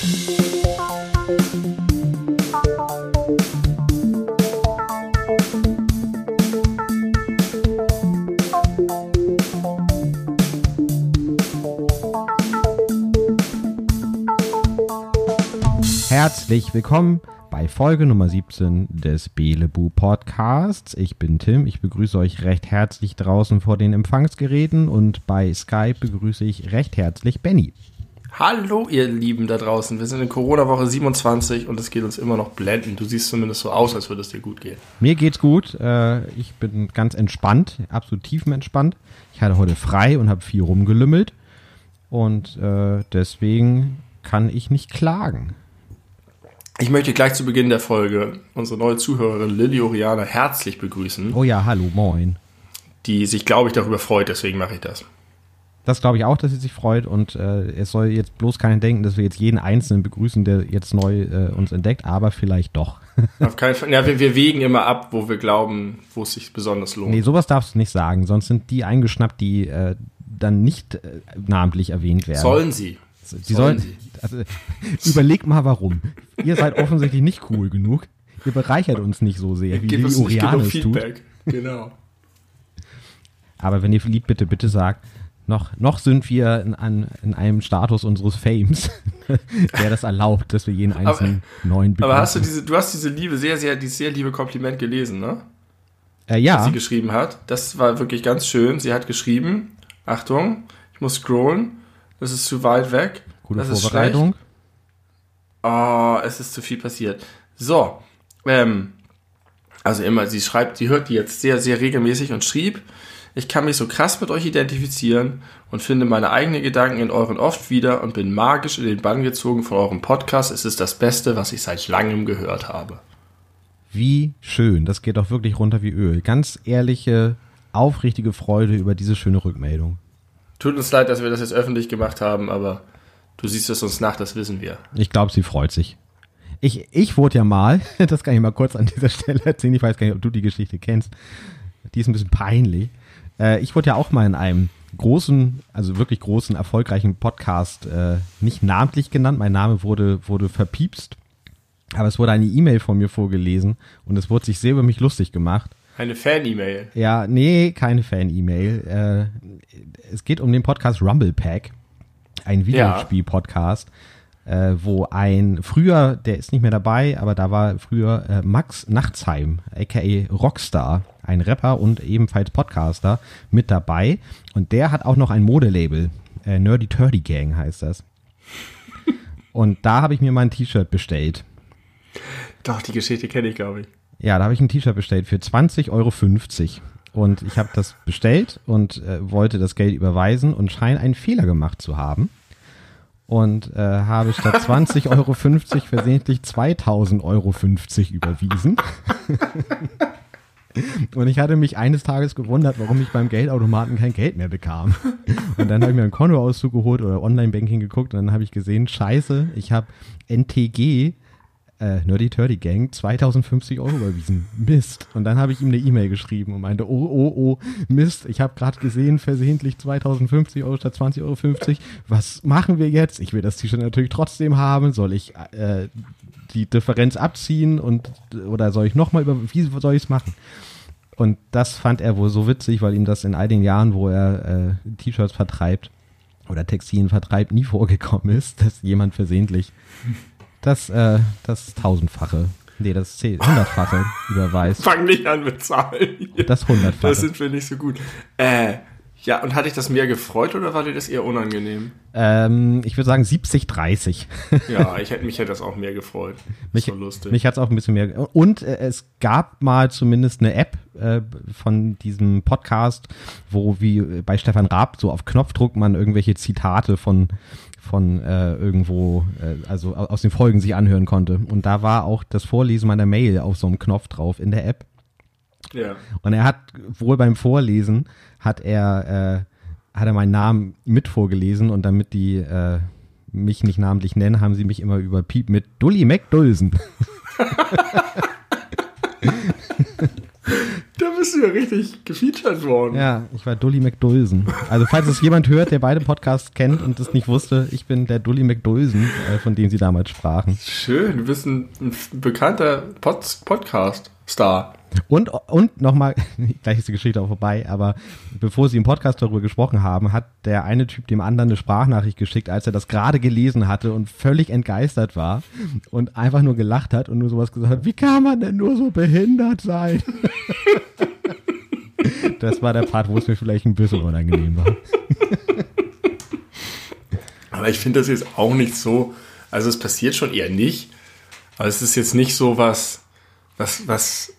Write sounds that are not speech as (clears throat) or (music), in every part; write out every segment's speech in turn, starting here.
Herzlich willkommen bei Folge Nummer 17 des Belebu Podcasts. Ich bin Tim, ich begrüße euch recht herzlich draußen vor den Empfangsgeräten und bei Skype begrüße ich recht herzlich Benny. Hallo ihr Lieben da draußen, wir sind in Corona-Woche 27 und es geht uns immer noch blenden. Du siehst zumindest so aus, als würde es dir gut gehen. Mir geht's gut, äh, ich bin ganz entspannt, absolut tiefenentspannt. Ich hatte heute frei und habe viel rumgelümmelt und äh, deswegen kann ich nicht klagen. Ich möchte gleich zu Beginn der Folge unsere neue Zuhörerin Lilly Oriana herzlich begrüßen. Oh ja, hallo, moin. Die sich, glaube ich, darüber freut, deswegen mache ich das. Das glaube ich auch, dass sie sich freut und äh, es soll jetzt bloß keiner denken, dass wir jetzt jeden Einzelnen begrüßen, der jetzt neu äh, uns entdeckt, aber vielleicht doch. (laughs) Auf keinen Fall. Ja, wir, wir wägen immer ab, wo wir glauben, wo es sich besonders lohnt. Nee, sowas darfst du nicht sagen, sonst sind die eingeschnappt, die äh, dann nicht äh, namentlich erwähnt werden. Sollen sie. Sie sollen, sollen sie. Also, (laughs) überleg mal warum. Ihr seid offensichtlich nicht cool genug. Ihr bereichert uns nicht so sehr, wie Gib Lili Uriane es tut. Genau. (laughs) Aber wenn ihr lieb bitte, bitte sagt, noch, noch sind wir in, an, in einem Status unseres Fames, (laughs) der das erlaubt, dass wir jeden einzelnen aber, neuen begrüßen. Aber hast du diese, du hast diese liebe, sehr, sehr, dieses sehr liebe Kompliment gelesen, ne? Äh, ja. Was sie geschrieben hat. Das war wirklich ganz schön. Sie hat geschrieben, Achtung, ich muss scrollen, das ist zu weit weg. Gute das Vorbereitung. Oh, es ist zu viel passiert. So, ähm, also immer, sie schreibt, sie hört die jetzt sehr, sehr regelmäßig und schrieb, ich kann mich so krass mit euch identifizieren und finde meine eigenen Gedanken in euren oft wieder und bin magisch in den Bann gezogen von eurem Podcast. Es ist das Beste, was ich seit langem gehört habe. Wie schön, das geht doch wirklich runter wie Öl. Ganz ehrliche, aufrichtige Freude über diese schöne Rückmeldung. Tut uns leid, dass wir das jetzt öffentlich gemacht haben, aber Du siehst es uns nach, das wissen wir. Ich glaube, sie freut sich. Ich, ich wurde ja mal, (laughs) das kann ich mal kurz an dieser Stelle erzählen, ich weiß gar nicht, ob du die Geschichte kennst. Die ist ein bisschen peinlich. Äh, ich wurde ja auch mal in einem großen, also wirklich großen, erfolgreichen Podcast äh, nicht namentlich genannt. Mein Name wurde, wurde verpiepst. Aber es wurde eine E-Mail von mir vorgelesen und es wurde sich sehr über mich lustig gemacht. Eine Fan-E-Mail? Ja, nee, keine Fan-E-Mail. Äh, es geht um den Podcast Rumble Pack ein Videospiel-Podcast, äh, wo ein früher, der ist nicht mehr dabei, aber da war früher äh, Max Nachtsheim, aka Rockstar, ein Rapper und ebenfalls Podcaster, mit dabei. Und der hat auch noch ein Modelabel, äh, Nerdy Turdy Gang heißt das. und da habe ich mir mal ein T-Shirt bestellt. Doch, die Geschichte kenne ich, glaube ich. Ja, da habe ich ein T-Shirt bestellt für 20,50 Euro. Und ich habe das bestellt und äh, wollte das Geld überweisen und scheine einen Fehler gemacht zu haben. Und äh, habe statt (laughs) 20,50 Euro versehentlich 2000,50 Euro überwiesen. (laughs) (laughs) Und ich hatte mich eines Tages gewundert, warum ich beim Geldautomaten kein Geld mehr bekam. (laughs) Und dann habe ich mir einen Kontoauszug geholt oder Online-Banking geguckt und dann habe ich gesehen, scheiße, ich habe NTG äh, Nerdy Turdy Gang 2050 Euro überwiesen. Mist. Und dann habe ich ihm eine E-Mail geschrieben und meinte, oh, oh, oh, Mist, ich habe gerade gesehen, versehentlich 2050 Euro statt 20,50 Euro. Was machen wir jetzt? Ich will das T-Shirt natürlich trotzdem haben. Soll ich äh, die Differenz abziehen und oder soll ich nochmal über, wie soll ich es machen? Und das fand er wohl so witzig, weil ihm das in all den Jahren, wo er äh, T-Shirts vertreibt oder Textilien vertreibt, nie vorgekommen ist, dass jemand versehentlich das, äh, das tausendfache. Nee, das hundertfache überweist. Fang nicht an mit Zahlen. Das hundertfache. Das sind wir nicht so gut. Äh, ja, und hat dich das mehr gefreut oder war dir das eher unangenehm? Ähm, ich würde sagen 70, 30. ja, (laughs) ich hätte mich hätte das auch mehr gefreut. Mich, so lustig. Mich hat es auch ein bisschen mehr. Und äh, es gab mal zumindest eine App äh, von diesem Podcast, wo wie bei Stefan Raab so auf Knopfdruck man irgendwelche Zitate von von äh, irgendwo, äh, also aus den Folgen sich anhören konnte. Und da war auch das Vorlesen meiner Mail auf so einem Knopf drauf in der App. Ja. Und er hat wohl beim Vorlesen hat er äh, hat er meinen Namen mit vorgelesen und damit die äh, mich nicht namentlich nennen, haben sie mich immer über Piep mit Dully McDulsen. (laughs) da bist du ja richtig gefeatured worden. Ja, ich war Dully McDulsen. Also falls es jemand hört, der beide Podcasts kennt und es nicht wusste, ich bin der Dully McDulsen, äh, von dem sie damals sprachen. Schön, du bist ein, ein bekannter Pod Podcast-Star. Und, und nochmal, (laughs) gleich ist die Geschichte auch vorbei, aber bevor sie im Podcast darüber gesprochen haben, hat der eine Typ dem anderen eine Sprachnachricht geschickt, als er das gerade gelesen hatte und völlig entgeistert war und einfach nur gelacht hat und nur sowas gesagt hat, wie kann man denn nur so behindert sein? (laughs) das war der Part, wo es mir vielleicht ein bisschen unangenehm war. (laughs) Aber ich finde das jetzt auch nicht so, also es passiert schon eher nicht, aber es ist jetzt nicht so was, was, was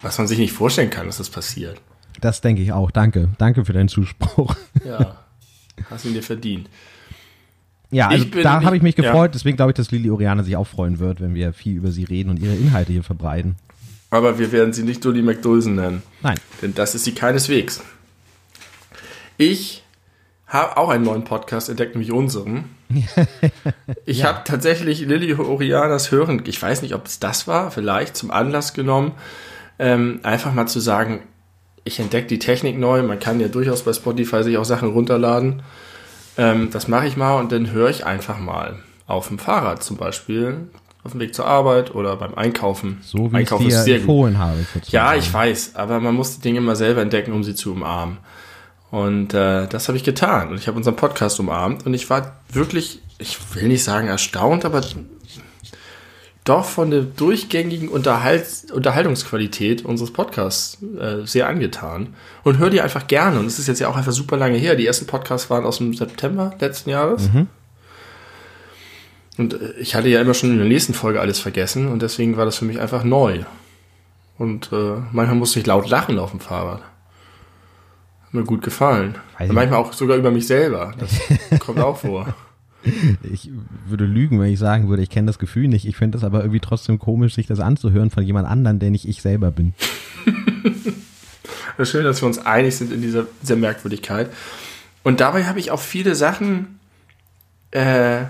was man sich nicht vorstellen kann, dass das passiert. Das denke ich auch. Danke. Danke für deinen Zuspruch. Ja, (laughs) hast ihn dir verdient. Ja, also da habe ich mich gefreut. Ja. Deswegen glaube ich, dass Lili Oriane sich auch freuen wird, wenn wir viel über sie reden und ihre Inhalte hier verbreiten. Aber wir werden sie nicht Dolly McDulsen nennen. Nein. Denn das ist sie keineswegs. Ich habe auch einen neuen Podcast entdeckt, nämlich unseren. (laughs) ich ja. habe tatsächlich Lilly Orianas Hören, ich weiß nicht, ob es das war, vielleicht zum Anlass genommen, ähm, einfach mal zu sagen, ich entdecke die Technik neu, man kann ja durchaus bei Spotify sich auch Sachen runterladen. Ähm, das mache ich mal und dann höre ich einfach mal auf dem Fahrrad zum Beispiel, auf dem Weg zur Arbeit oder beim Einkaufen. So wie Einkaufen ich dir empfohlen habe. Ja, ich weiß, aber man muss die Dinge mal selber entdecken, um sie zu umarmen. Und äh, das habe ich getan. Und ich habe unseren Podcast umarmt und ich war wirklich, ich will nicht sagen erstaunt, aber doch von der durchgängigen Unterhalt, Unterhaltungsqualität unseres Podcasts äh, sehr angetan und höre die einfach gerne. Und es ist jetzt ja auch einfach super lange her. Die ersten Podcasts waren aus dem September letzten Jahres. Mhm. Und äh, ich hatte ja immer schon in der nächsten Folge alles vergessen und deswegen war das für mich einfach neu. Und äh, manchmal musste ich laut lachen auf dem Fahrrad. Mir gut gefallen. Manchmal auch sogar über mich selber. Das (laughs) kommt auch vor. Ich würde lügen, wenn ich sagen würde, ich kenne das Gefühl nicht. Ich finde es aber irgendwie trotzdem komisch, sich das anzuhören von jemand anderem, der nicht ich selber bin. Es ist schön, dass wir uns einig sind in dieser, dieser Merkwürdigkeit. Und dabei habe ich auch viele Sachen, äh,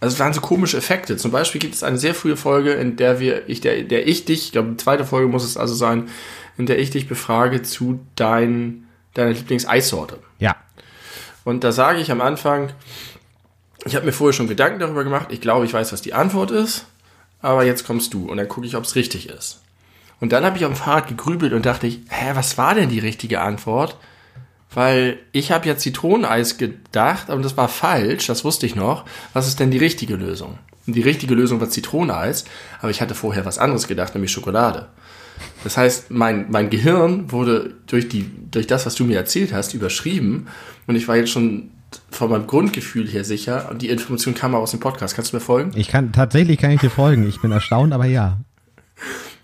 also es waren so komische Effekte. Zum Beispiel gibt es eine sehr frühe Folge, in der wir, ich, der, der ich dich, ich glaube, die zweite Folge muss es also sein, in der ich dich befrage zu dein, deiner Lieblingseissorte. Ja. Und da sage ich am Anfang, ich habe mir vorher schon Gedanken darüber gemacht. Ich glaube, ich weiß, was die Antwort ist. Aber jetzt kommst du und dann gucke ich, ob es richtig ist. Und dann habe ich am Fahrrad gegrübelt und dachte ich, hä, was war denn die richtige Antwort? Weil ich habe ja Zitroneneis gedacht, aber das war falsch, das wusste ich noch. Was ist denn die richtige Lösung? Und die richtige Lösung war Zitroneneis, aber ich hatte vorher was anderes gedacht, nämlich Schokolade. Das heißt, mein, mein Gehirn wurde durch, die, durch das, was du mir erzählt hast, überschrieben und ich war jetzt schon von meinem Grundgefühl her sicher. Und die Information kam auch aus dem Podcast. Kannst du mir folgen? Ich kann, tatsächlich kann ich dir folgen. Ich bin erstaunt, aber ja.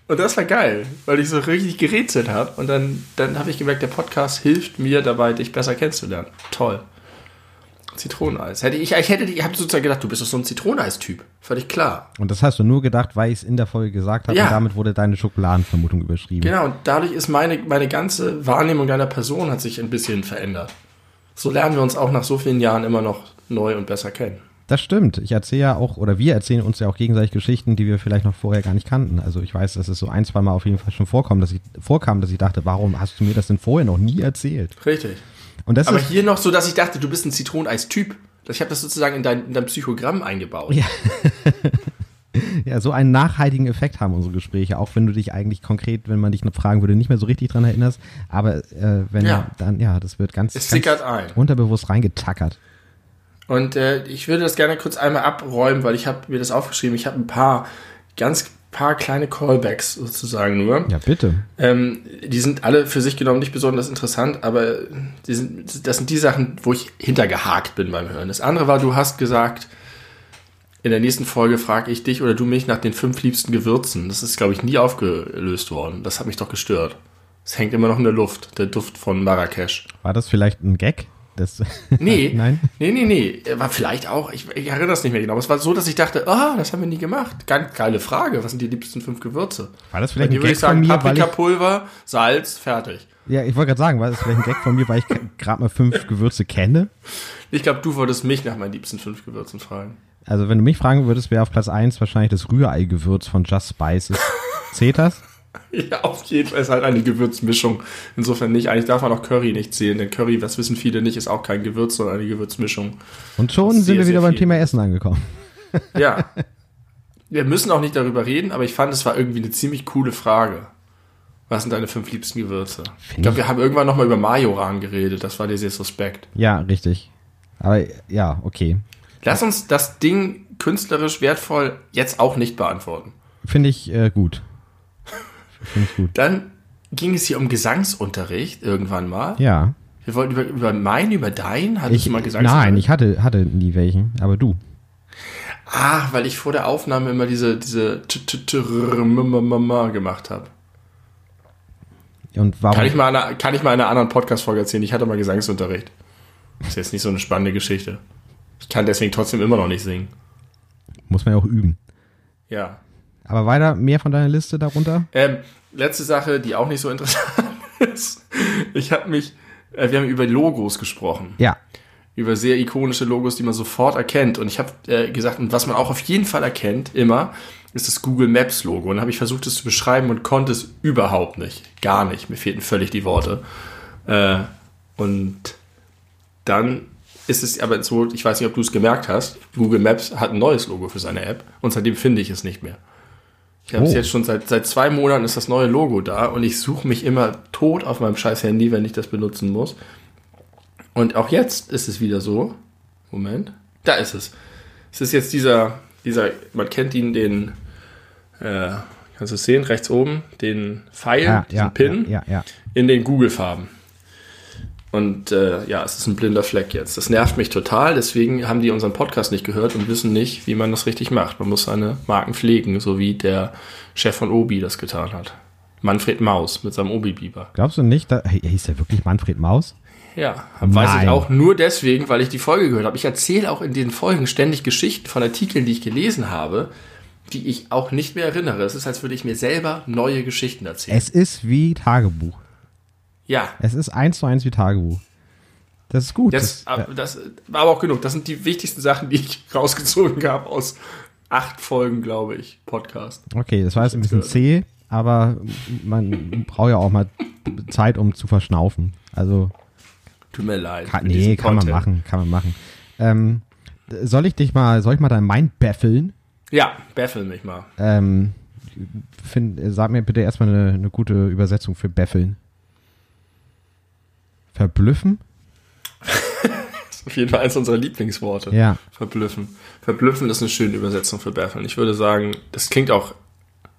Und das war geil, weil ich so richtig gerätselt habe. Und dann, dann habe ich gemerkt, der Podcast hilft mir dabei, dich besser kennenzulernen. Toll. Zitroneneis. Hätte ich, ich hätte, ich habe sozusagen gedacht, du bist doch so ein Zitroneneis-Typ. Völlig klar. Und das hast du nur gedacht, weil ich es in der Folge gesagt habe ja. und damit wurde deine Schokoladenvermutung überschrieben. Genau, und dadurch ist meine, meine ganze Wahrnehmung deiner Person hat sich ein bisschen verändert so lernen wir uns auch nach so vielen Jahren immer noch neu und besser kennen. Das stimmt. Ich erzähle ja auch, oder wir erzählen uns ja auch gegenseitig Geschichten, die wir vielleicht noch vorher gar nicht kannten. Also ich weiß, dass es so ein, zwei Mal auf jeden Fall schon vorkommt, dass ich, vorkam, dass ich dachte, warum hast du mir das denn vorher noch nie erzählt? Richtig. Und das Aber hier noch so, dass ich dachte, du bist ein Zitroneneis-Typ. Ich habe das sozusagen in dein, in dein Psychogramm eingebaut. Ja. (laughs) ja, so einen nachhaltigen Effekt haben unsere Gespräche, auch wenn du dich eigentlich konkret, wenn man dich noch fragen würde, nicht mehr so richtig dran erinnerst. Aber äh, wenn ja. dann, ja, das wird ganz, es ganz ein. unterbewusst reingetackert. Und äh, ich würde das gerne kurz einmal abräumen, weil ich habe mir das aufgeschrieben. Ich habe ein paar ganz paar kleine Callbacks sozusagen nur. Ja, bitte. Ähm, die sind alle für sich genommen nicht besonders interessant, aber die sind, das sind die Sachen, wo ich hintergehakt bin beim Hören. Das andere war, du hast gesagt, in der nächsten Folge frage ich dich oder du mich nach den fünf liebsten Gewürzen. Das ist, glaube ich, nie aufgelöst worden. Das hat mich doch gestört. Es hängt immer noch in der Luft, der Duft von Marrakesch. War das vielleicht ein Gag? Das (laughs) nee, (laughs) Nein? nee, nee, nee. War vielleicht auch, ich, ich erinnere das nicht mehr genau. Aber es war so, dass ich dachte, ah, oh, das haben wir nie gemacht. Ganz geile Frage. Was sind die liebsten fünf Gewürze? War das vielleicht ein Gag sagen, von mir? Paprikapulver, Salz, fertig. Ja, ich wollte gerade sagen, war das vielleicht ein Gag von mir, weil ich (laughs) gerade mal fünf Gewürze kenne? Ich glaube, du wolltest mich nach meinen liebsten fünf Gewürzen fragen. Also wenn du mich fragen würdest, wäre auf Platz 1 wahrscheinlich das Rührei-Gewürz von Just Spices. Zählt das? (laughs) Ja, auf jeden Fall ist halt eine Gewürzmischung. Insofern nicht. Eigentlich darf man auch Curry nicht zählen, denn Curry, das wissen viele nicht, ist auch kein Gewürz, sondern eine Gewürzmischung. Und schon Sehr, sind wir wieder beim viel. Thema Essen angekommen. (laughs) Ja. (laughs) Wir müssen auch nicht darüber reden, aber ich fand, es war irgendwie eine ziemlich coole Frage. Was sind deine fünf liebsten Gewürze? ich glaube, wir haben irgendwann nochmal über Majoran geredet. Das war dir sehr suspekt. Ja, richtig. Aber ja, okay. Lass uns das Ding künstlerisch wertvoll jetzt auch nicht beantworten. Finde ich äh, gut. Finde ich gut. Dann ging es hier um Gesangsunterricht irgendwann mal. Ja. Wir wollten über, über meinen, über deinen. Hattest Ich, du mal Gesangsunterricht? nein, ich hatte, hatte nie welchen, aber du. Ah, weil ich vor der Aufnahme immer diese, diese gemacht habe. Und warum? Kann ich mal, eine, kann ich mal in einer anderen Podcast-Folge erzählen? Ich hatte mal Gesangsunterricht. Ist jetzt nicht so eine spannende Geschichte. Ich kann deswegen trotzdem immer noch nicht singen. Muss man ja auch üben. Ja. Aber weiter, mehr von deiner Liste darunter? Ähm, letzte Sache, die auch nicht so interessant (laughs) ist. Ich habe mich, äh, wir haben über Logos gesprochen. Ja. Über sehr ikonische Logos, die man sofort erkennt. Und ich habe äh, gesagt, und was man auch auf jeden Fall erkennt, immer, ist das Google Maps Logo. Und dann habe ich versucht, es zu beschreiben und konnte es überhaupt nicht. Gar nicht. Mir fehlten völlig die Worte. Äh, und dann ist es aber so, ich weiß nicht, ob du es gemerkt hast, Google Maps hat ein neues Logo für seine App und seitdem finde ich es nicht mehr. Ich habe es Oh. jetzt schon seit, seit zwei Monaten ist das neue Logo da und ich suche mich immer tot auf meinem scheiß Handy, wenn ich das benutzen muss. Und auch jetzt ist es wieder so. Moment. Da ist es. Es ist jetzt dieser, dieser, man kennt ihn, den, äh, kannst du es sehen, rechts oben, den Pfeil, Ja, diesen ja, Pin ja, in den Google-Farben. Und äh, ja, es ist ein blinder Fleck jetzt. Das nervt mich total, deswegen haben die unseren Podcast nicht gehört und wissen nicht, wie man das richtig macht. Man muss seine Marken pflegen, so wie der Chef von Obi das getan hat. Manfred Maus mit seinem Obi-Biber. Glaubst du nicht, da, hieß der wirklich Manfred Maus? Ja, weiß ich auch nur deswegen, weil ich die Folge gehört habe. Ich erzähle auch in den Folgen ständig Geschichten von Artikeln, die ich gelesen habe, die ich auch nicht mehr erinnere. Es ist, als würde ich mir selber neue Geschichten erzählen. Es ist wie Tagebuch. Ja, Es ist eins zu eins wie Tagebuch. Das ist gut. Das, das, das war aber auch genug. Das sind die wichtigsten Sachen, die ich (laughs) rausgezogen habe aus acht Folgen, glaube ich, Podcast. okay, das war jetzt ein bisschen zäh, aber man braucht ja auch mal Zeit, um zu verschnaufen. Also, Tut mir leid. kann, nee, kann man Content. machen, kann man machen. Ähm, soll ich dich mal, soll ich mal dein Mind baffeln? Ja, baffel mich mal. Ähm, find, sag mir bitte erstmal eine, eine gute Übersetzung für baffeln. Verblüffen? Das (laughs) ist auf jeden Fall eines unserer Lieblingsworte. Ja. Verblüffen. Verblüffen ist eine schöne Übersetzung für baffeln. Ich würde sagen, das klingt auch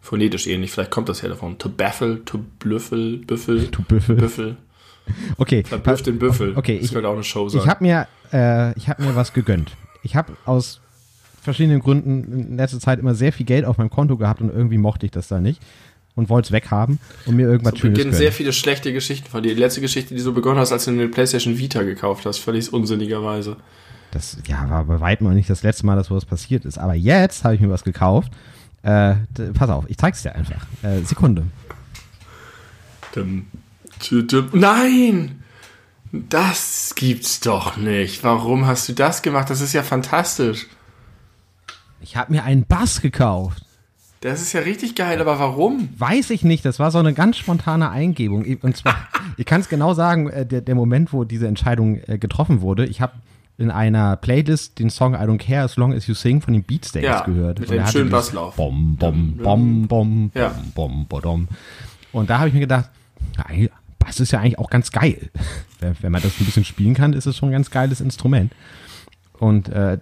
phonetisch ähnlich. Vielleicht kommt das ja davon. To baffle, to blüffel, büffel, To büffel. büffel. Okay. Verblüfft den Büffel. Okay, das ich- könnte auch eine Show sein. Ich habe mir, äh, ich habe mir was gegönnt. Ich habe aus verschiedenen Gründen in letzter Zeit immer sehr viel Geld auf meinem Konto gehabt und irgendwie mochte ich das da nicht und wollte es weghaben und mir irgendwas Es Schönes beginnen gönnen. sehr viele schlechte Geschichten von dir. Die letzte Geschichte, die so begonnen hast, als du eine PlayStation Vita gekauft hast, völlig unsinnigerweise. Das ja, war bei weitem noch nicht das letzte Mal, dass sowas passiert ist. Aber jetzt habe ich mir was gekauft. Äh, pass auf, ich zeig's dir einfach. Äh, Sekunde. Nein! Das gibt's doch nicht. Warum hast du das gemacht? Das ist ja fantastisch. Ich habe mir einen Bass gekauft. Das ist ja richtig geil, aber warum? Weiß ich nicht, das war so eine ganz spontane Eingebung. Und zwar, (laughs) ich kann es genau sagen, äh, der, der Moment, wo diese Entscheidung äh, getroffen wurde, ich habe in einer Playlist den Song I Don't Care As Long As You Sing von den Beatsteaks Ja, gehört. mit Und dem schönen Basslauf. Bom, bom, bom, bom, Ja. bom, bom, bodom. Und da habe ich mir gedacht, eigentlich- Bass ist ja eigentlich auch ganz geil. (laughs) Wenn wenn man das ein bisschen spielen kann, ist es schon ein ganz geiles Instrument. Und äh,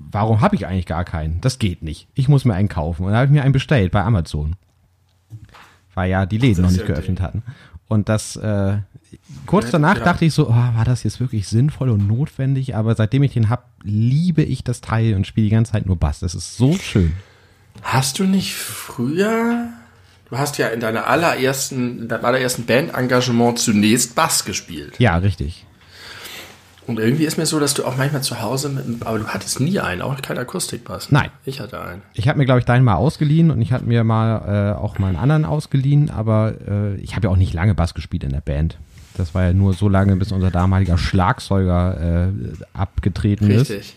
warum habe ich eigentlich gar keinen? Das geht nicht. Ich muss mir einen kaufen. Und da habe ich mir einen bestellt bei Amazon. Weil ja die Läden noch nicht ja geöffnet hatten. Und das, äh, kurz Ja, danach ja. dachte ich so, oh, war das jetzt wirklich sinnvoll und notwendig? Aber seitdem ich den hab, liebe ich das Teil und spiele die ganze Zeit nur Bass. Das ist so schön. Hast du nicht früher. Du hast ja in deiner allerersten, in deinem allerersten Bandengagement zunächst Bass gespielt. Ja, richtig. Und irgendwie ist mir so, dass du auch manchmal zu Hause mit, aber du hattest nie einen, auch keinen Akustikbass. Nein. Ich hatte einen. Ich habe mir, glaube ich, deinen mal ausgeliehen und ich hatte mir mal äh, auch mal einen anderen ausgeliehen, aber äh, ich habe ja auch nicht lange Bass gespielt in der Band. Das war ja nur so lange, bis unser damaliger Schlagzeuger äh, abgetreten ist. Richtig.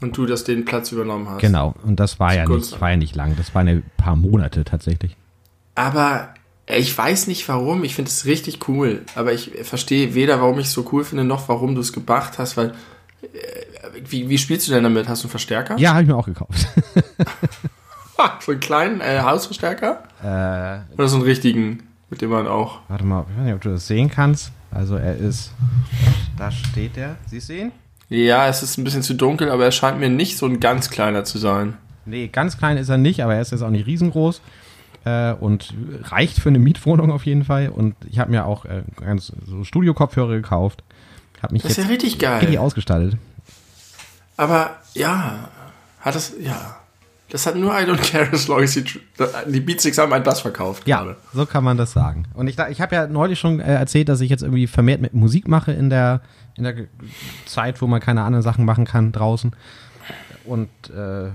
Und du das den Platz übernommen hast. Genau, und das war ja, Zugunsten. nicht, war ja nicht lang, das waren ja ein paar Monate tatsächlich. Aber ich weiß nicht warum. Ich finde es richtig cool. Aber ich verstehe weder, warum ich es so cool finde, noch warum du es gemacht hast, weil. Äh, wie, wie spielst du denn damit? Hast du einen Verstärker? Ja, habe ich mir auch gekauft. (laughs) so einen kleinen äh, Hausverstärker? Äh, Oder so einen richtigen, mit dem man auch. warte mal, ich weiß nicht, ob du das sehen kannst. Also er ist. Da steht er. Siehst du ihn? Ja, es ist ein bisschen zu dunkel, aber er scheint mir nicht so ein ganz kleiner zu sein. Nee, ganz klein ist er nicht, aber er ist jetzt auch nicht riesengroß. Äh, und reicht für eine Mietwohnung auf jeden Fall. Und ich habe mir auch äh, ganz so Studio-Kopfhörer gekauft. Habe mich Das ist jetzt ja richtig geil. richtig ausgestaltet. Aber ja, hat das, ja. Das hat nur I Don't Care as long as you, die Beatsticks haben ein Bass verkauft. Ja, gerade. so kann man das sagen. Und ich, ich habe ja neulich schon äh, erzählt, dass ich jetzt irgendwie vermehrt mit Musik mache in der, in der Zeit, wo man keine anderen Sachen machen kann draußen. Und äh,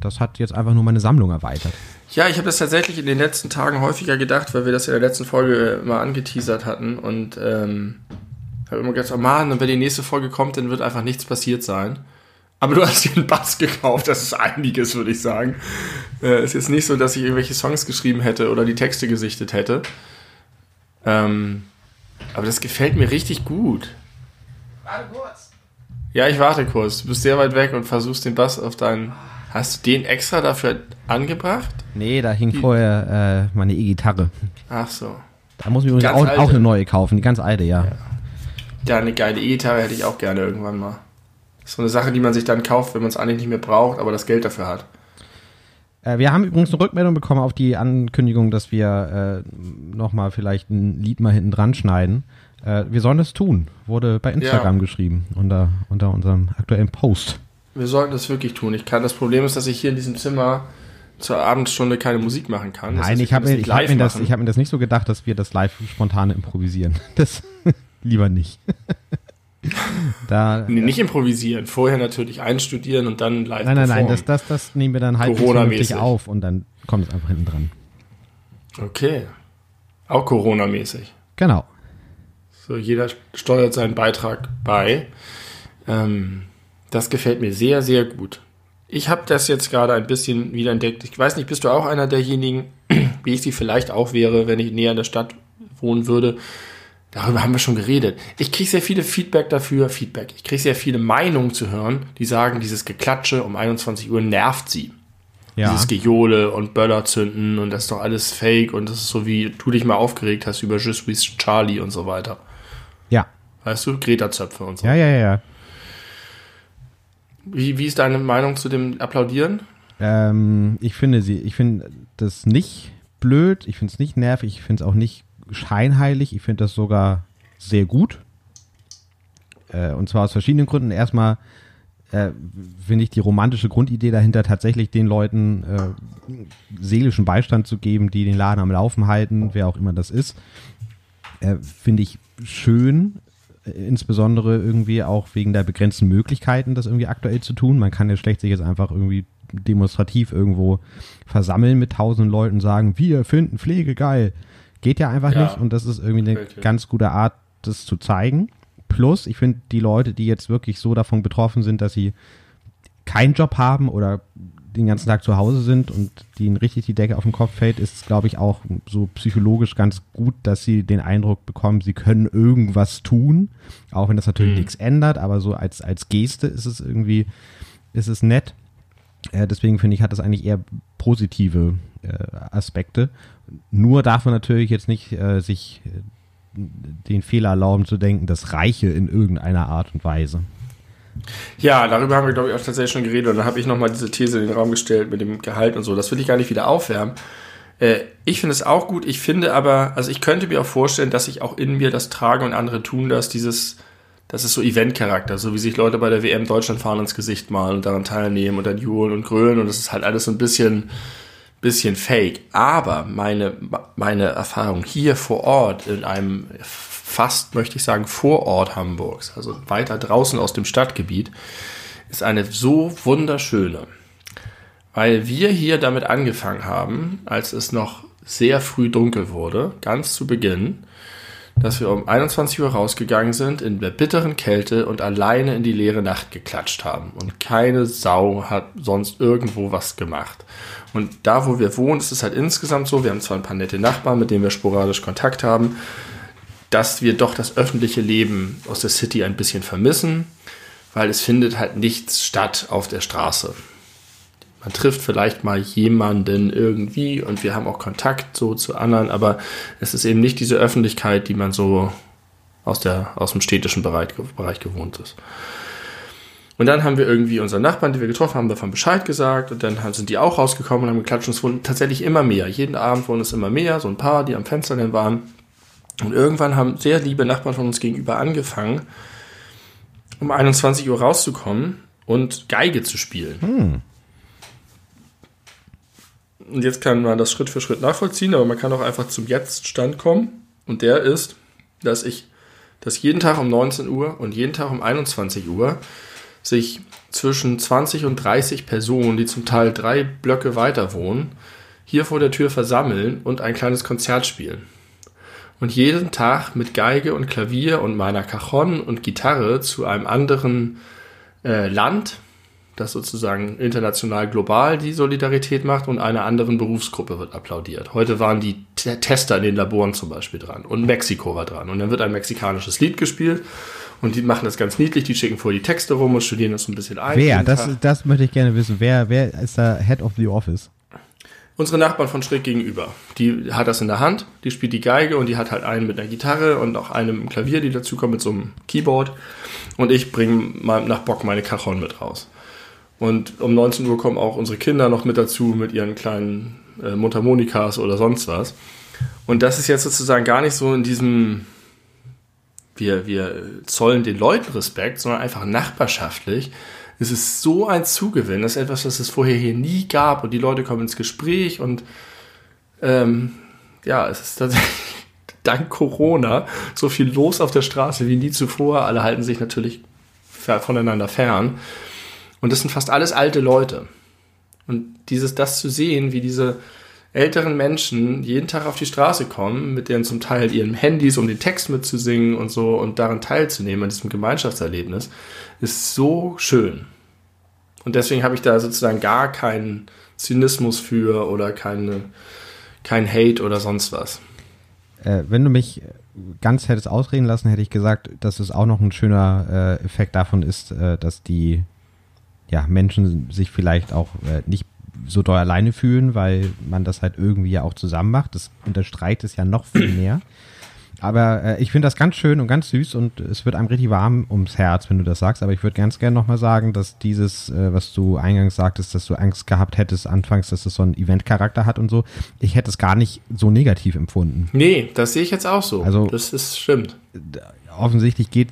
das hat jetzt einfach nur meine Sammlung erweitert. Ja, ich habe das tatsächlich in den letzten Tagen häufiger gedacht, weil wir das in der letzten Folge äh, mal angeteasert hatten und ähm, habe immer gedacht, oh Mann, und wenn die nächste Folge kommt, dann wird einfach nichts passiert sein. Aber du hast dir einen Bass gekauft, das ist einiges, würde ich sagen. Äh, ist jetzt nicht so, dass ich irgendwelche Songs geschrieben hätte oder die Texte gesichtet hätte. Ähm, aber das gefällt mir richtig gut. Warte kurz. Ja, ich warte kurz. Du bist sehr weit weg und versuchst den Bass auf deinen. Hast du den extra dafür angebracht? Nee, da hing vorher äh, meine E-Gitarre. Ach so. Da muss ich übrigens auch, auch eine neue kaufen, die ganz alte, ja. Ja, eine geile E-Gitarre hätte ich auch gerne irgendwann mal. So eine Sache, die man sich dann kauft, wenn man es eigentlich nicht mehr braucht, aber das Geld dafür hat. Äh, wir haben übrigens eine Rückmeldung bekommen auf die Ankündigung, dass wir äh, nochmal vielleicht ein Lied mal hinten dran schneiden. Äh, wir sollen das tun, wurde bei Instagram Ja. geschrieben, unter, unter unserem aktuellen Post. Wir sollten das wirklich tun. Ich kann, das Problem ist, dass ich hier in diesem Zimmer zur Abendstunde keine Musik machen kann. Das Nein, heißt, ich habe mir, ich hab nicht mir, das- ich hab mir das nicht so gedacht, dass wir das live spontan improvisieren. (laughs) Das (laughs) lieber nicht. (laughs) da, Nee, nicht improvisieren. Vorher natürlich einstudieren und dann live nein, nein, nein, das, das, das nehmen wir dann halt Corona-mäßig. vernünftig auf und dann kommt es einfach hinten dran. Okay. Auch Corona-mäßig. Genau. So, jeder steuert seinen Beitrag bei. Ähm, das gefällt mir sehr, sehr gut. Ich habe das jetzt gerade ein bisschen wieder entdeckt. Ich weiß nicht, bist du auch einer derjenigen, (clears throat) wie ich sie vielleicht auch wäre, wenn ich näher in der Stadt wohnen würde? Darüber haben wir schon geredet. Ich kriege sehr viele Feedback dafür, Feedback. Ich kriege sehr viele Meinungen zu hören, die sagen, dieses Geklatsche um 21 Uhr nervt sie. Ja. Dieses Gejohle und Böller zünden und das ist doch alles fake und das ist so wie du dich mal aufgeregt hast über Je suis Charlie und so weiter. Ja. Weißt du, Greta-Zöpfe und so. Ja, ja, ja. Wie, wie ist deine Meinung zu dem Applaudieren? Ähm, ich finde sie, ich finde das nicht blöd, ich finde es nicht nervig, ich finde es auch nicht scheinheilig, ich finde das sogar sehr gut. Äh, und zwar aus verschiedenen Gründen. Erstmal äh, finde ich die romantische Grundidee dahinter, tatsächlich den Leuten äh, seelischen Beistand zu geben, die den Laden am Laufen halten, wer auch immer das ist, äh, finde ich schön. Äh, Insbesondere irgendwie auch wegen der begrenzten Möglichkeiten, das irgendwie aktuell zu tun. Man kann ja schlecht sich jetzt einfach irgendwie demonstrativ irgendwo versammeln mit tausenden Leuten und sagen, wir finden Pflege geil. Geht ja einfach Ja. nicht und das ist irgendwie eine Richtig. ganz gute Art, das zu zeigen. Plus, ich finde, die Leute, die jetzt wirklich so davon betroffen sind, dass sie keinen Job haben oder den ganzen Tag zu Hause sind und denen richtig die Decke auf den Kopf fällt, ist es, glaube ich, auch so psychologisch ganz gut, dass sie den Eindruck bekommen, sie können irgendwas tun, auch wenn das natürlich Mhm. nichts ändert, aber so als, als Geste ist es irgendwie, ist es nett. Äh, deswegen finde ich, hat das eigentlich eher positive äh, Aspekte. Nur darf man natürlich jetzt nicht äh, sich äh, den Fehler erlauben zu denken, das reiche in irgendeiner Art und Weise. Ja, darüber haben wir, glaube ich, auch tatsächlich schon geredet. Und dann habe ich nochmal diese These in den Raum gestellt mit dem Gehalt und so. Das will ich gar nicht wieder aufwärmen. Äh, ich finde es auch gut. Ich finde aber, also ich könnte mir auch vorstellen, dass ich auch in mir das trage und andere tun das, dieses, das ist so Eventcharakter, so wie sich Leute bei der WM Deutschland fahren ins Gesicht malen und daran teilnehmen und dann johlen und grölen und das ist halt alles so ein bisschen, bisschen fake. Aber meine, meine Erfahrung hier vor Ort in einem fast, möchte ich sagen, Vorort Hamburgs, also weiter draußen aus dem Stadtgebiet, ist eine so wunderschöne. Weil wir hier damit angefangen haben, als es noch sehr früh dunkel wurde, ganz zu Beginn, dass wir um 21 Uhr rausgegangen sind, in der bitteren Kälte und alleine in die leere Nacht geklatscht haben. Und keine Sau hat sonst irgendwo was gemacht. Und da, wo wir wohnen, ist es halt insgesamt so, wir haben zwar ein paar nette Nachbarn, mit denen wir sporadisch Kontakt haben, dass wir doch das öffentliche Leben aus der City ein bisschen vermissen, weil es findet halt nichts statt auf der Straße. Man trifft vielleicht mal jemanden irgendwie und wir haben auch Kontakt so zu anderen, aber es ist eben nicht diese Öffentlichkeit, die man so aus, der, aus dem städtischen Bereich, Bereich gewohnt ist. Und dann haben wir irgendwie unseren Nachbarn, die wir getroffen haben, davon Bescheid gesagt und dann sind die auch rausgekommen und haben geklatscht und es wurden tatsächlich immer mehr. Jeden Abend wurden es immer mehr, so ein paar, die am Fenster dann waren. Und irgendwann haben sehr liebe Nachbarn von uns gegenüber angefangen, um 21 Uhr rauszukommen und Geige zu spielen. Hm. Und jetzt kann man das Schritt für Schritt nachvollziehen, aber man kann auch einfach zum Jetzt-Stand kommen. Und der ist, dass ich, dass jeden Tag um 19 Uhr und jeden Tag um 21 Uhr sich zwischen 20 und 30 Personen, die zum Teil drei Blöcke weiter wohnen, hier vor der Tür versammeln und ein kleines Konzert spielen. Und jeden Tag mit Geige und Klavier und meiner Cajon und Gitarre zu einem anderen äh, Land das sozusagen international global die Solidarität macht und einer anderen Berufsgruppe wird applaudiert. Heute waren die Tester in den Laboren zum Beispiel dran und Mexiko war dran und dann wird ein mexikanisches Lied gespielt und die machen das ganz niedlich, die schicken vorher die Texte rum und studieren das ein bisschen ein. Wer? Das, das möchte ich gerne wissen. Wer, wer ist da Head of the Office? Unsere Nachbarn von schräg gegenüber. Die hat das in der Hand, die spielt die Geige und die hat halt einen mit einer Gitarre und auch einen mit Klavier, die dazukommt mit so einem Keyboard. Und ich bringe nach Bock meine Cajon mit raus. Und um 19 Uhr kommen auch unsere Kinder noch mit dazu mit ihren kleinen äh, Mundharmonikas oder sonst was. Und das ist jetzt sozusagen gar nicht so in diesem, wir, wir zollen den Leuten Respekt, sondern einfach nachbarschaftlich. Es ist so ein Zugewinn, das ist etwas, was es vorher hier nie gab und die Leute kommen ins Gespräch und ähm, ja, es ist tatsächlich (laughs) dank Corona so viel los auf der Straße wie nie zuvor. Alle halten sich natürlich voneinander fern. Und das sind fast alles alte Leute. Und dieses, das zu sehen, wie diese älteren Menschen jeden Tag auf die Straße kommen, mit deren zum Teil ihren Handys, um den Text mitzusingen und so und daran teilzunehmen, an diesem Gemeinschaftserlebnis, ist so schön. Und deswegen habe ich da sozusagen gar keinen Zynismus für oder keine, kein Hate oder sonst was. Äh, wenn du mich ganz hättest ausreden lassen, hätte ich gesagt, dass es auch noch ein schöner äh, Effekt davon ist, äh, dass die ja, Menschen sich vielleicht auch äh, nicht so doll alleine fühlen, weil man das halt irgendwie ja auch zusammen macht. Das unterstreicht es ja noch viel (clears throat) mehr. Aber äh, ich finde das ganz schön und ganz süß und es wird einem richtig warm ums Herz, wenn du das sagst. Aber ich würde ganz gerne nochmal sagen, dass dieses, äh, was du eingangs sagtest, dass du Angst gehabt hättest anfangs, dass es so einen Eventcharakter hat und so, ich hätte es gar nicht so negativ empfunden. Nee, das sehe ich jetzt auch so. Also, das ist stimmt. Offensichtlich geht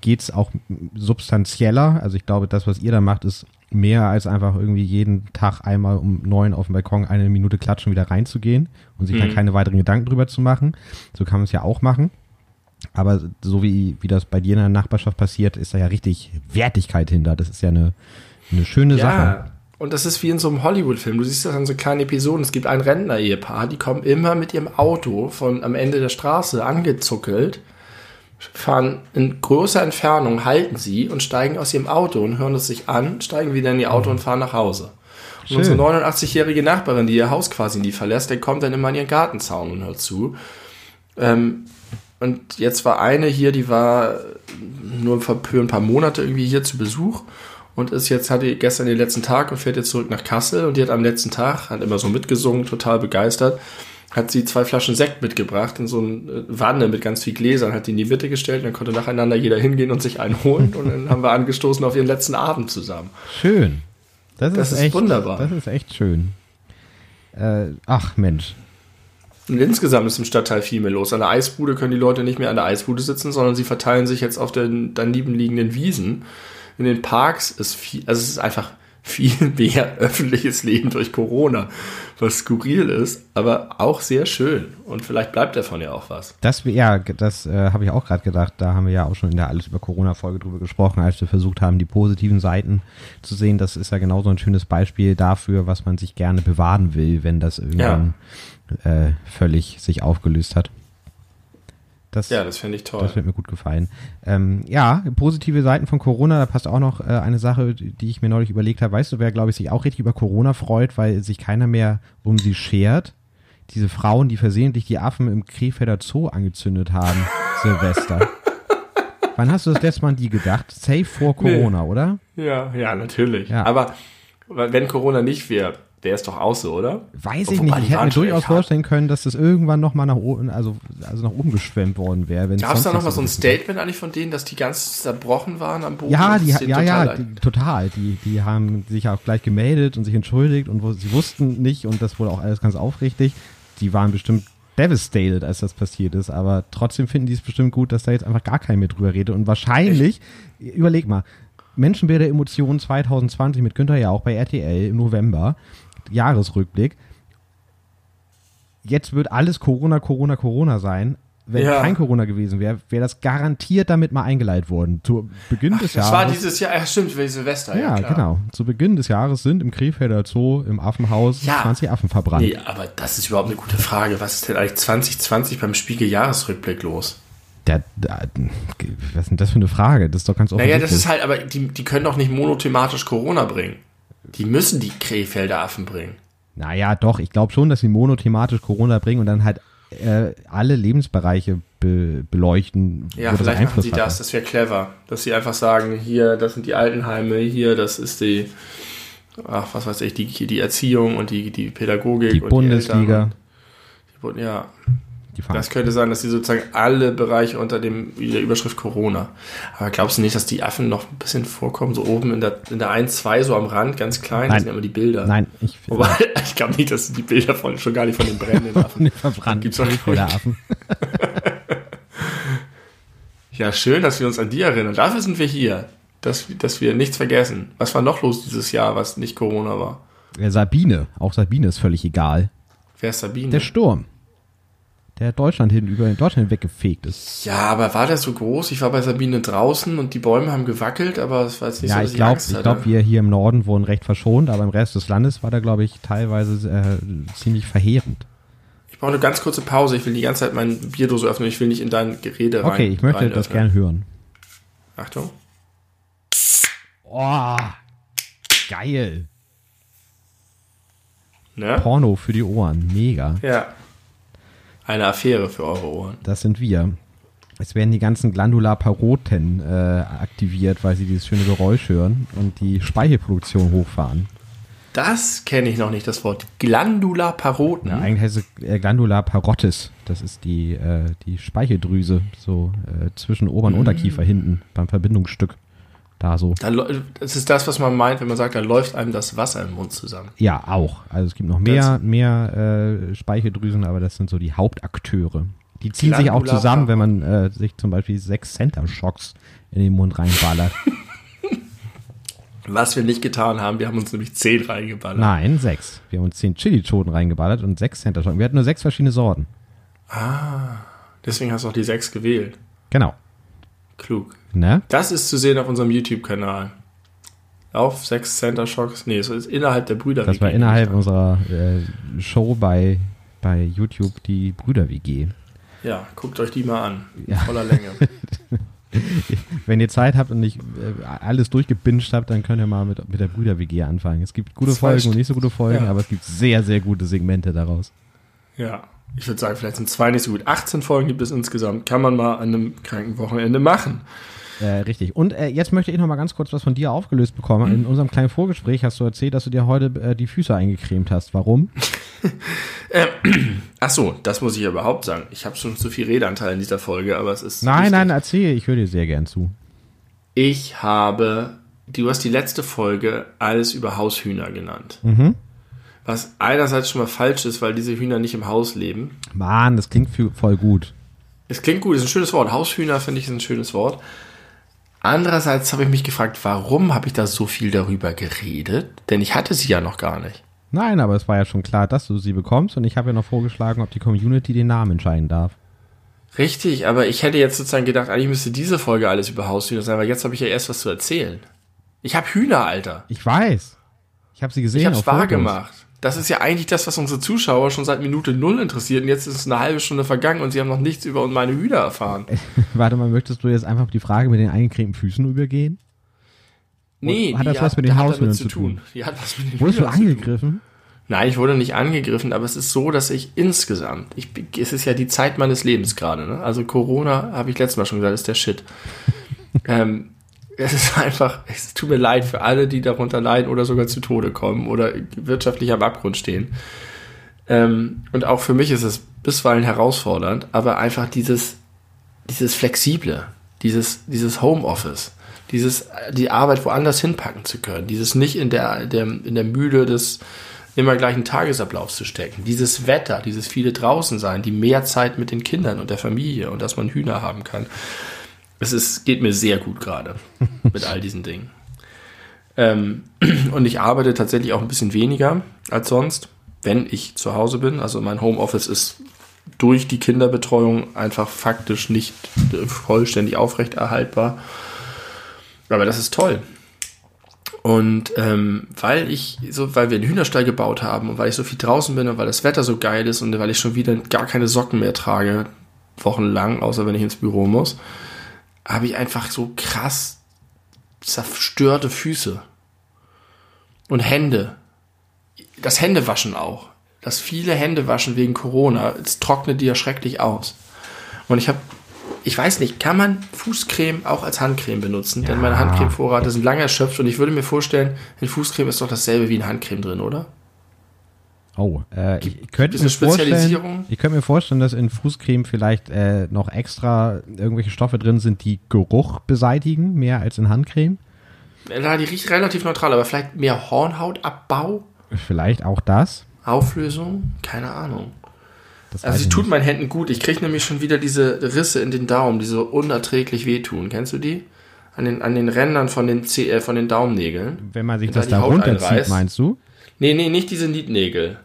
geht es auch substanzieller. Also ich glaube, das, was ihr da macht, ist mehr als einfach irgendwie jeden Tag einmal um neun auf dem Balkon eine Minute klatschen, wieder reinzugehen und sich mhm. dann keine weiteren Gedanken drüber zu machen. So kann man es ja auch machen. Aber so wie, wie das bei dir in der Nachbarschaft passiert, ist da ja richtig Wertigkeit hinter. Das ist ja eine, eine schöne ja. Sache. Und das ist wie in so einem Hollywood-Film. Du siehst das an so kleinen Episoden. Es gibt ein Rentner-Ehepaar, die kommen immer mit ihrem Auto von am Ende der Straße angezuckelt fahren in großer Entfernung, halten sie und steigen aus ihrem Auto und hören es sich an, steigen wieder in ihr Auto und fahren nach Hause. Und Schön. unsere 89-jährige Nachbarin, die ihr Haus quasi nie verlässt, der kommt dann immer in ihren Gartenzaun und hört zu. Ähm, und jetzt war eine hier, die war nur für ein paar Monate irgendwie hier zu Besuch und ist jetzt, hatte gestern den letzten Tag und fährt jetzt zurück nach Kassel und die hat am letzten Tag, hat immer so mitgesungen, total begeistert hat sie zwei Flaschen Sekt mitgebracht in so eine äh, Wanne mit ganz viel Gläsern, hat die in die Mitte gestellt und dann konnte nacheinander jeder hingehen und sich einen holen und dann haben wir angestoßen auf ihren letzten Abend zusammen. Schön. Das, das ist, ist, echt, wunderbar. Das ist echt schön. Äh, ach Mensch. Und insgesamt ist im Stadtteil viel mehr los. An der Eisbude können die Leute nicht mehr an der Eisbude sitzen, sondern sie verteilen sich jetzt auf den daneben liegenden Wiesen. In den Parks ist viel, also es ist einfach viel (laughs) mehr öffentliches Leben durch Corona, was skurril ist, aber auch sehr schön. Und vielleicht bleibt davon ja auch was. Das, ja, das äh, habe ich auch gerade gedacht. Da haben wir ja auch schon in der Alles über Corona-Folge drüber gesprochen, als wir versucht haben, die positiven Seiten zu sehen. Das ist ja genauso ein schönes Beispiel dafür, was man sich gerne bewahren will, wenn das irgendwann ja. äh, völlig sich aufgelöst hat. Das, Ja, das finde ich toll. Das wird mir gut gefallen. Ähm, ja, positive Seiten von Corona, da passt auch noch äh, eine Sache, die ich mir neulich überlegt habe. Weißt du, wer, glaube ich, sich auch richtig über Corona freut, weil sich keiner mehr um sie schert? Diese Frauen, die versehentlich die Affen im Krefelder Zoo angezündet haben, (laughs) Silvester. Wann hast du das letzte Mal an die gedacht? Safe vor Corona, oder? ja, ja, natürlich. Ja. Aber wenn Corona nicht wäre, wäre es doch auch so, oder? Weiß ich nicht. Ich hätte mir durchaus echt vorstellen können, dass das irgendwann nochmal nach oben, also, also nach oben geschwemmt worden wäre. Gab es da sonst noch mal nicht so ein Statement eigentlich von denen, dass die ganz zerbrochen waren am Boden? Ja, die, ist ja, total ja, die, total. Die, die haben sich auch gleich gemeldet und sich entschuldigt und wo, sie wussten nicht und das wurde auch alles ganz aufrichtig. Die waren bestimmt devastated, als das passiert ist, aber trotzdem finden die es bestimmt gut, dass da jetzt einfach gar keiner mehr drüber redet und wahrscheinlich, überleg mal, Menschenbilder Emotionen 2020 mit Günther ja auch bei RTL im November, Jahresrückblick. Jetzt wird alles Corona, Corona, Corona sein. Wenn Ja. kein Corona gewesen wäre, wäre das garantiert damit mal eingeleitet worden. Zu Beginn des Das Jahres. war dieses Jahr, ja stimmt, wie Silvester. Ja, ja, genau. Zu Beginn des Jahres sind im Krefelder Zoo im Affenhaus Ja. 20 Affen verbrannt. Nee, aber das ist überhaupt eine gute Frage. Was ist denn eigentlich 2020 beim Spiegel-Jahresrückblick los? Der, der, was ist denn das für eine Frage? Das ist doch ganz Naja, offensichtlich. das ist halt, aber die, die können doch nicht monothematisch Corona bringen. Die müssen die Krefelder Affen bringen. Naja, doch. Ich glaube schon, dass sie monothematisch Corona bringen und dann halt äh, alle Lebensbereiche be beleuchten, Ja, vielleicht machen sie das, das wäre clever. Dass sie einfach sagen, hier, das sind die Altenheime, hier, das ist die, ach, was weiß ich, die, die Erziehung und die, die Pädagogik Die und Bundesliga. Die Eltern ja, Die fahren. das könnte sein, dass sie sozusagen alle Bereiche unter dem, der Überschrift Corona. Aber glaubst du nicht, dass die Affen noch ein bisschen vorkommen, so oben in der, in der 1, 2, so am Rand, ganz klein? Nein. Das sind immer die Bilder. Nein, ich Wobei, (laughs) ich glaube nicht, dass die Bilder von, schon gar nicht von den brennenden Affen. (laughs) von den verbrannten Affen. (laughs) Ja, schön, dass wir uns an die erinnern. Dafür sind wir hier. Dass, dass wir nichts vergessen. Was war noch los dieses Jahr, was nicht Corona war? Ja, Sabine, auch Sabine ist völlig egal. Wer ist Sabine? Der Sturm, der Deutschland hin über Deutschland weggefegt ist. ja, aber war der so groß? Ich war bei Sabine draußen und die Bäume haben gewackelt, aber es war jetzt nicht Ja, so, dass ich glaube, ich hatte. glaub, wir hier im Norden wurden recht verschont, aber im Rest des Landes war da, glaube ich, teilweise äh, ziemlich verheerend. Ich brauche eine ganz kurze Pause. Ich will die ganze Zeit mein Bierdose öffnen. Ich will nicht in dein Gerede rein. Okay, ich möchte rein das gerne hören. Achtung. Oh, geil. Ne? Porno für die Ohren, mega. Ja. Eine Affäre für eure Ohren. Das sind wir. Es werden die ganzen Glandula paroten äh, aktiviert, weil sie dieses schöne Geräusch hören und die Speichelproduktion hochfahren. Das kenne ich noch nicht, das Wort. Glandula paroten. Ja, eigentlich heißt es äh, Glandula parottis. Das ist die, äh, die Speicheldrüse, so äh, zwischen Ober- und Unterkiefer hinten beim Verbindungsstück. Da so. Da Das ist das, was man meint, wenn man sagt, da läuft einem das Wasser im Mund zusammen. Ja, auch. Also es gibt noch mehr, mehr äh, Speicheldrüsen, aber das sind so die Hauptakteure. Die ziehen sich auch Glandula zusammen, wenn man äh, sich zum Beispiel sechs Center Shocks in den Mund reinballert. Was wir nicht getan haben, wir haben uns nämlich zehn reingeballert. Nein, sechs. Wir haben uns zehn Chili-Schoten reingeballert und sechs Center Shocks. Wir hatten nur sechs verschiedene Sorten. Deswegen hast du auch die sechs gewählt. Genau. Klug. Ne? Das ist zu sehen auf unserem YouTube-Kanal. Auf sechs Center Shocks. Nee, es ist innerhalb der Brüder. Das war innerhalb unserer äh, Show bei, bei YouTube die Brüder-WG. Ja, guckt euch die mal an. Ja. voller Länge. (laughs) Wenn ihr Zeit habt und nicht äh, alles durchgebinged habt, dann könnt ihr mal mit, mit der Brüder-WG anfangen. Es gibt gute Zwei Folgen und nicht so gute Folgen, Ja. aber es gibt sehr, sehr gute Segmente daraus. ja. Ich würde sagen, vielleicht sind zwei nicht so gut. 18 Folgen gibt es insgesamt. Kann man mal an einem kranken Wochenende machen. Äh, richtig. Und äh, jetzt möchte ich noch mal ganz kurz was von dir aufgelöst bekommen. In unserem kleinen Vorgespräch hast du erzählt, dass du dir heute äh, die Füße eingecremt hast. Warum? (laughs) (clears throat) Ach so, das muss ich ja überhaupt sagen. Ich habe schon zu viel Redeanteil in dieser Folge, aber es ist. Nein, wichtig. nein, erzähl. Ich höre dir sehr gern zu. Ich habe, du hast die letzte Folge alles über Haushühner genannt. Mhm. Was einerseits schon mal falsch ist, weil diese Hühner nicht im Haus leben. Mann, das klingt voll gut. Es klingt gut, ist ein schönes Wort. Haushühner finde ich ist ein schönes Wort. Andererseits habe ich mich gefragt, warum habe ich da so viel darüber geredet? Denn ich hatte sie ja noch gar nicht. Nein, aber es war ja schon klar, dass du sie bekommst und ich habe ja noch vorgeschlagen, ob die Community den Namen entscheiden darf. Richtig, aber ich hätte jetzt sozusagen gedacht, eigentlich müsste diese Folge alles über Haushühner sein, weil jetzt habe ich ja erst was zu erzählen. Ich habe Hühner, Alter. Ich weiß. Ich habe sie gesehen Ich habe es auf wahr Fotos. gemacht. Das ist ja eigentlich das, was unsere Zuschauer schon seit Minute null interessiert. Und jetzt ist es eine halbe Stunde vergangen und sie haben noch nichts über meine Hühner erfahren. (laughs) Warte mal, möchtest du jetzt einfach die Frage mit den eingecremten Füßen übergehen? Nee, hat das was mit den Haushühnern zu tun? Die hat was mit den Wurdest du tun. angegriffen? Nein, ich wurde nicht angegriffen, aber es ist so, dass ich insgesamt, ich, es ist ja die Zeit meines Lebens gerade, ne? Also Corona, habe ich letztes Mal schon gesagt, ist der Shit. (laughs) ähm, es ist einfach, es tut mir leid für alle, die darunter leiden oder sogar zu Tode kommen oder wirtschaftlich am Abgrund stehen. Ähm, und auch für mich ist es bisweilen herausfordernd, aber einfach dieses, dieses Flexible, dieses, dieses Homeoffice, dieses, die Arbeit woanders hinpacken zu können, dieses nicht in der, der, in der Mühle des immer gleichen Tagesablaufs zu stecken, dieses Wetter, dieses viele draußen sein, die mehr Zeit mit den Kindern und der Familie und dass man Hühner haben kann. Es ist, geht mir sehr gut gerade (laughs) mit all diesen Dingen. Ähm, (clears throat) und ich arbeite tatsächlich auch ein bisschen weniger als sonst, wenn ich zu Hause bin. Also mein Homeoffice ist durch die Kinderbetreuung einfach faktisch nicht äh, vollständig aufrechterhaltbar. Aber das ist toll. Und ähm, weil ich so, weil wir einen Hühnerstall gebaut haben und weil ich so viel draußen bin und weil das Wetter so geil ist und weil ich schon wieder gar keine Socken mehr trage, wochenlang, außer wenn ich ins Büro muss, habe ich einfach so krass zerstörte Füße und Hände. Das Händewaschen auch. Das viele Händewaschen wegen Corona, es trocknet die ja schrecklich aus. Und ich habe ich weiß nicht, kann man Fußcreme auch als Handcreme benutzen? Ja. Denn meine Handcremevorrat ist lang erschöpft und ich würde mir vorstellen, in Fußcreme ist doch dasselbe wie in Handcreme drin, oder? Oh, äh, ich könnte mir vorstellen, ich könnte mir vorstellen, dass in Fußcreme vielleicht äh, noch extra irgendwelche Stoffe drin sind, die Geruch beseitigen, mehr als in Handcreme. Ja, die riecht relativ neutral, aber vielleicht mehr Hornhautabbau, Vielleicht auch das. Auflösung, keine Ahnung. das Also ich tut nicht. meinen Händen gut. Ich kriege nämlich schon wieder diese Risse in den Daumen, die so unerträglich wehtun. Kennst du die? An den, an den Rändern von den, Zeh- äh, von den Daumennägeln. Wenn man sich wenn da das da Haut runterzieht, meinst du? Nee, nee, nicht diese Nietnägel,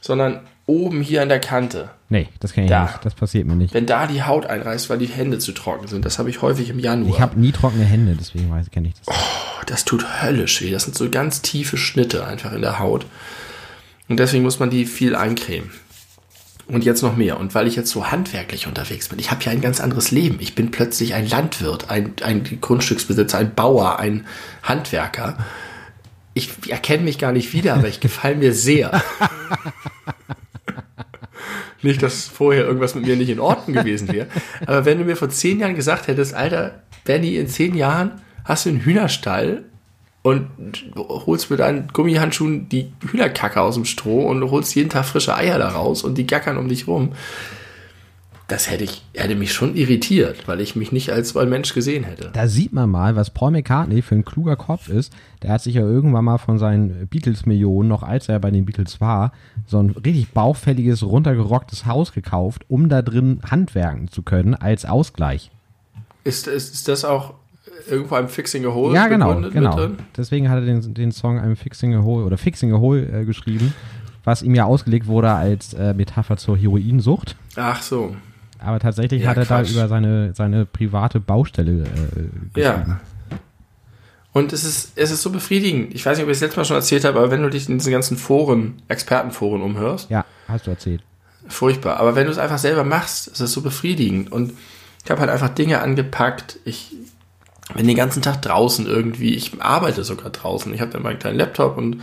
sondern oben hier an der Kante. Nee, das kann ich Da. nicht. Das passiert mir nicht. Wenn da die Haut einreißt, weil die Hände zu trocken sind. Das habe ich häufig im Januar. Ich habe nie trockene Hände, deswegen weiß kenne ich das. Oh, das tut höllisch weh. Das sind so ganz tiefe Schnitte einfach in der Haut. Und deswegen muss man die viel eincremen. Und jetzt noch mehr. Und weil ich jetzt so handwerklich unterwegs bin, ich habe ja ein ganz anderes Leben. Ich bin plötzlich ein Landwirt, ein, ein Grundstücksbesitzer, ein Bauer, ein Handwerker. Ich erkenne mich gar nicht wieder, aber ich gefalle mir sehr. (laughs) Nicht, dass vorher irgendwas mit mir nicht in Ordnung gewesen wäre. Aber wenn du mir vor zehn Jahren gesagt hättest, Alter, Benny, in zehn Jahren hast du einen Hühnerstall und holst mit deinen Gummihandschuhen die Hühnerkacke aus dem Stroh und holst jeden Tag frische Eier da raus und die gackern um dich rum. Das hätte ich, hätte mich schon irritiert, weil ich mich nicht als Mensch gesehen hätte. Da sieht man mal, was Paul McCartney für ein kluger Kopf ist. Der hat sich ja irgendwann mal von seinen Beatles-Millionen, noch als er bei den Beatles war, so ein richtig baufälliges, runtergerocktes Haus gekauft, um da drin handwerken zu können, als Ausgleich. Ist, ist, ist das auch irgendwo einem Fixing a Hole ja, genau, genau. drin? Deswegen hat er den, den Song I'm Fixing a Hole oder Fixing a Hole äh, geschrieben, was ihm ja ausgelegt wurde als äh, Metapher zur Heroinsucht. Ach so. Aber tatsächlich Ja, hat er Quatsch. da über seine, seine private Baustelle äh, Ja. Und es ist, es ist so befriedigend. Ich weiß nicht, ob ich es letztes Mal schon erzählt habe, aber wenn du dich in diesen ganzen Foren, Expertenforen umhörst, Ja, hast du erzählt. furchtbar. Aber wenn du es einfach selber machst, ist es so befriedigend. Und ich habe halt einfach Dinge angepackt. Ich bin den ganzen Tag draußen irgendwie. Ich arbeite sogar draußen. Ich habe dann meinen kleinen Laptop und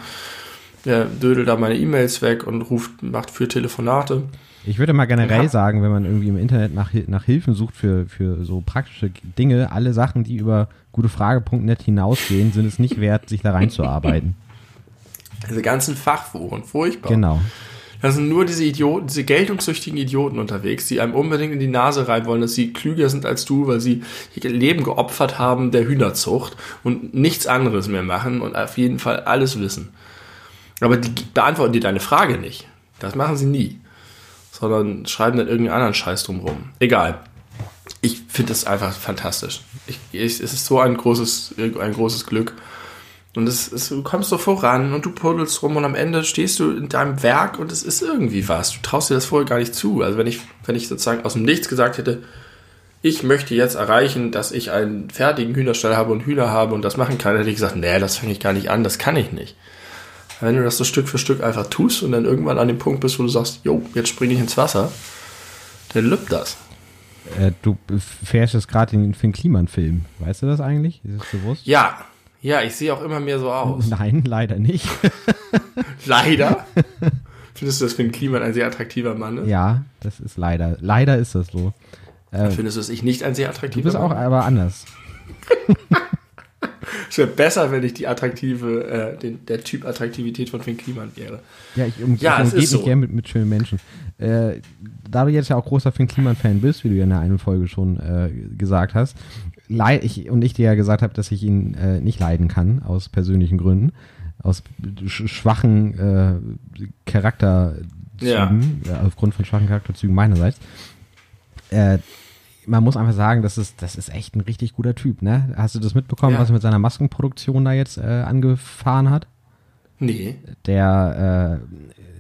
ja, dödel da meine E-Mails weg und ruft, macht für Telefonate. Ich würde mal generell sagen, wenn man irgendwie im Internet nach, nach Hilfen sucht für, für so praktische Dinge, alle Sachen, die über gutefrage.net hinausgehen, sind es nicht wert, sich da reinzuarbeiten. (laughs) Diese ganzen Fachforen, furchtbar. Genau. Da sind nur diese Idioten, diese geltungssüchtigen Idioten unterwegs, die einem unbedingt in die Nase rein wollen, dass sie klüger sind als du, weil sie ihr Leben geopfert haben der Hühnerzucht und nichts anderes mehr machen und auf jeden Fall alles wissen. Aber die beantworten dir deine Frage nicht. Das machen sie nie. Sondern schreiben dann irgendeinen anderen Scheiß drumrum. Egal. Ich finde das einfach fantastisch. Ich, ich, es ist so ein großes, ein großes Glück. Und es, es, du kommst so voran und du puddelst rum und am Ende stehst du in deinem Werk und es ist irgendwie was. Du traust dir das vorher gar nicht zu. Also wenn ich, wenn ich sozusagen aus dem Nichts gesagt hätte, ich möchte jetzt erreichen, dass ich einen fertigen Hühnerstall habe und Hühner habe und das machen kann, hätte ich gesagt, nee, das fange ich gar nicht an, das kann ich nicht. Wenn du das so Stück für Stück einfach tust und dann irgendwann an dem Punkt bist, wo du sagst, jo, jetzt springe ich ins Wasser, dann lübt das. Äh, du fährst jetzt gerade den Finn Kliman-Film. Weißt du das eigentlich? Ist das bewusst? Ja, ja, ich sehe auch immer mehr so aus. (laughs) Nein, leider nicht. (laughs) leider? Findest du, dass Finn Kliman ein sehr attraktiver Mann ist? Ja, das ist leider. Leider ist das so. Äh, Findest du, dass ich nicht ein sehr attraktiver Mann Du bist auch aber anders. (laughs) es wäre besser, wenn ich die attraktive, äh, den, der Typ Attraktivität von Finn Kliman wäre. Ja, ich, um, ja, ich mich so. gerne mit, mit schönen Menschen. Äh, da du jetzt ja auch großer Finn Kliman-Fan bist, wie du ja in der einen Folge schon äh, gesagt hast, ich, und ich dir ja gesagt habe, dass ich ihn äh, nicht leiden kann, aus persönlichen Gründen, aus sch schwachen äh, Charakterzügen, ja. ja. aufgrund von schwachen Charakterzügen meinerseits. Man muss einfach sagen, das ist, das ist echt ein richtig guter Typ, ne? Hast du das mitbekommen, ja. was er mit seiner Maskenproduktion da jetzt äh, angefahren hat? Nee. Der, äh,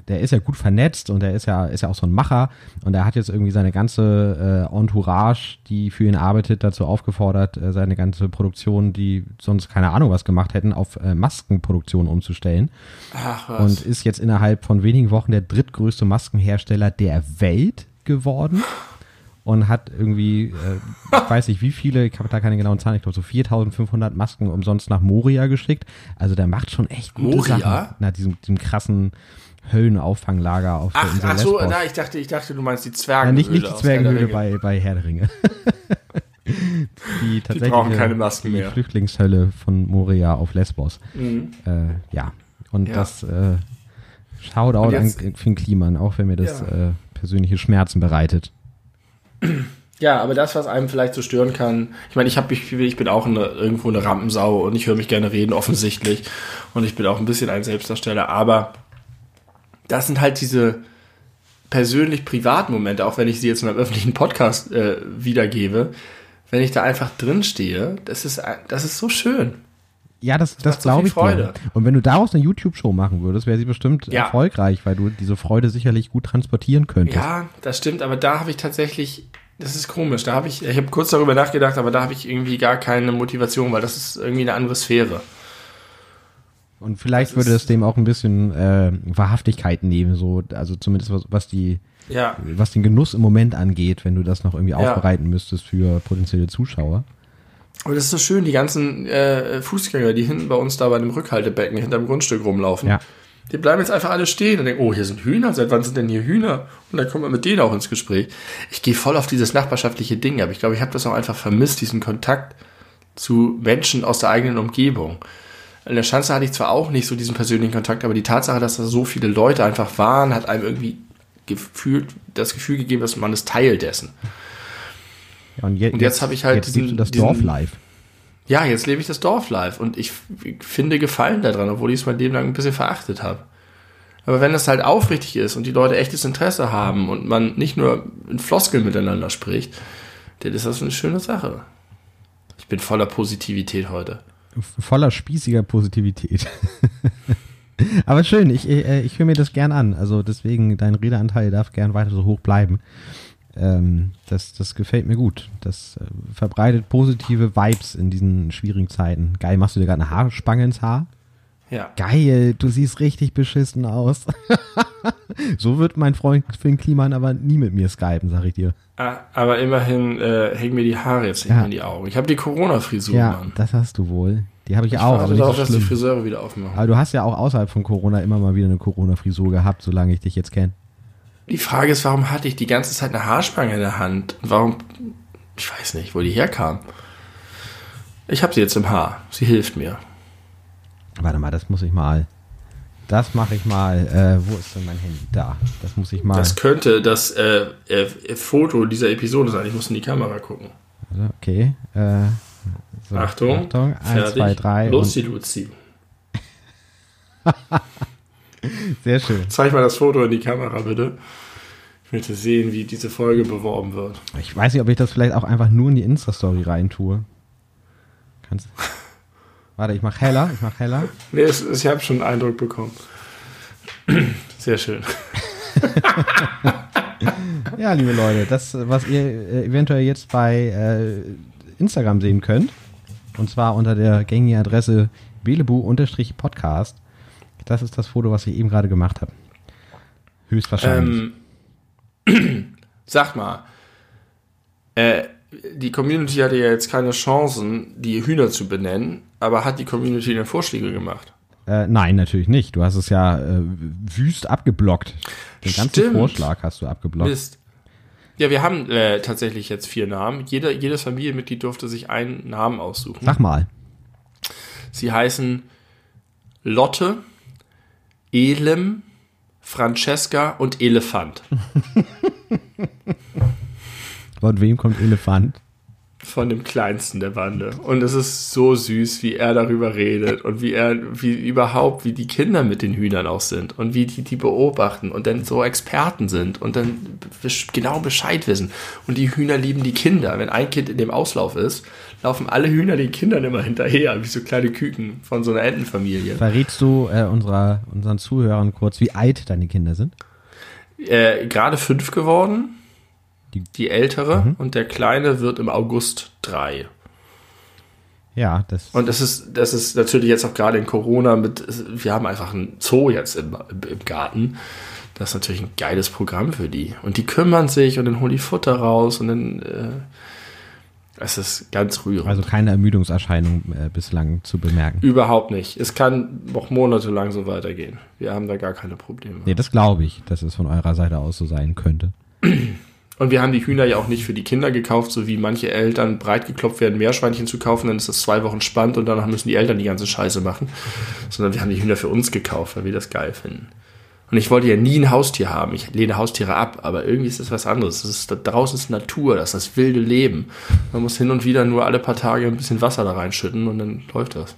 der ist ja gut vernetzt und der ist ja, ist ja auch so ein Macher und er hat jetzt irgendwie seine ganze äh, Entourage, die für ihn arbeitet, dazu aufgefordert, äh, seine ganze Produktion, die sonst keine Ahnung was gemacht hätten, auf äh, Maskenproduktion umzustellen. Ach, was. Und ist jetzt innerhalb von wenigen Wochen der drittgrößte Maskenhersteller der Welt geworden (laughs) und hat irgendwie, äh, ich weiß nicht wie viele, ich habe da keine genauen Zahlen, ich glaube so 4500 Masken umsonst nach Moria geschickt. Also der macht schon echt gute Moria? Sachen. Na, diesem, diesem krasen Höllenaufanglager auf ach, der Insel Ach so, na, ich dachte, ich dachte, du meinst die Zwergenhöhle. Ja, nicht, nicht die Zwergenhöhle bei, bei Herr der Ringe. (laughs) die tatsächlich die brauchen keine Masken die mehr. Flüchtlingshölle von Moria auf Lesbos. Mhm. Äh, ja, und ja. das äh, Shoutout an Finn Kliman, auch wenn mir das ja. äh, persönliche Schmerzen bereitet. Ja, aber das, was einem vielleicht so stören kann, ich meine, ich habe ich, ich bin auch eine, irgendwo eine Rampensau und ich höre mich gerne reden, offensichtlich. Und ich bin auch ein bisschen ein Selbstdarsteller, aber das sind halt diese persönlich privaten Momente, auch wenn ich sie jetzt in einem öffentlichen Podcast äh, wiedergebe, wenn ich da einfach drin stehe, das ist, das ist so schön. Ja, das, das, das glaube ich Freude. Dir. Und wenn du daraus eine YouTube-Show machen würdest, wäre sie bestimmt ja. erfolgreich, weil du diese Freude sicherlich gut transportieren könntest. Ja, das stimmt, aber da habe ich tatsächlich, das ist komisch, da habe ich, ich habe kurz darüber nachgedacht, aber da habe ich irgendwie gar keine Motivation, weil das ist irgendwie eine andere Sphäre. Und vielleicht das würde es dem auch ein bisschen äh, Wahrhaftigkeit nehmen, so, also zumindest was, was die, ja. was den Genuss im Moment angeht, wenn du das noch irgendwie ja. aufbereiten müsstest für potenzielle Zuschauer. Und das ist so schön, die ganzen äh, Fußgänger, die hinten bei uns da bei dem Rückhaltebecken hinterm Grundstück rumlaufen. Ja. Die bleiben jetzt einfach alle stehen und denken, oh, hier sind Hühner, seit wann sind denn hier Hühner? Und dann kommt man mit denen auch ins Gespräch. Ich gehe voll auf dieses nachbarschaftliche Ding, aber ich glaube, ich habe das auch einfach vermisst, diesen Kontakt zu Menschen aus der eigenen Umgebung. In der Schanze hatte ich zwar auch nicht so diesen persönlichen Kontakt, aber die Tatsache, dass da so viele Leute einfach waren, hat einem irgendwie gefühlt, das Gefühl gegeben, dass man es Teil dessen. Ja, und, je, und, jetzt, jetzt habe ich halt jetzt diesen, das Dorf live. Ja, jetzt lebe ich das Dorf live und ich finde Gefallen daran, obwohl ich es mein Leben lang ein bisschen verachtet habe. Aber wenn das halt aufrichtig ist und die Leute echtes Interesse haben und man nicht nur in Floskeln miteinander spricht, dann ist das eine schöne Sache. Ich bin voller Positivität heute voller spießiger Positivität. (laughs) Aber schön, ich, äh, ich höre mir das gern an. Also deswegen, dein Redeanteil darf gern weiter so hoch bleiben. Ähm, das, das gefällt mir gut. Das äh, verbreitet positive Vibes in diesen schwierigen Zeiten. Geil, machst du dir gerade eine Haarspange ins Haar? Ja. Geil, du siehst richtig beschissen aus. (laughs) so wird mein Freund Finn Kliman aber nie mit mir skypen, sag ich dir. Ah, aber immerhin äh, hängen mir die Haare jetzt nicht ja. in die Augen. Ich habe die Corona-Frisur, ja, Mann. das hast du wohl. Die habe ich, ich auch. Aber darauf, so dass die Friseure wieder aufmachen. Aber du hast ja auch außerhalb von Corona immer mal wieder eine Corona-Frisur gehabt, solange ich dich jetzt kenne. Die Frage ist, warum hatte ich die ganze Zeit eine Haarspange in der Hand? Und warum, ich weiß nicht, wo die herkam. Ich habe sie jetzt im Haar. Sie hilft mir. Warte mal, das muss ich mal. Das mache ich mal. Äh, wo ist denn mein Handy? Da. Das muss ich mal. Das könnte das äh, äh, Foto dieser Episode sein. Ich muss in die Kamera gucken. Also, okay. Äh, so, Achtung. Achtung. Eins, fertig. zwei, drei. Luzi, Luzi. (laughs) Sehr schön. Zeig mal das Foto in die Kamera, bitte. Ich möchte sehen, wie diese Folge beworben wird. Ich weiß nicht, ob ich das vielleicht auch einfach nur in die Insta-Story reintue. Kannst. Warte, ich mach heller, ich mach heller. Nee, es, ich habe schon einen Eindruck bekommen. Sehr schön. (laughs) ja, liebe Leute, das, was ihr äh, eventuell jetzt bei äh, Instagram sehen könnt, und zwar unter der gängigen Adresse belebu-podcast, Das ist das Foto, was ich eben gerade gemacht habe. Höchstwahrscheinlich. Ähm, (clears throat) sag mal, äh, die Community hatte ja jetzt keine Chancen, die Hühner zu benennen, aber hat die Community denn Vorschläge gemacht? Äh, nein, natürlich nicht. Du hast es ja äh, wüst abgeblockt. Den ganzen Stimmt. Vorschlag hast du abgeblockt. Mist. Ja, wir haben äh, tatsächlich jetzt vier Namen. Jeder, jedes Familienmitglied durfte sich einen Namen aussuchen. Sag mal. Sie heißen Lotte, Elem, Francesca und Elefant. (laughs) Von wem kommt Elefant? Von dem kleinsten der Bande. Und es ist so süß, wie er darüber redet und wie er, wie überhaupt, wie die Kinder mit den Hühnern auch sind und wie die die beobachten und dann so Experten sind und dann genau Bescheid wissen. Und die Hühner lieben die Kinder. Wenn ein Kind in dem Auslauf ist, laufen alle Hühner den Kindern immer hinterher, wie so kleine Küken von so einer Entenfamilie. Verrätst du äh, unserer, unseren Zuhörern kurz, wie alt deine Kinder sind? Äh, gerade fünf geworden, Die- die ältere, und der kleine wird im August drei. Ja, das. Und das ist, das ist natürlich jetzt auch gerade in Corona mit, wir haben einfach ein Zoo jetzt im, im Garten. Das ist natürlich ein geiles Programm für die. Und die kümmern sich und dann holen die Futter raus und dann, äh, es ist ganz rührend. also keine Ermüdungserscheinung äh, bislang zu bemerken. Überhaupt nicht. Es kann noch monatelang so weitergehen. Wir haben da gar keine Probleme. Nee, das glaube ich, dass es von eurer Seite aus so sein könnte. (clears throat) Und wir haben die Hühner ja auch nicht für die Kinder gekauft, so wie manche Eltern breit geklopft werden, Meerschweinchen zu kaufen, dann ist das zwei Wochen spannend und danach müssen die Eltern die ganze Scheiße machen. Sondern wir haben die Hühner für uns gekauft, weil wir das geil finden. Und ich wollte ja nie ein Haustier haben. Ich lehne Haustiere ab, aber irgendwie ist das was anderes. Das ist, da draußen ist Natur, das ist das wilde Leben. Man muss hin und wieder nur alle paar Tage ein bisschen Wasser da reinschütten und dann läuft das.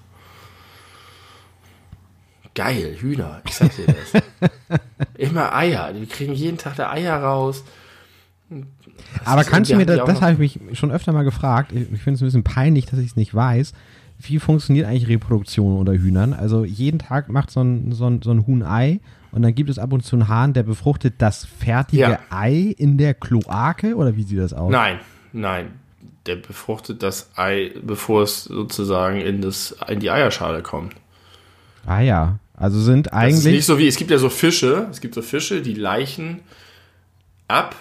Geil, Hühner, ich sag dir das. (laughs) Immer Eier. Wir kriegen jeden Tag da Eier raus. Aber kannst du mir, das, das habe ich mich schon öfter mal gefragt, ich, ich finde es ein bisschen peinlich, dass ich es nicht weiß. Wie funktioniert eigentlich Reproduktion unter Hühnern? Also jeden Tag macht so ein, so ein, so ein Huhn Ei und dann gibt es ab und zu einen Hahn, der befruchtet das fertige Ja. Ei in der Kloake oder wie sieht das aus? Nein, nein. Der befruchtet das Ei, bevor es sozusagen in, das, in die Eierschale kommt. Ah ja, also sind Das ist eigentlich, nicht so wie, es gibt ja so Fische, es gibt so Fische, die leichen ab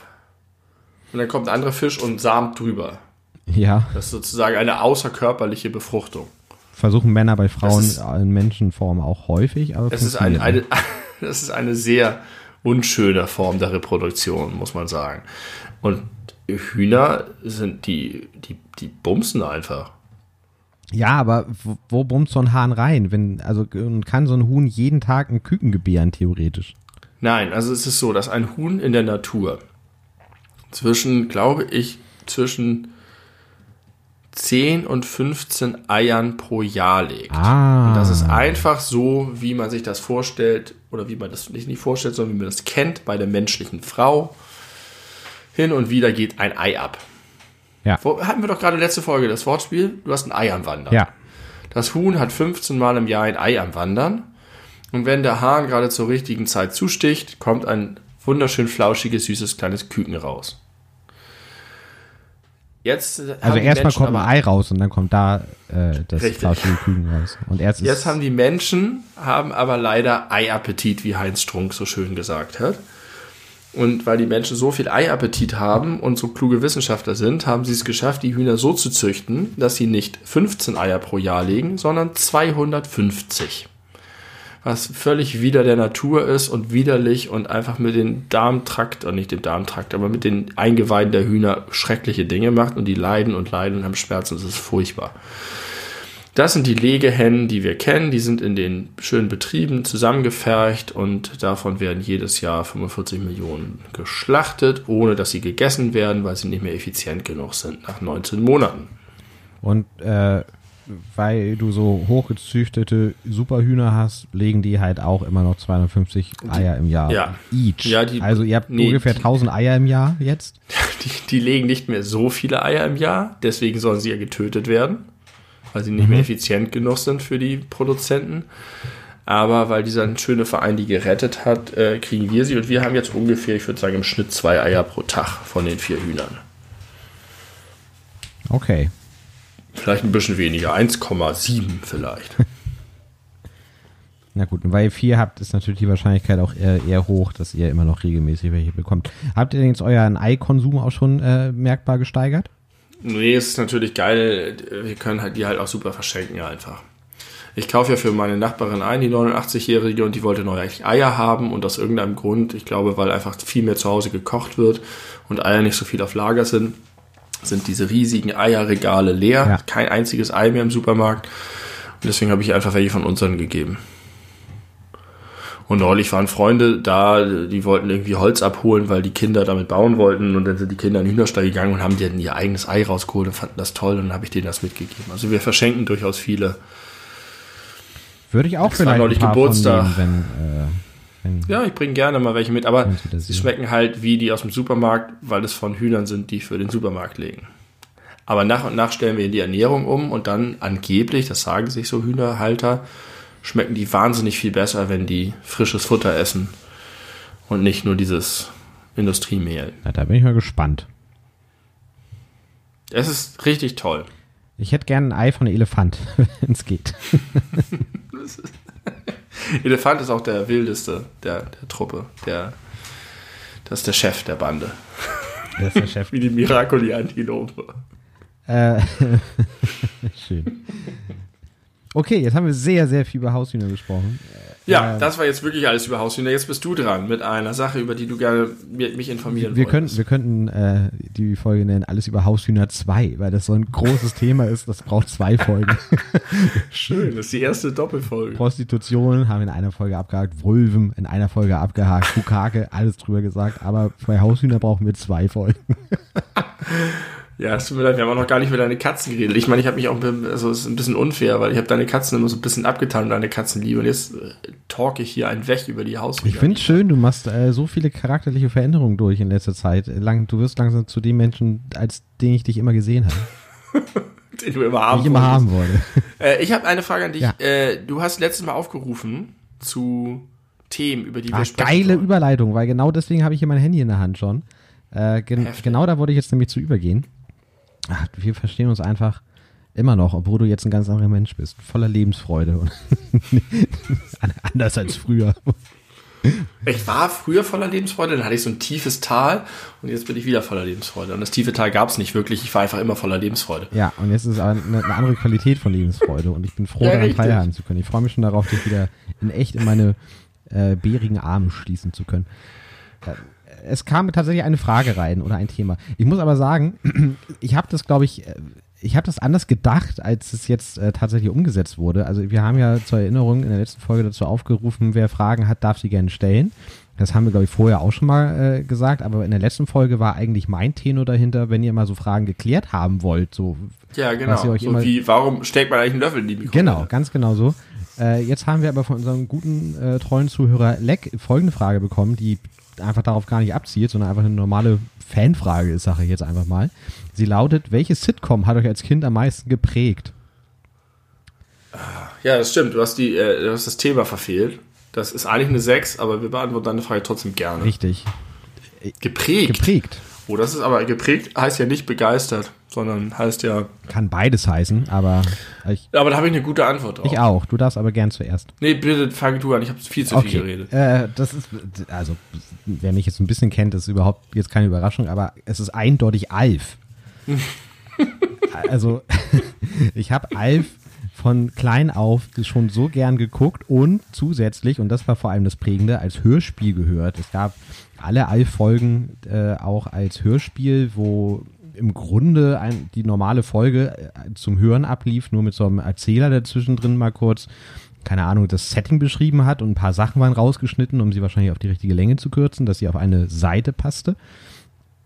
und dann kommt ein anderer Fisch und samt drüber. ja, Das ist sozusagen eine außerkörperliche Befruchtung. versuchen Männer bei Frauen ist- in Menschenform auch häufig, aber Das ist, ein, eine, (laughs) das ist eine sehr unschöne Form der Reproduktion, muss man sagen. Und Hühner sind die, die, die bumsen einfach. Ja, aber wo, wo bummt so ein Hahn rein? Wenn, also kann so ein Huhn jeden Tag ein Küken gebären, theoretisch? Nein, also es ist so, dass ein Huhn in der Natur zwischen, glaube ich, zwischen 10 und 15 Eiern pro Jahr legt. Ah. Und das ist einfach so, wie man sich das vorstellt, oder wie man das nicht, nicht vorstellt, sondern wie man das kennt bei der menschlichen Frau. Hin und wieder geht ein Ei ab. Ja. Hatten wir doch gerade letzte Folge das Wortspiel, du hast ein Ei am Wandern. Ja. Das Huhn hat 15 Mal im Jahr ein Ei am Wandern. Und wenn der Hahn gerade zur richtigen Zeit zusticht, kommt ein wunderschön flauschiges, süßes kleines Küken raus. Jetzt Also erstmal kommt ein aber- Ei raus und dann kommt da äh, das Küken raus. Und erst Jetzt haben die Menschen, haben aber leider Eiappetit, wie Heinz Strunk so schön gesagt hat. Und weil die Menschen so viel Eiappetit haben und so kluge Wissenschaftler sind, haben sie es geschafft, die Hühner so zu züchten, dass sie nicht 15 Eier pro Jahr legen, sondern 250. Was völlig wider der Natur ist und widerlich und einfach mit dem Darmtrakt, oder nicht dem Darmtrakt, aber mit den Eingeweiden der Hühner schreckliche Dinge macht und die leiden und leiden und haben Schmerzen. Das ist furchtbar. Das sind die Legehennen, die wir kennen. Die sind in den schönen Betrieben zusammengefercht und davon werden jedes Jahr 45 Millionen geschlachtet, ohne dass sie gegessen werden, weil sie nicht mehr effizient genug sind nach 19 Monaten. Und äh, weil du so hochgezüchtete Superhühner hast, legen die halt auch immer noch 250 Eier im Jahr. ja. Each. Ja, die- also ihr habt nee, ungefähr die- 1000 Eier im Jahr jetzt. (laughs) Die, die legen nicht mehr so viele Eier im Jahr, deswegen sollen sie ja getötet werden, weil sie nicht mehr effizient genug sind für die Produzenten. Aber weil dieser schöne Verein die gerettet hat, äh, kriegen wir sie und wir haben jetzt ungefähr, ich würde sagen, im Schnitt zwei Eier pro Tag von den vier Hühnern. Okay. Vielleicht ein bisschen weniger, 1,7 vielleicht. (laughs) Na gut, und weil ihr vier habt, ist natürlich die Wahrscheinlichkeit auch eher, eher hoch, dass ihr immer noch regelmäßig welche bekommt. Habt ihr denn jetzt euren Ei-Konsum auch schon äh, merkbar gesteigert? Nee, es ist natürlich geil. Wir können halt die halt auch super verschenken, ja, einfach. Ich kaufe ja für meine Nachbarin ein, die 89-Jährige, und die wollte neue Eier haben und aus irgendeinem Grund, ich glaube, weil einfach viel mehr zu Hause gekocht wird und Eier nicht so viel auf Lager sind, sind diese riesigen Eierregale leer. Ja. Kein einziges Ei mehr im Supermarkt. Und deswegen habe ich einfach welche von unseren gegeben. Und neulich waren Freunde da, die wollten irgendwie Holz abholen, weil die Kinder damit bauen wollten. Und dann sind die Kinder in den Hühnerstall gegangen und haben dann ihr eigenes Ei rausgeholt und fanden das toll. Und dann habe ich denen das mitgegeben. Also wir verschenken durchaus viele. Würde ich auch war vielleicht neulich ein paar Geburtstag. nehmen, wenn, äh, wenn Ja, ich bringe gerne mal welche mit, aber sie schmecken halt wie die aus dem Supermarkt, weil es von Hühnern sind, die für den Supermarkt legen. Aber nach und nach stellen wir die Ernährung um und dann angeblich, das sagen sich so Hühnerhalter, schmecken die wahnsinnig viel besser, wenn die frisches Futter essen und nicht nur dieses Industriemehl. na, da bin ich mal gespannt. Es ist richtig toll. Ich hätte gerne ein Ei von einem Elefant, (laughs) wenn es geht. (laughs) (laughs) Elefant ist auch der wildeste der, der Truppe. Der, das ist der Chef der Bande. Der ist der Chef. (laughs) Wie die Miracoli-Antilope. Äh, (laughs) schön. Okay, jetzt haben wir sehr, sehr viel über Haushühner gesprochen. Ja, Äh, das war jetzt wirklich alles über Haushühner. Jetzt bist du dran mit einer Sache, über die du gerne mi- mich informieren Wir, können, wolltest. wir könnten äh, die Folge nennen Alles über Haushühner 2, weil das so ein großes (laughs) Thema ist, das braucht zwei Folgen. (laughs) Schön, das ist die erste Doppelfolge. Prostitution haben wir in einer Folge abgehakt, Vulven in einer Folge abgehakt, Bukake, alles drüber gesagt, aber bei Haushühner brauchen wir zwei Folgen. (laughs) Ja, es tut mir leid, wir haben auch noch gar nicht über deine Katzen geredet. Ich meine, ich habe mich auch, also es ist ein bisschen unfair, weil ich habe deine Katzen immer so ein bisschen abgetan und deine Katzenliebe und jetzt äh, talk ich hier einen weg über die Haushühner. Ich finde es schön, du machst äh, so viele charakterliche Veränderungen durch in letzter Zeit. Lang, du wirst langsam zu dem Menschen, als den ich dich immer gesehen habe, (laughs) den du immer den haben ich immer haben wollte. (laughs) Äh, ich habe eine Frage an dich. Ja. Äh, du hast letztes Mal aufgerufen zu Themen, über die wir Ah, sprechen geile sollen. Überleitung, weil genau deswegen habe ich hier mein Handy in der Hand schon. Äh, gen Heftig. genau da wollte ich jetzt nämlich zu übergehen. Ach, wir verstehen uns einfach immer noch, obwohl du jetzt ein ganz anderer Mensch bist. Voller Lebensfreude. Und (laughs) Anders als früher. Ich war früher voller Lebensfreude, dann hatte ich so ein tiefes Tal und jetzt bin ich wieder voller Lebensfreude. Und das tiefe Tal gab es nicht wirklich, ich war einfach immer voller Lebensfreude. Ja, und jetzt ist es eine, eine andere Qualität von Lebensfreude und ich bin froh, Ja, daran richtig. teilhaben zu können. Ich freue mich schon darauf, dich wieder in echt in meine äh, bärigen Arme schließen zu können. Es kam tatsächlich eine Frage rein oder ein Thema. Ich muss aber sagen, (clears throat) ich habe das, glaube ich, äh, ich habe das anders gedacht, als es jetzt äh, tatsächlich umgesetzt wurde. Also wir haben ja zur Erinnerung in der letzten Folge dazu aufgerufen, wer Fragen hat, darf sie gerne stellen. Das haben wir, glaube ich, vorher auch schon mal äh, gesagt, aber in der letzten Folge war eigentlich mein Tenor dahinter, wenn ihr mal so Fragen geklärt haben wollt, so Ja, Was ihr genau. euch So immer- wie, warum steckt man eigentlich einen Löffel in die Mikrowelle? Genau, ganz genau so. Äh, jetzt haben wir aber von unserem guten, äh, treuen Zuhörer Leck folgende Frage bekommen, die einfach darauf gar nicht abzielt, sondern einfach eine normale Fanfrage ist, sage ich jetzt einfach mal. Sie lautet, welche Sitcom hat euch als Kind am meisten geprägt? Ja, das stimmt. Du hast, die, äh, du hast das Thema verfehlt. Das ist eigentlich eine 6, aber wir beantworten deine Frage trotzdem gerne. Richtig. Geprägt. Geprägt. Oh, das ist aber geprägt heißt ja nicht begeistert, sondern heißt ja. Kann beides heißen, aber ich, Aber da habe ich eine gute Antwort drauf. ich auch. Du darfst aber gern zuerst. Nee, bitte fang du an. Ich habe viel zu viel geredet. Äh, das ist, also, wer mich jetzt ein bisschen kennt, ist überhaupt jetzt keine Überraschung, aber es ist eindeutig Alf. (laughs) also, (laughs) ich habe Alf von klein auf schon so gern geguckt und zusätzlich, und das war vor allem das Prägende, als Hörspiel gehört. Es gab alle Alf-Folgen äh, auch als Hörspiel, wo im Grunde ein, die normale Folge äh, zum Hören ablief, nur mit so einem Erzähler dazwischen drin mal kurz, keine Ahnung, das Setting beschrieben hat und ein paar Sachen waren rausgeschnitten, um sie wahrscheinlich auf die richtige Länge zu kürzen, dass sie auf eine Seite passte.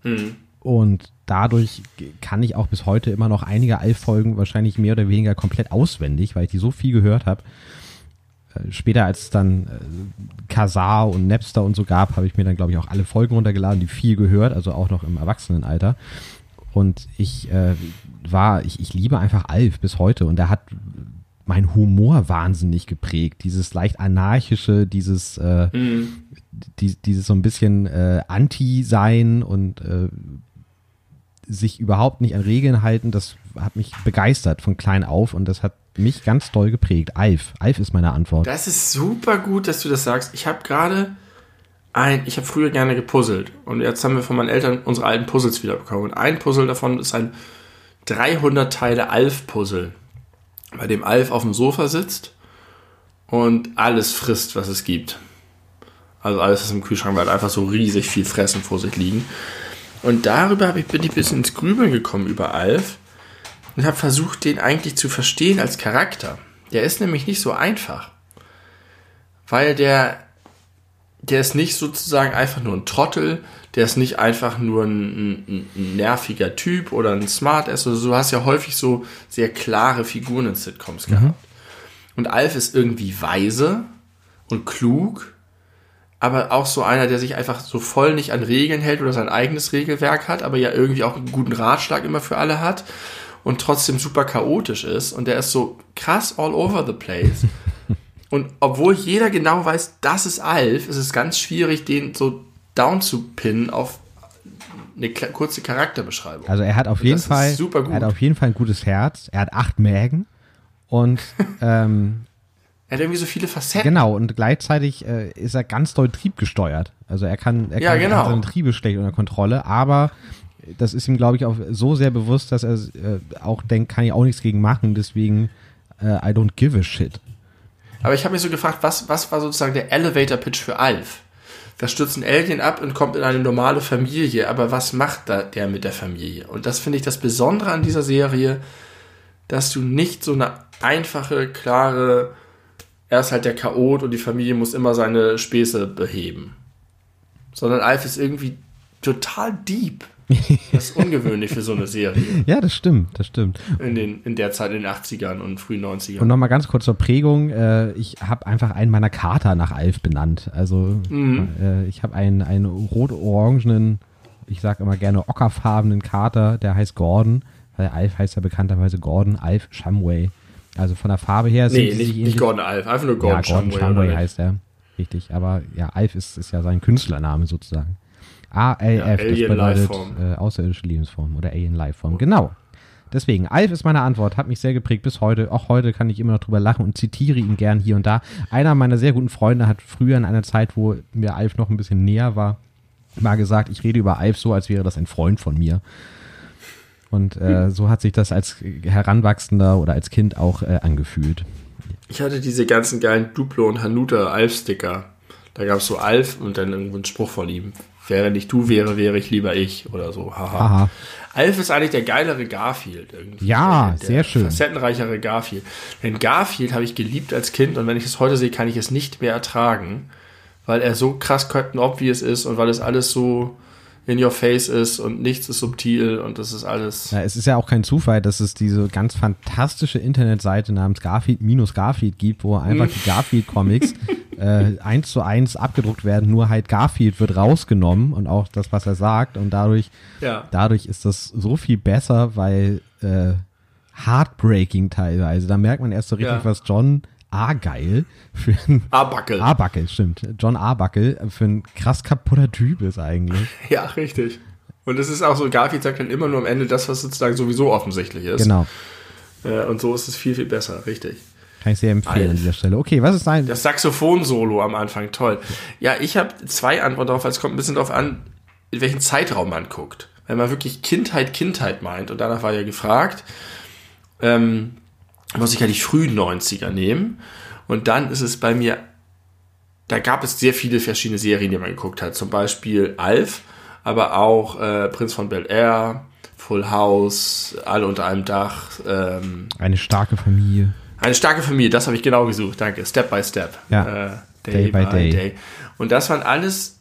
Hm. Und dadurch kann ich auch bis heute immer noch einige Alf-Folgen wahrscheinlich mehr oder weniger komplett auswendig, weil ich die so viel gehört habe. Äh, Später, als es dann äh, Kazaa und Napster und so gab, habe ich mir dann, glaube ich, auch alle Folgen runtergeladen, die viel gehört, also auch noch im Erwachsenenalter. Und ich äh, war, ich, ich liebe einfach Alf bis heute und er hat mein Humor wahnsinnig geprägt. Dieses leicht anarchische, dieses, äh, Hm. die, dieses so ein bisschen äh, Anti-Sein und äh, sich überhaupt nicht an Regeln halten, das hat mich begeistert von klein auf und das hat mich ganz doll geprägt. Alf, Alf ist meine Antwort. Das ist super gut, dass du das sagst. Ich habe gerade ein, ich habe früher gerne gepuzzelt und jetzt haben wir von meinen Eltern unsere alten Puzzles wiederbekommen. Und ein Puzzle davon ist ein 300 Teile Alf-Puzzle, bei dem Alf auf dem Sofa sitzt und alles frisst, was es gibt. Also alles, was im Kühlschrank hat einfach so riesig viel Fressen vor sich liegen. Und darüber ich, bin ich ein bisschen ins Grübeln gekommen über Alf und habe versucht, den eigentlich zu verstehen als Charakter. Der ist nämlich nicht so einfach. Weil der, der ist nicht sozusagen einfach nur ein Trottel, der ist nicht einfach nur ein, ein, ein nerviger Typ oder ein Smartass. Also du hast ja häufig so sehr klare Figuren in Sitcoms gehabt. Mhm. Und Alf ist irgendwie weise und klug, aber auch so einer, der sich einfach so voll nicht an Regeln hält oder sein eigenes Regelwerk hat, aber ja irgendwie auch einen guten Ratschlag immer für alle hat und trotzdem super chaotisch ist. Und der ist so krass all over the place. (laughs) und obwohl jeder genau weiß, das ist Alf, ist es ganz schwierig, den so down zu pinnen auf eine kurze Charakterbeschreibung. Also er hat auf jeden Fall, super gut. er hat auf jeden Fall ein gutes Herz. Er hat acht Mägen und (laughs) ähm, er hat irgendwie so viele Facetten. Genau, und gleichzeitig äh, ist er ganz doll triebgesteuert. Also er kann, er ja, kann genau. seine Triebe schlecht unter Kontrolle, aber das ist ihm, glaube ich, auch so sehr bewusst, dass er äh, auch denkt, kann ich auch nichts gegen machen, deswegen äh, I don't give a shit. Aber ich habe mich so gefragt, was, was war sozusagen der Elevator-Pitch für Alf? Da stürzt ein Alien ab und kommt in eine normale Familie, aber was macht da der mit der Familie? Und das finde ich das Besondere an dieser Serie, dass du nicht so eine einfache, klare, er ist halt der Chaot und die Familie muss immer seine Späße beheben. Sondern Alf ist irgendwie total deep. (laughs) Das ist ungewöhnlich für so eine Serie. Ja, das stimmt, das stimmt. In, den, in der Zeit, in den 80ern und frühen 90ern. Und nochmal ganz kurz zur Prägung. Äh, ich habe einfach einen meiner Kater nach Alf benannt. Also mhm. äh, ich habe einen, einen rot-orangenen, ich sage immer gerne ockerfarbenen Kater, der heißt Gordon. Weil Alf heißt ja bekannterweise Gordon Alf Shumway. Also von der Farbe her nee, nicht, nicht Gordon Alf, einfach nur Gordon, ja, Gordon. Shumway heißt er. Richtig, aber ja, Alf ist, ist ja sein Künstlername sozusagen. ALF, ja, das bedeutet äh, außerirdische Lebensform oder Alien Lifeform. Genau. Deswegen, Alf ist meine Antwort, hat mich sehr geprägt bis heute. Auch heute kann ich immer noch drüber lachen und zitiere ihn gern hier und da. Einer meiner sehr guten Freunde hat früher in einer Zeit, wo mir Alf noch ein bisschen näher war, mal gesagt, ich rede über Alf so, als wäre das ein Freund von mir. Und äh, hm. so hat sich das als Heranwachsender oder als Kind auch äh, angefühlt. Ich hatte diese ganzen geilen Duplo und Hanuta Alf-Sticker. Da gab es so Alf und dann irgendwo einen Spruch von ihm. Wäre nicht du wäre, wäre ich lieber ich oder so. Haha. Aha. Alf ist eigentlich der geilere Garfield irgendwie. Ja, der, sehr schön. Facettenreichere Garfield. Denn Garfield habe ich geliebt als Kind und wenn ich es heute sehe, kann ich es nicht mehr ertragen, weil er so krass Captain Obvious ist und weil es alles so in your face ist und nichts ist subtil und das ist alles. Ja, es ist ja auch kein Zufall, dass es diese ganz fantastische Internetseite namens Garfield-Garfield gibt, wo einfach die Garfield-Comics (laughs) äh, eins zu eins abgedruckt werden, nur halt Garfield wird rausgenommen und auch das, was er sagt und dadurch, ja. dadurch ist das so viel besser, weil äh, heartbreaking teilweise. Da merkt man erst so richtig, ja. was John Argeil für ein Arbackel. Arbackel, stimmt. John Arbackel für ein krass kaputter Typ ist eigentlich. (laughs) Ja, richtig. Und es ist auch so, Garfield sagt dann immer nur am Ende das, was sozusagen sowieso offensichtlich ist. Genau. Äh, und so ist es viel, viel besser, richtig. Kann ich sehr empfehlen Alf. an dieser Stelle. Okay, was ist dein? Das Saxophon-Solo am Anfang, toll. Ja, ich habe zwei Antworten darauf, weil es kommt ein bisschen darauf an, in welchen Zeitraum man guckt. Wenn man wirklich Kindheit, Kindheit meint, und danach war ja gefragt, ähm, muss ich ja die frühen 90er nehmen. Und dann ist es bei mir, da gab es sehr viele verschiedene Serien, die man geguckt hat. Zum Beispiel Alf, aber auch äh, Prinz von Bel Air, Full House, alle unter einem Dach. Ähm, eine starke Familie. Eine starke Familie, das habe ich genau gesucht, danke. Step by Step. Ja. Äh, day, day, by day. day. Und das waren alles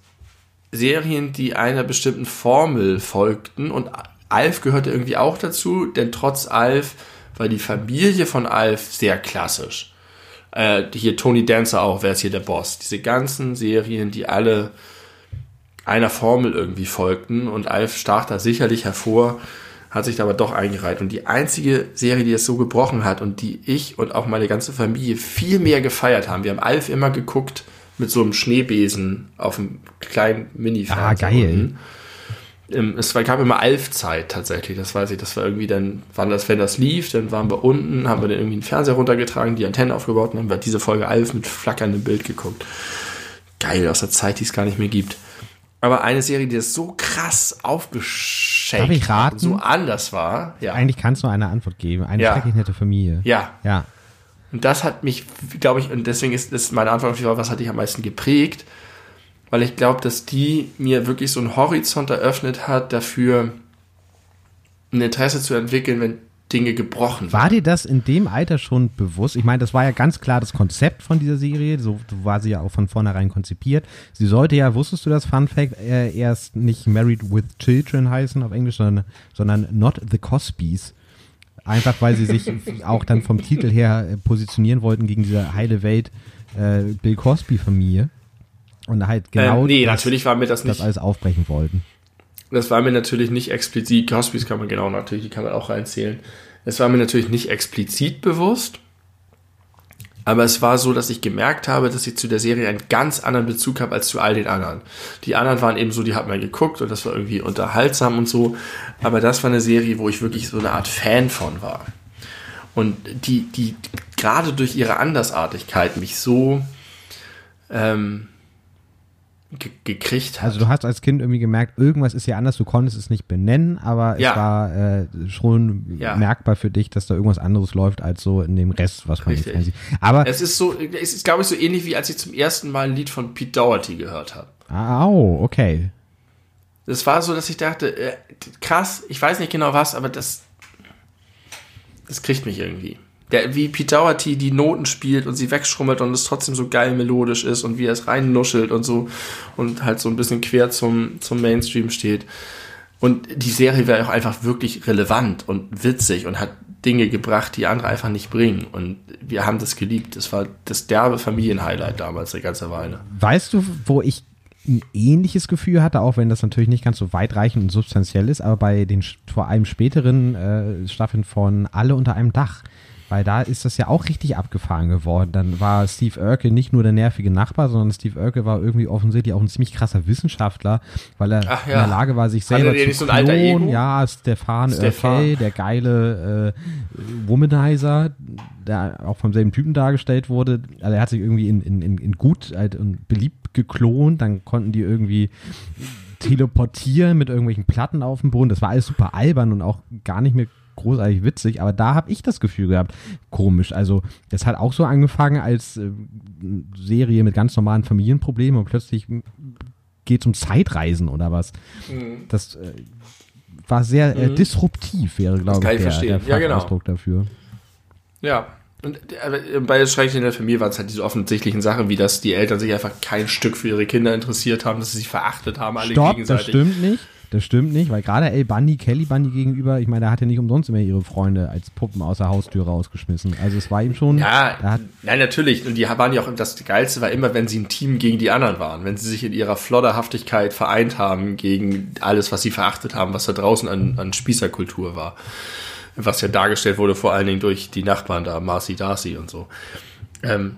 Serien, die einer bestimmten Formel folgten. Und Alf gehörte irgendwie auch dazu, denn trotz Alf war die Familie von Alf sehr klassisch. Äh, hier Tony Dancer auch, wer ist hier der Boss? Diese ganzen Serien, die alle einer Formel irgendwie folgten und Alf stach da sicherlich hervor, hat sich da aber doch eingereiht. Und die einzige Serie, die es so gebrochen hat und die ich und auch meine ganze Familie viel mehr gefeiert haben, wir haben Alf immer geguckt mit so einem Schneebesen auf einem kleinen mini Ah, geil. ähm, es war, gab immer Alf-Zeit tatsächlich, das weiß ich. Das war irgendwie dann, wann das, wenn das lief, dann waren wir unten, haben wir dann irgendwie einen Fernseher runtergetragen, die Antenne aufgebaut und haben wir diese Folge Alf mit flackerndem Bild geguckt. Geil, aus der Zeit, die es gar nicht mehr gibt. Aber eine Serie, die das so krass aufgeschenkt ich raten? so anders war. Ja. Eigentlich kannst du eine Antwort geben. Eine Ja. schrecklich nette Familie. ja. Ja. Und das hat mich, glaube ich, und deswegen ist das meine Antwort auf die Frage, was hat dich am meisten geprägt? Weil ich glaube, dass die mir wirklich so einen Horizont eröffnet hat, dafür ein Interesse zu entwickeln, wenn Dinge gebrochen War dir das in dem Alter schon bewusst? Ich meine, das war ja ganz klar das Konzept von dieser Serie. So war sie ja auch von vornherein konzipiert. Sie sollte ja, wusstest du das, Fun Fact, äh, erst nicht Married with Children heißen auf Englisch, sondern, sondern Not the Cosbys. Einfach weil sie sich (laughs) auch dann vom Titel her positionieren wollten gegen diese heile Welt äh, Bill Cosby-Familie. Und halt genau ähm, nee, das, natürlich war mir das das nicht, alles aufbrechen wollten. das war mir natürlich nicht explizit, Cosbys kann man genau natürlich, die kann man auch reinzählen. Es war mir natürlich nicht explizit bewusst, aber es war so, dass ich gemerkt habe, dass ich zu der Serie einen ganz anderen Bezug habe als zu all den anderen. Die anderen waren eben so, die hat man geguckt und das war irgendwie unterhaltsam und so, aber das war eine Serie, wo ich wirklich so eine Art Fan von war. Und die, die gerade durch ihre Andersartigkeit mich so ähm, gekriegt hat. Also du hast als Kind irgendwie gemerkt, irgendwas ist hier anders, du konntest es nicht benennen, aber Ja. es war äh, schon Ja. merkbar für dich, dass da irgendwas anderes läuft als so in dem Rest, was man Richtig. jetzt sieht. Aber, Es ist so, es ist, glaube ich, so ähnlich wie als ich zum ersten Mal ein Lied von Pete Doherty gehört habe. au, okay. Es war so, dass ich dachte, äh, krass, ich weiß nicht genau was, aber das, das kriegt mich irgendwie. Der, wie Pete Doherty die Noten spielt und sie wegschrummelt und es trotzdem so geil melodisch ist und wie er es reinnuschelt und so und halt so ein bisschen quer zum, zum Mainstream steht. Und die Serie wäre auch einfach wirklich relevant und witzig und hat Dinge gebracht, die andere einfach nicht bringen. Und wir haben das geliebt. Das war das derbe Familienhighlight damals eine ganze Weile. Weißt du, wo ich ein ähnliches Gefühl hatte, auch wenn das natürlich nicht ganz so weitreichend und substanziell ist, aber bei den vor allem späteren äh, Staffeln von Alle unter einem Dach. Weil da ist das ja auch richtig abgefahren geworden. Dann war Steve Urkel nicht nur der nervige Nachbar, sondern Steve Urkel war irgendwie offensichtlich auch ein ziemlich krasser Wissenschaftler, weil er Ach ja. in der Lage war, sich selber zu so klonen. Ja, Stefan Stefan. Urkel, der geile äh, Womanizer, der auch vom selben Typen dargestellt wurde. Also er hat sich irgendwie in, in, in, in gut halt, und beliebt geklont, dann konnten die irgendwie teleportieren mit irgendwelchen Platten auf dem Boden. Das war alles super albern und auch gar nicht mehr großartig witzig, aber da habe ich das Gefühl gehabt, komisch. Also das hat auch so angefangen als äh, Serie mit ganz normalen Familienproblemen und plötzlich geht es um Zeitreisen oder was. Das äh, war sehr äh, disruptiv, wäre glaube ich ich der, verstehen. der Ja, genau. Fachausdruck dafür. Ja. Und äh, bei Schrecklich in der Familie waren es halt diese offensichtlichen Sachen, wie dass die Eltern sich einfach kein Stück für ihre Kinder interessiert haben, dass sie sich verachtet haben, alle Stopp, das gegenseitig. stimmt nicht. Das stimmt nicht, weil gerade El Bundy, Kelly Bundy gegenüber, ich meine, der hat ja nicht umsonst immer ihre Freunde als Puppen aus der Haustür rausgeschmissen. Also es war ihm schon. Ja, da hat, nein, natürlich. Und die waren ja auch, das Geilste war immer, wenn sie ein Team gegen die anderen waren. Wenn sie sich in ihrer Flodderhaftigkeit vereint haben gegen alles, was sie verachtet haben, was da draußen an, an Spießerkultur war. Was ja dargestellt wurde, vor allen Dingen durch die Nachbarn da, Marcy Darcy und so. Ähm,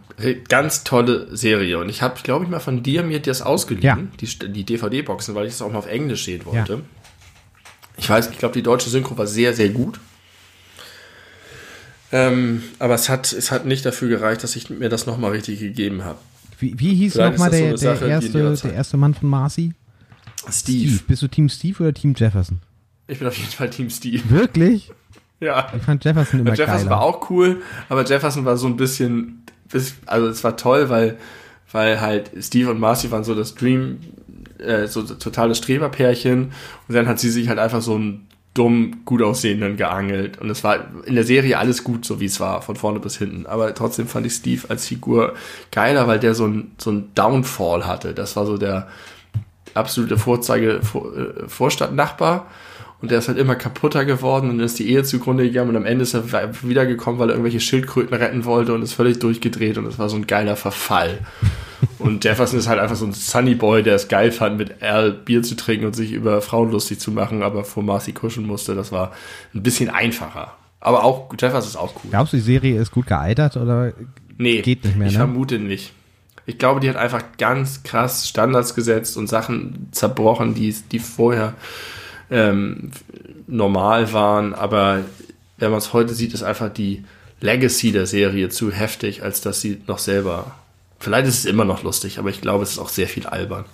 ganz tolle Serie. Und ich habe, glaube ich, mal von dir mir das ausgeliehen, Ja. die, die DVD-Boxen, weil ich es auch mal auf Englisch sehen wollte. Ich weiß, ich glaube, die deutsche Synchro war sehr, sehr gut. Ähm, aber es hat, es hat nicht dafür gereicht, dass ich mir das nochmal richtig gegeben habe. wie, wie hieß nochmal der, das so der, Sache, erste, der erste Mann von Marcy? Steve. Bist du Team Steve oder Team Jefferson? Ich bin auf jeden Fall Team Steve. Wirklich? Ja. Ich fand Jefferson immer Jefferson geiler. war auch cool, aber Jefferson war so ein bisschen, bis- also es war toll, weil, weil halt Steve und Marcy waren so das Dream, äh, so totale Streberpärchen. Und dann hat sie sich halt einfach so einen dumm, gut aussehenden geangelt. Und es war in der Serie alles gut, so wie es war, von vorne bis hinten, aber trotzdem fand ich Steve als Figur geiler, weil der so ein, so ein Downfall hatte, das war so der absolute Vorzeige, Vor, äh, Vorstadtnachbar und der ist halt immer kaputter geworden und dann ist die Ehe zugrunde gegangen und am Ende ist er wiedergekommen, weil er irgendwelche Schildkröten retten wollte und ist völlig durchgedreht und es war so ein geiler Verfall. (laughs) Und Jefferson ist halt einfach so ein Sunny Boy, der es geil fand, mit Al Bier zu trinken und sich über Frauen lustig zu machen, aber vor Marcy kuscheln musste. Das war ein bisschen einfacher. Aber auch, Jefferson ist auch cool. Glaubst du, die Serie ist gut gealtert oder nee, geht nicht mehr, ich ne? vermute nicht. Ich glaube, die hat einfach ganz krass Standards gesetzt und Sachen zerbrochen, die, die vorher ähm, normal waren. Aber wenn man es heute sieht, ist einfach die Legacy der Serie zu heftig, als dass sie noch selber. Vielleicht ist es immer noch lustig, aber ich glaube, es ist auch sehr viel albern.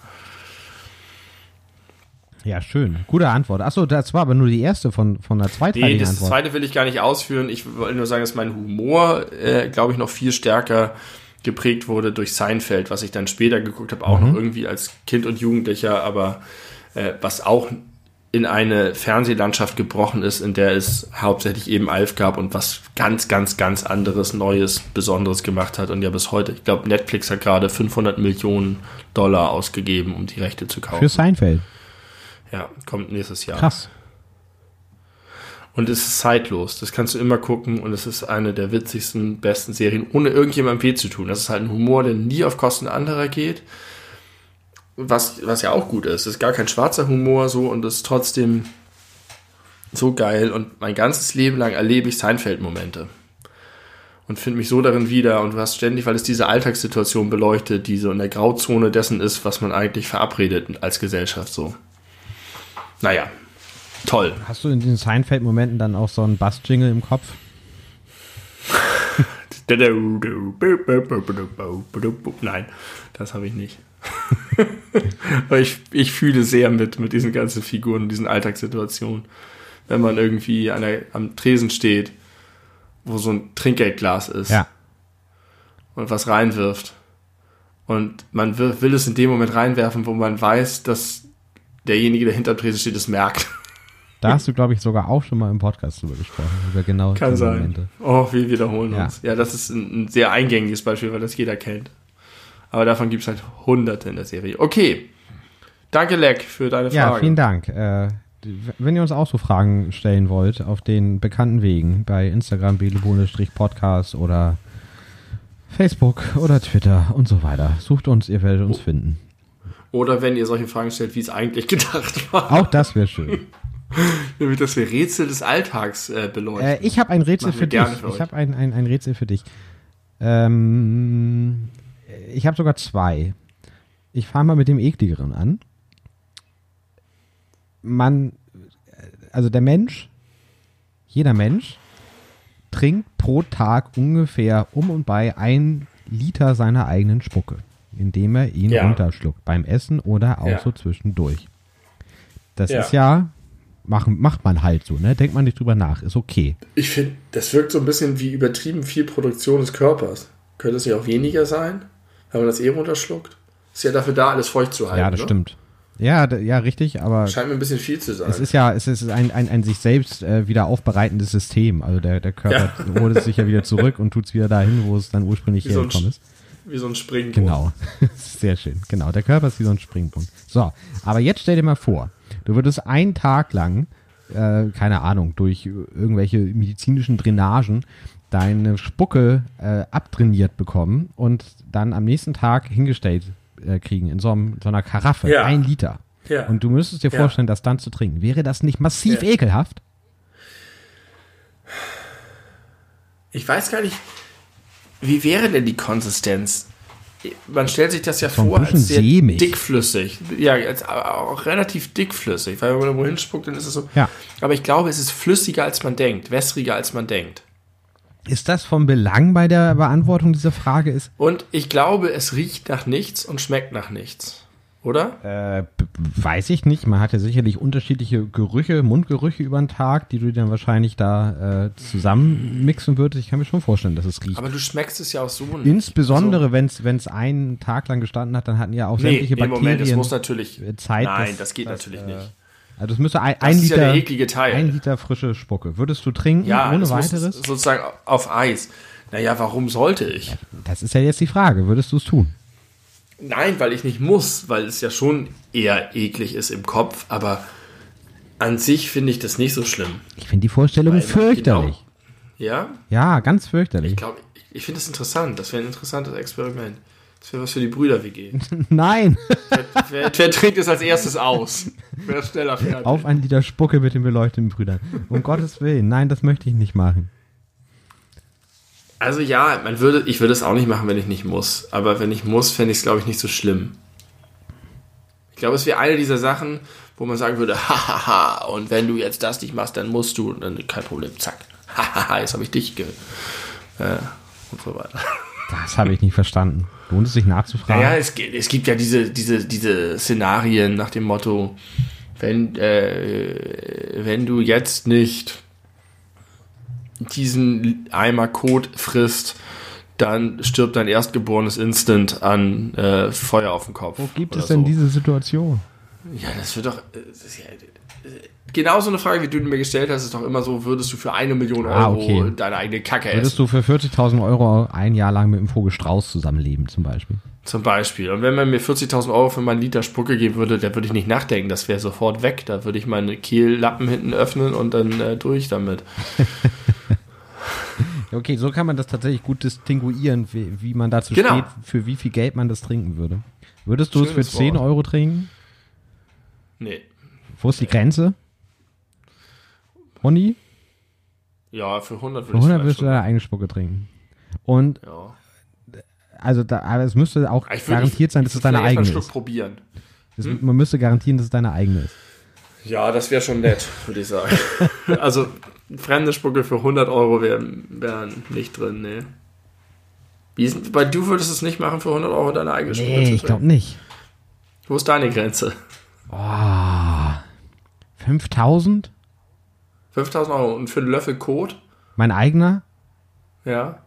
Ja, schön. Gute Antwort. Achso, das war aber nur die erste von, von der zweiteiligen Nee, das Antwort. zweite will ich gar nicht ausführen. Ich wollte nur sagen, dass mein Humor, äh, glaube ich, noch viel stärker geprägt wurde durch Seinfeld, was ich dann später geguckt habe, auch noch irgendwie als Kind und Jugendlicher, aber äh, was auch in eine Fernsehlandschaft gebrochen ist, in der es hauptsächlich eben Alf gab und was ganz, ganz, ganz anderes, Neues, Besonderes gemacht hat und ja bis heute. Ich glaube, Netflix hat gerade 500 Millionen Dollar ausgegeben, um die Rechte zu kaufen. Für Seinfeld. ja, kommt nächstes Jahr. Krass. Und es ist zeitlos. Das kannst du immer gucken und es ist eine der witzigsten, besten Serien, ohne irgendjemandem weh zu tun. Das ist halt ein Humor, der nie auf Kosten anderer geht. Was, was ja auch gut ist. Es ist gar kein schwarzer Humor so und ist trotzdem so geil. Und mein ganzes Leben lang erlebe ich Seinfeld-Momente. Und finde mich so darin wieder. Und du hast ständig, weil es diese Alltagssituation beleuchtet, die so in der Grauzone dessen ist, was man eigentlich verabredet als Gesellschaft so. Naja, toll. Hast du in diesen Seinfeld-Momenten dann auch so einen Bass-Jingle im Kopf? Nein, das habe ich nicht. (laughs) Aber ich, ich fühle sehr mit, mit diesen ganzen Figuren und diesen Alltagssituationen. Wenn man irgendwie an der, am Tresen steht, wo so ein Trinkgeldglas ist Ja. und was reinwirft. Und man will, will es in dem Moment reinwerfen, wo man weiß, dass derjenige, der hinter dem Tresen steht, es merkt. Da hast du, glaube ich, sogar auch schon mal im Podcast drüber gesprochen. Über genau Kann diese sein. Momente. Oh, wir wiederholen Ja. uns. Ja, das ist ein, ein sehr eingängiges Beispiel, weil das jeder kennt. Aber davon gibt es halt hunderte in der Serie. Okay. Danke, Leck, für deine Ja, Frage. vielen Dank. Äh, wenn ihr uns auch so Fragen stellen wollt, auf den bekannten Wegen, bei Instagram, belebone-podcast oder Facebook oder Twitter und so weiter. Sucht uns, ihr werdet uns finden. Oder wenn ihr solche Fragen stellt, wie es eigentlich (laughs) gedacht war. Auch das wäre schön. (laughs) Nämlich, dass wir Rätsel des Alltags äh, beleuchten. Äh, ich habe ein Rätsel Machen für dich. für ich habe ein, ein, ein Rätsel für dich. Ähm, ich habe sogar zwei. Ich fange mal mit dem ekligeren an. Man, also der Mensch, jeder Mensch trinkt pro Tag ungefähr um und bei ein Liter seiner eigenen Spucke, indem er ihn Ja. runterschluckt, beim Essen oder auch Ja. so zwischendurch. Das Ja. ist ja, machen, macht man halt so, ne? Denkt man nicht drüber nach, ist okay. Ich finde, das wirkt so ein bisschen wie übertrieben viel Produktion des Körpers. Könnte es nicht auch weniger sein, wenn man das eh runterschluckt? Ist ja dafür da, alles feucht zu halten. Ja, das ne? stimmt. Ja, ja, richtig, aber Scheint mir ein bisschen viel zu sein. es ist ja, es ist ein, ein, ein sich selbst äh, wieder aufbereitendes System. Also der, der Körper (laughs) holt es sich ja wieder zurück und tut es wieder dahin, wo es dann ursprünglich Wie so ein hergekommen ist. wie so ein Springbrunnen. Genau. (laughs) Sehr schön. Genau. Der Körper ist wie so ein Springbrunnen. So, aber jetzt stell dir mal vor, du würdest einen Tag lang, äh, keine Ahnung, durch irgendwelche medizinischen Drainagen deine Spucke äh, abtrainiert bekommen und dann am nächsten Tag hingestellt äh, kriegen in so, einem, so einer Karaffe. Ja. Ein Liter. Ja. Und du müsstest dir Ja. vorstellen, das dann zu trinken. Wäre das nicht massiv Ja. ekelhaft? Ich weiß gar nicht, wie wäre denn die Konsistenz? Man stellt sich das ja So vor als sehr sämig. dickflüssig. Ja, als, auch relativ dickflüssig, weil wenn man irgendwo hinspuckt, dann ist es so. Ja. Aber ich glaube, es ist flüssiger als man denkt, wässriger als man denkt. Ist das vom Belang bei der Beantwortung dieser Frage? Ist, Und ich glaube, es riecht nach nichts und schmeckt nach nichts. Oder? Äh, weiß ich nicht. Man hat ja sicherlich unterschiedliche Gerüche, Mundgerüche über den Tag, die du dann wahrscheinlich da äh, zusammenmixen würdest. Ich kann mir schon vorstellen, dass es riecht. Aber du schmeckst es ja auch so nicht. Insbesondere, wenn es einen Tag lang gestanden hat, dann hatten ja auch sämtliche nee, Moment, es Bakterien muss natürlich. äh, Zeit. Nein, dass- das geht dass, natürlich äh, nicht. Also es müsste ein, Das ein ist ja Liter, Teil. ein Liter frische Spucke. Würdest du trinken Ja, ohne weiteres? sozusagen auf Eis. Naja, warum sollte ich? Das ist ja jetzt die Frage. Würdest du es tun? Nein, weil ich nicht muss, weil es ja schon eher eklig ist im Kopf, aber an sich finde ich das nicht so schlimm. Ich finde die Vorstellung Weil- fürchterlich. Genau. Ja? Ja, ganz fürchterlich. Ich glaube, ich, ich finde das interessant. Das wäre ein interessantes Experiment. Das wäre was für die Brüder-WG. (laughs) Nein, wer, wer, wer trinkt es als erstes aus? Wer schneller fertig? auf ein Liter Spucke mit den beleuchteten Brüdern. Um Gottes Willen, nein, das möchte ich nicht machen. Also ja, man würde, ich würde es auch nicht machen, wenn ich nicht muss. Aber wenn ich muss, fände ich es, glaube ich, nicht so schlimm. Ich glaube, es wäre eine dieser Sachen, wo man sagen würde, (laughs) hahaha, und wenn du jetzt das nicht machst, dann musst du, und dann kein Problem, zack. (laughs) Hahaha, jetzt habe ich dich ge äh, und so weiter. (laughs) Das habe ich nicht verstanden. Lohnt es sich nachzufragen? Naja, es, gibt- es gibt ja diese, diese, diese Szenarien nach dem Motto, wenn, äh, wenn du jetzt nicht diesen Eimer Kot frisst, dann stirbt dein Erstgeborenes instant an äh, Feuer auf dem Kopf. Wo gibt es denn so. diese Situation? Ja, das wird doch. äh, Das ist ja, äh, genauso eine Frage, wie du mir gestellt hast, ist doch immer so, würdest du für eine Million Euro Ah, okay. deine eigene Kacke Würdest essen? du für 40.000 Euro ein Jahr lang mit dem Vogel Strauß zusammenleben, zum Beispiel? Zum Beispiel. Und wenn man mir 40.000 Euro für meinen Liter Spucke geben würde, da würde ich nicht nachdenken, das wäre sofort weg. Da würde ich meine Kehllappen hinten öffnen und dann äh, durch damit. (laughs) Okay, so kann man das tatsächlich gut distinguieren, wie, wie man dazu Genau. steht, für wie viel Geld man das trinken würde. Würdest du es für Schönes 10 Wort. Euro trinken? Nee. Wo ist die Grenze? Ronny? Ja, für 100 Für würde ich 100 vielleicht wirst du deine eigene Spucke trinken. Und Ja. also da, aber es müsste auch Ich garantiert sein, dass es deine eigene ist. probieren. Das, Man müsste garantieren, dass es deine eigene ist. Ja, das wäre schon nett, würde ich sagen. (laughs) also, fremde Spucke für 100 Euro wären wär nicht drin, nee. Wie weil du würdest es nicht machen für 100 Euro deine eigene Spucke Nee, zu ich glaube nicht. Wo ist deine Grenze? Oh, 5000? 5000 Euro und für einen Löffel Kot? Mein eigener? Ja.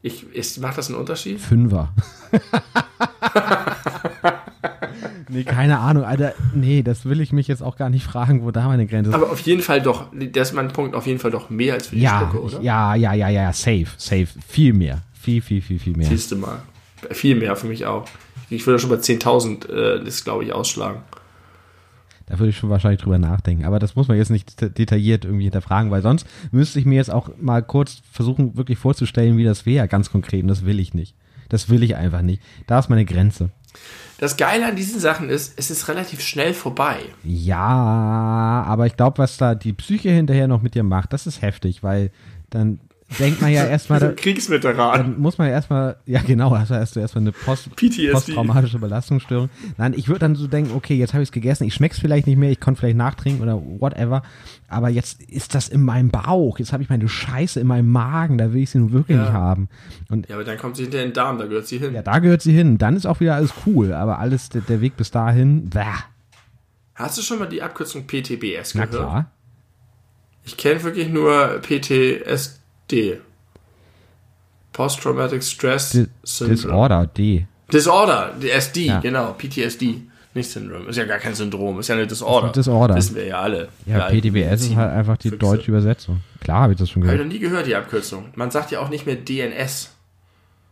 Ich, ist, macht das einen Unterschied? Fünfer. (laughs) nee, keine Ahnung, Alter. Nee, das will ich mich jetzt auch gar nicht fragen, wo da meine Grenze ist. Aber auf jeden Fall doch, das ist mein Punkt, auf jeden Fall doch mehr als für die ja, Spucke, oder? ich, ja, ja, ja, ja, safe, safe. Viel mehr. Viel, viel, viel, viel mehr. Siehst du mal. Viel mehr für mich auch. Ich würde schon bei 10.000 äh, das, glaube ich, ausschlagen. Da würde ich schon wahrscheinlich drüber nachdenken. Aber das muss man jetzt nicht deta- detailliert irgendwie hinterfragen, weil sonst müsste ich mir jetzt auch mal kurz versuchen, wirklich vorzustellen, wie das wäre, ganz konkret. Und das will ich nicht. Das will ich einfach nicht. Da ist meine Grenze. Das Geile an diesen Sachen ist, es ist relativ schnell vorbei. Ja, aber ich glaube, was da die Psyche hinterher noch mit dir macht, das ist heftig, weil dann denkt man ja erstmal, (laughs) da, Kriegsveteran. dann muss man ja erstmal, ja genau, also hast du erstmal eine Post, PTSD. posttraumatische Belastungsstörung. Nein, ich würde dann so denken, okay, jetzt habe ich es gegessen, ich schmeck's vielleicht nicht mehr, ich konnte vielleicht nachtrinken oder whatever, aber jetzt ist das in meinem Bauch, jetzt habe ich meine Scheiße in meinem Magen, da will ich sie nun wirklich Ja. nicht haben. Und Ja, aber dann kommt sie hinter den Darm, da gehört sie hin. ja, da gehört sie hin, dann ist auch wieder alles cool, aber alles, der, der Weg bis dahin, bäh, Hast du schon mal die Abkürzung PTBS na gehört? klar. Ich kenne wirklich nur PTSD. Post-Traumatic Stress Di- Syndrome. Disorder, D. Disorder, SD, Ja. genau, PTSD. Nicht Syndrom. Ist ja gar kein Syndrom, ist ja eine Disorder. Das Disorder. Wissen wir ja alle. Ja, PTBS ist halt einfach die Füchse. deutsche Übersetzung. Klar habe ich das schon Habe ich gehört. noch nie gehört, die Abkürzung. Man sagt ja auch nicht mehr DNS.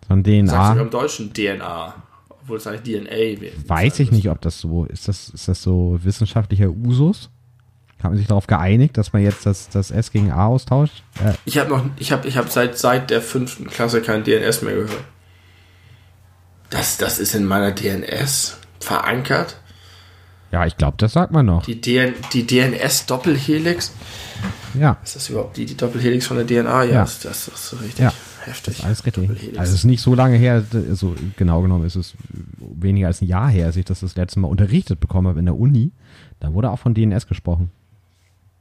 Von Man sagt sogar DNA im Deutschen DNA. Obwohl es eigentlich DNA wäre. weiß ich nicht, ob das so ist. Das, ist das so wissenschaftlicher Usus? Hat man sich darauf geeinigt, dass man jetzt das, das S gegen A austauscht? Äh, Ich habe noch, ich habe, ich habe seit seit der fünften Klasse kein DNS mehr gehört. Das, das ist in meiner DNS verankert. ja, ich glaube, das sagt man noch. Die, DN, die DNS-Doppelhelix. Ja, Ist das überhaupt die, die Doppelhelix von der DNA? Ja, Ja. Das, das ist so richtig Ja. heftig. alles richtig. Also es ist nicht so lange her, also genau genommen ist es weniger als ein Jahr her, als ich das das letzte Mal unterrichtet bekommen habe in der Uni. Da wurde auch von DNS gesprochen.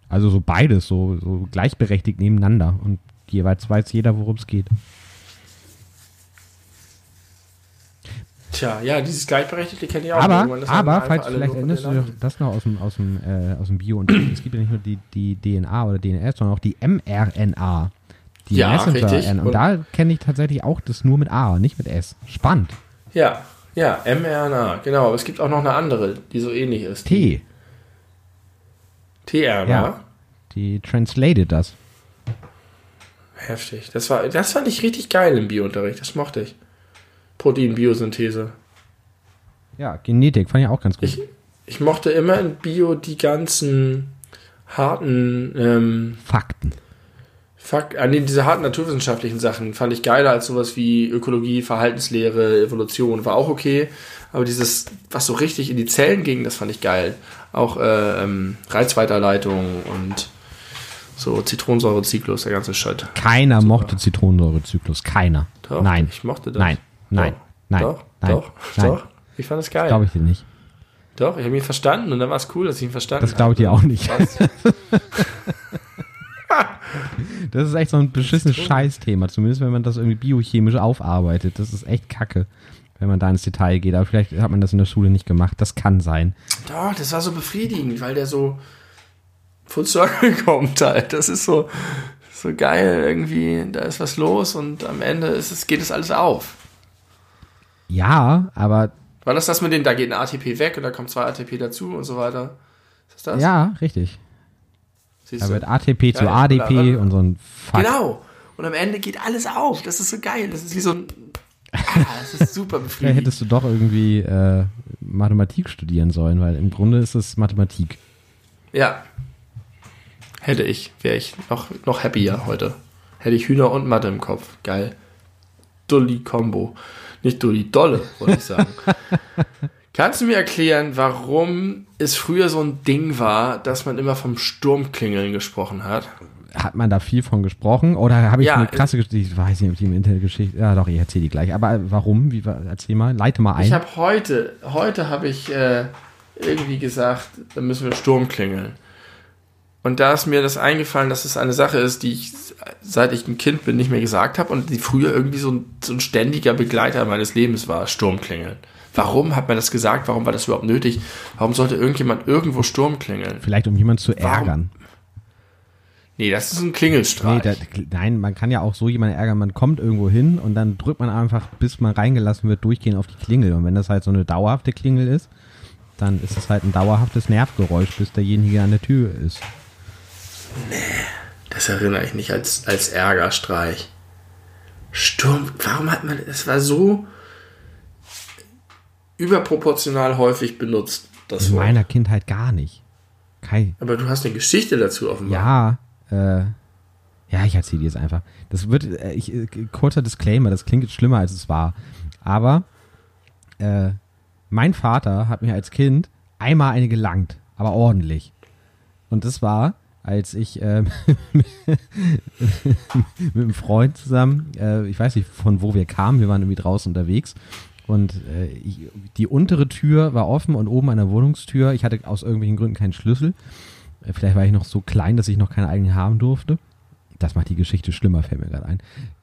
Also so beides, so, so gleichberechtigt nebeneinander. Und jeweils weiß jeder, worum es geht. Tja, ja, dieses Gleichberechtigte kenne ich auch. Aber, aber falls vielleicht erinnerst du das noch aus dem, aus dem, äh, aus dem Bio und (clears throat) es gibt ja nicht nur die, die DNA oder DNS, sondern auch die mRNA. Die Ja, Messenger richtig. Und Und- da kenne ich tatsächlich auch das nur mit A, nicht mit S. Spannend. Ja, ja, mRNA, genau. Aber es gibt auch noch eine andere, die so ähnlich ist. T. tRNA. Ja. Die translated das. Heftig. Das, war, das fand ich richtig geil im Biounterricht. Das mochte ich. Proteinbiosynthese. Ja, Genetik fand ich auch ganz gut. Ich, ich mochte immer in Bio die ganzen harten, ähm, Fakten. Fuck, an den, diese harten naturwissenschaftlichen Sachen fand ich geiler als sowas wie Ökologie, Verhaltenslehre, Evolution. War auch okay. Aber dieses, was so richtig in die Zellen ging, das fand ich geil. Auch äh, ähm, Reizweiterleitung und So Zitronensäurezyklus, der ganze Shit. Keiner mochte Zitronensäurezyklus. Keiner. Doch, Nein. Ich mochte das. Nein. Nein. Doch. Nein. Doch, Nein. doch, Nein. doch. Ich fand es geil. Glaube ich dir nicht. Doch, ich habe ihn verstanden und dann war es cool, dass ich ihn verstanden Das glaube ich dir auch nicht. (laughs) Das ist echt so ein beschissenes Scheißthema. Zumindest wenn man das irgendwie biochemisch aufarbeitet. Das ist echt kacke, wenn man da ins Detail geht. Aber vielleicht hat man das in der Schule nicht gemacht. Das kann sein. Doch, das war so befriedigend, weil der so full circle (laughs) kommt halt. Das ist so, so geil irgendwie. Da ist was los und am Ende ist es, geht es alles auf. Ja, aber War das das mit dem, da geht ein ATP weg und da kommt zwei ATP dazu und so weiter? Ist das das? ja, richtig. Siehst Da du? wird ATP zu Geil. ADP und so ein Fuck. Genau. Und am Ende geht alles auf. Das ist so geil. Das ist wie so ein. Ah, das ist super (laughs) befriedigend. hättest du doch irgendwie äh, Mathematik studieren sollen, weil im Grunde ist es Mathematik. Ja. Hätte ich, wäre ich noch, noch happier heute. Hätte ich Hühner und Mathe im Kopf. Geil. Dulli Combo. Nicht Dulli, Dolle, wollte ich sagen. (laughs) Kannst du mir erklären, warum es früher so ein Ding war, dass man immer vom Sturmklingeln gesprochen hat? Hat man da viel von gesprochen? Oder habe ich Ja, eine krasse Geschichte? Ich weiß nicht, ob die im Internet Geschichte. Ja, doch, ich erzähle die gleich. Aber warum? Wie, erzähl mal, leite mal ein. Ich habe heute, heute habe ich äh, irgendwie gesagt, da müssen wir Sturm klingeln. Und da ist mir das eingefallen, dass es eine Sache ist, die ich seit ich ein Kind bin nicht mehr gesagt habe und die früher irgendwie so ein, so ein ständiger Begleiter meines Lebens war, Sturmklingeln. Warum hat man das gesagt? Warum war das überhaupt nötig? Warum sollte irgendjemand irgendwo Sturm klingeln? Vielleicht um jemanden zu ärgern. Nee, das ist ein Nee, Klingelstreich. da, nein, man kann ja auch so jemanden ärgern. Man kommt irgendwo hin und dann drückt man einfach, bis man reingelassen wird, durchgehend auf die Klingel. Und wenn das halt so eine dauerhafte Klingel ist, dann ist es halt ein dauerhaftes Nervgeräusch, bis derjenige an der Tür ist. Das erinnere ich nicht als, als Ärgerstreich. Sturm, warum hat man, das war so überproportional häufig benutzt, das In Wort. meiner Kindheit gar nicht. Kai. Aber du hast eine Geschichte dazu offenbar. Ja, äh, ja, ich erzähle dir jetzt einfach. Das wird, äh, ich, äh, kurzer Disclaimer, das klingt jetzt schlimmer, als es war. Aber, äh, mein Vater hat mir als Kind einmal eine gelangt, aber ordentlich. Und das war, als ich äh, (laughs) mit einem Freund zusammen, äh, ich weiß nicht von wo wir kamen, wir waren irgendwie draußen unterwegs und äh, ich, die untere Tür war offen und oben an der Wohnungstür, ich hatte aus irgendwelchen Gründen keinen Schlüssel. Äh, Vielleicht war ich noch so klein, dass ich noch keine eigenen haben durfte. Das macht die Geschichte schlimmer, fällt mir gerade ein.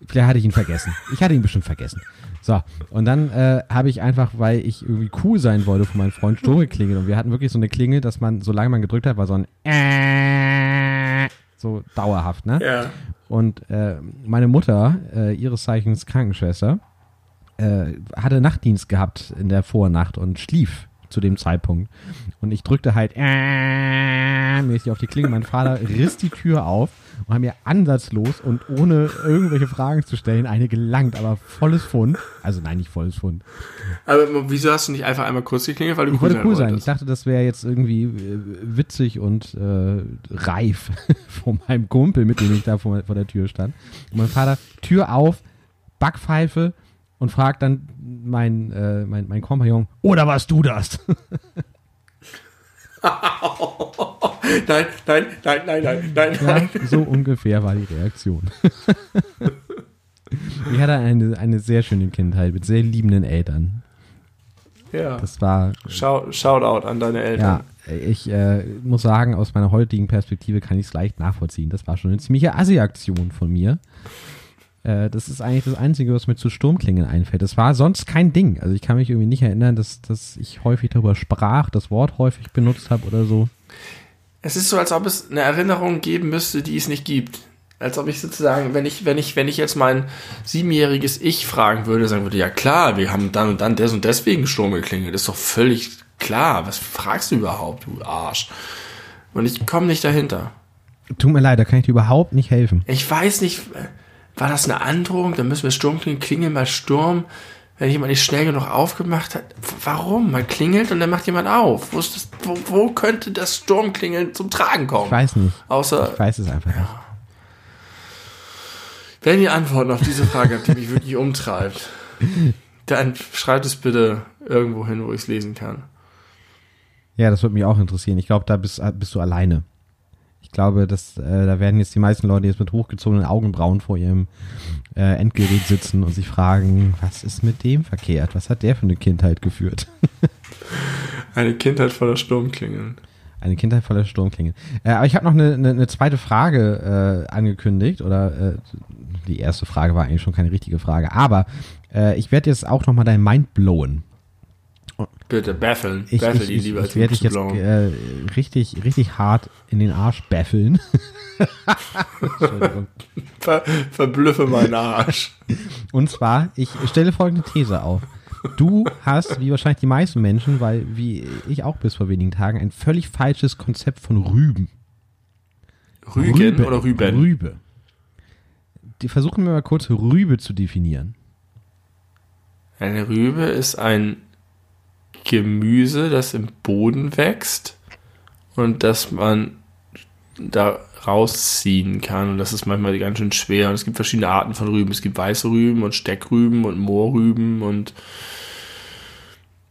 Vielleicht hatte ich ihn vergessen. Ich hatte ihn bestimmt vergessen. So, und dann äh, habe ich einfach, weil ich irgendwie cool sein wollte, von meinem Freund Sturm geklingelt. Und wir hatten wirklich so eine Klingel, dass man, solange man gedrückt hat, war so ein äh, so dauerhaft, ne? Ja. Und äh, meine Mutter, äh, ihres Zeichens Krankenschwester, äh, hatte Nachtdienst gehabt in der Vornacht und schlief zu dem Zeitpunkt. Und ich drückte halt äh, mäßig auf die Klinge. Mein Vater riss die Tür auf und hat mir ansatzlos und ohne irgendwelche Fragen zu stellen eine gelangt, aber volles Pfund. Also nein, nicht volles Pfund. Aber wieso hast du nicht einfach einmal kurz geklingelt, weil du Ich wollte cool sein. Ich dachte, das wäre jetzt irgendwie äh, witzig und äh, reif (laughs) von meinem Kumpel, mit dem ich da vor, vor der Tür stand. Und mein Vater, Tür auf, Backpfeife und fragt dann mein, äh, mein, mein Kompagnon, oder warst du das? (laughs) (laughs) Nein, nein, nein, nein, nein, nein, ja, nein. so ungefähr war die Reaktion. (laughs) ich hatte eine, eine sehr schöne Kindheit mit sehr liebenden Eltern. Ja. Das war Schau, Shoutout an deine Eltern. Ja, ich äh, muss sagen, aus meiner heutigen Perspektive kann ich es leicht nachvollziehen. Das war schon eine ziemliche Assi-Aktion von mir. Äh, das ist eigentlich das Einzige, was mir zu Sturmklingen einfällt. Das war sonst kein Ding. Also ich kann mich irgendwie nicht erinnern, dass, dass ich häufig darüber sprach, das Wort häufig benutzt habe oder so. Es ist so, als ob es eine Erinnerung geben müsste, die es nicht gibt. Als ob ich sozusagen, wenn ich, wenn ich, wenn ich jetzt mein siebenjähriges Ich fragen würde, sagen würde, ja klar, wir haben dann und dann des und deswegen Sturm geklingelt. Ist doch völlig klar. Was fragst du überhaupt, du Arsch? Und ich komme nicht dahinter. Tut mir leid, da kann ich dir überhaupt nicht helfen. Ich weiß nicht, war das eine Androhung? Dann müssen wir Sturm klingeln, klingeln mal Sturm. Wenn jemand nicht schnell genug aufgemacht hat. Warum? Man klingelt und dann macht jemand auf. Wo, das, wo, wo könnte das Sturmklingeln zum Tragen kommen? Ich weiß nicht. Außer, Ich weiß es einfach nicht. wenn ihr Antworten auf diese Frage habt, die mich wirklich umtreibt, (laughs) dann schreibt es bitte irgendwo hin, wo ich es lesen kann. Ja, das würde mich auch interessieren. Ich glaube, da bist, bist du alleine. Ich glaube, dass, äh, da werden jetzt die meisten Leute jetzt mit hochgezogenen Augenbrauen vor ihrem äh, Endgerät sitzen und sich fragen, was ist mit dem verkehrt? Was hat der für eine Kindheit geführt? (laughs) Eine Kindheit voller Sturmklingeln. Eine Kindheit voller Sturmklingen. Äh, aber ich habe noch eine, eine, eine zweite Frage äh, angekündigt oder äh, die erste Frage war eigentlich schon keine richtige Frage, aber äh, ich werde jetzt auch noch mal dein Mind blowen. Bitte, baffeln. Ich, Baffel ich, ich, lieber ich als werde dich jetzt äh, richtig, richtig hart in den Arsch baffeln. Entschuldigung. (laughs) (laughs) Ver verblüffe meinen Arsch. (laughs) Und zwar, ich stelle folgende These auf. Du hast, wie wahrscheinlich die meisten Menschen, weil wie ich auch bis vor wenigen Tagen, ein völlig falsches Konzept von Rüben. Rügen oder Rüben? Rübe. Die versuchen wir mal kurz Rübe zu definieren. Eine Rübe ist ein Gemüse, das im Boden wächst und das man da rausziehen kann. Und das ist manchmal ganz schön schwer. Und es gibt verschiedene Arten von Rüben. Es gibt weiße Rüben und Steckrüben und Moorrüben und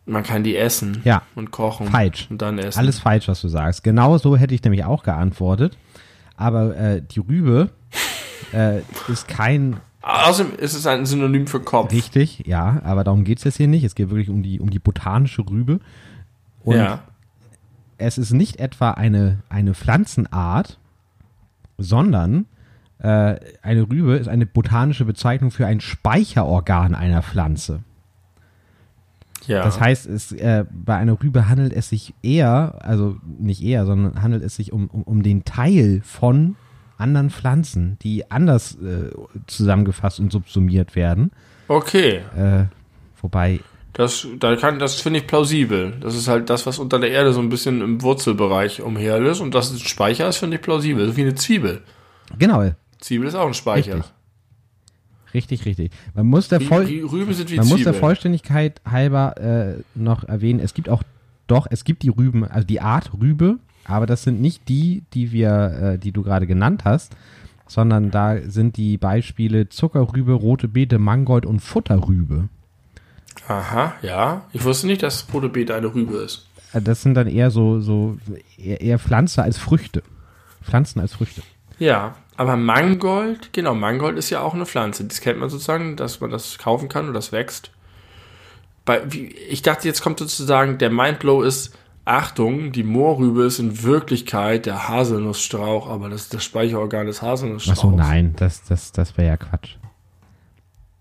man kann die essen Ja. und kochen. Falsch. Und dann essen. Alles falsch, was du sagst. Genau so hätte ich nämlich auch geantwortet. Aber äh, die Rübe äh, ist kein Außerdem ist es ein Synonym für Kopf. richtig, ja, aber darum geht es jetzt hier nicht. Es geht wirklich um die, um die botanische Rübe. Und ja. es ist nicht etwa eine, eine Pflanzenart, sondern äh, eine Rübe ist eine botanische Bezeichnung für ein Speicherorgan einer Pflanze. ja. Das heißt, es, äh, bei einer Rübe handelt es sich eher, also nicht eher, sondern handelt es sich um, um, um den Teil von anderen Pflanzen, die anders äh, zusammengefasst und subsumiert werden. okay. Äh, wobei, Das, da kann, das finde ich plausibel. Das ist halt das, was unter der Erde so ein bisschen im Wurzelbereich umher ist. Und dass es ein Speicher ist, finde ich plausibel. So wie eine Zwiebel. genau, Zwiebel ist auch ein Speicher. Richtig. richtig, richtig. Man muss der, Voll, sind wie man muss der Vollständigkeit halber äh, noch erwähnen, es gibt auch, doch, es gibt die Rüben, also die Art Rübe, aber das sind nicht die, die wir, äh, die du gerade genannt hast, sondern da sind die Beispiele Zuckerrübe, rote Beete, Mangold und Futterrübe. Aha, ja. Ich wusste nicht, dass rote Beete eine Rübe ist. Äh, Das sind dann eher so, so eher, eher Pflanze als Früchte. Pflanzen als Früchte. Ja, aber Mangold, genau, Mangold ist ja auch eine Pflanze. Das kennt man sozusagen, dass man das kaufen kann und das wächst. Bei, wie, ich dachte, jetzt kommt sozusagen, der Mindblow ist, Achtung, die Moorrübe ist in Wirklichkeit der Haselnussstrauch, aber das ist das Speicherorgan des Haselnussstrauchs. Achso, nein, das, das, das wäre ja Quatsch.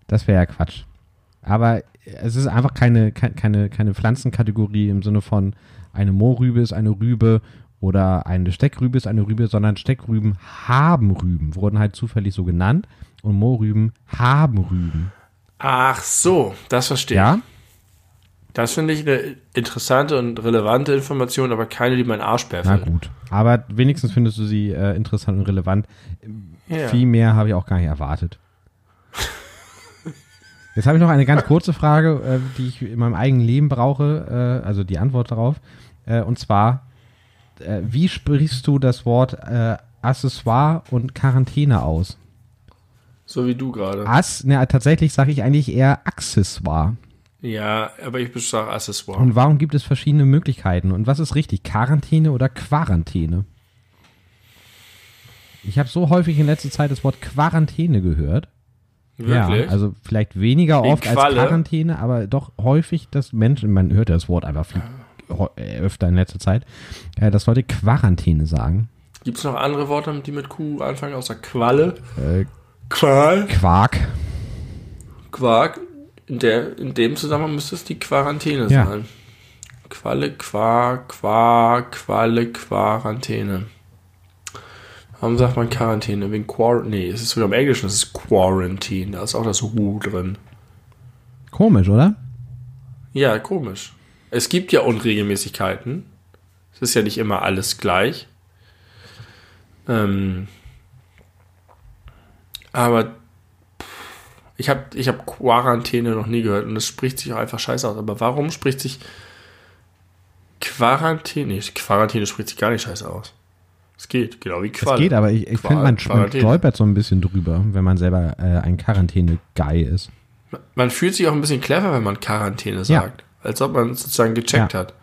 Das wäre ja Quatsch. Aber es ist einfach keine, ke- keine, keine Pflanzenkategorie im Sinne von eine Moorrübe ist eine Rübe oder eine Steckrübe ist eine Rübe, sondern Steckrüben haben Rüben, wurden halt zufällig so genannt und Moorrüben haben Rüben. Ach so, das verstehe ich. Ja? Das finde ich eine interessante und relevante Information, aber keine, die mein Arsch Na baffelt. gut. Aber wenigstens findest du sie äh, interessant und relevant. Ja. Viel mehr habe ich auch gar nicht erwartet. Jetzt habe ich noch eine ganz kurze Frage, äh, die ich in meinem eigenen Leben brauche, äh, also die Antwort darauf. Äh, und zwar, äh, wie sprichst du das Wort äh, Accessoire und Quarantäne aus? So wie du gerade. Ass, ne, tatsächlich sage ich eigentlich eher Accessoire. Ja, aber ich sage Accessoire. Und warum gibt es verschiedene Möglichkeiten? Und was ist richtig, Quarantäne oder Quarantäne? Ich habe so häufig in letzter Zeit das Wort Quarantäne gehört. Wirklich? Ja, also vielleicht weniger Wegen oft als Qualle? Quarantäne, aber doch häufig, dass Menschen, man hört ja das Wort einfach viel heu- äh, öfter in letzter Zeit, äh, dass Leute Quarantäne sagen. Gibt es noch andere Worte, die mit Q anfangen, außer Qualle? Äh, Qual? Quark. Quark? In, der, in dem Zusammenhang müsste es die Quarantäne Ja. sein. Qualle, Quark, Quark, Qualle, Quarantäne. Warum sagt man Quarantäne? Wegen Quarantine. Nee, es ist sogar im Englischen, es ist Quarantine. Da ist auch das U drin. Komisch, oder? Ja, komisch. Es gibt ja Unregelmäßigkeiten. Es ist ja nicht immer alles gleich. Ähm, aber ich habe ich hab Quarantäne noch nie gehört und es spricht sich auch einfach scheiße aus. Aber warum spricht sich Quarantäne? Nee, Quarantäne spricht sich gar nicht scheiße aus. Es geht, genau wie Es Qualle. geht, aber ich, ich finde, man, man Quarantäne. stolpert so ein bisschen drüber, wenn man selber äh, ein Quarantäne-Guy ist. Man fühlt sich auch ein bisschen clever, wenn man Quarantäne Ja. sagt. Als ob man sozusagen gecheckt Ja. hat.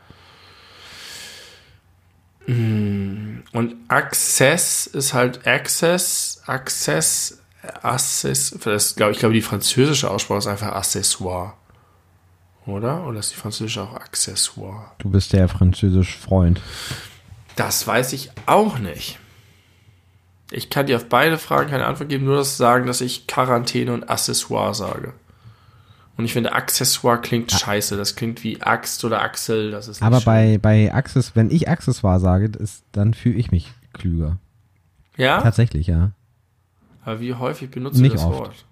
Hm, Und Access ist halt Access, Access, Access. Das, glaub, ich glaube, die französische Aussprache ist einfach Accessoire. Oder? Oder ist die französische auch Accessoire? Du bist der französisch Freund. Das weiß ich auch nicht. Ich kann dir auf beide Fragen keine Antwort geben, nur das sagen, dass ich Quarantäne und Accessoire sage. Und ich finde, Accessoire klingt scheiße. Das klingt wie Axt oder Axel. Das ist Aber schön. bei, bei Access, wenn ich Accessoire sage, ist, dann fühle ich mich klüger. Ja? Tatsächlich, ja. Aber wie häufig benutzt du Nicht das oft. Wort?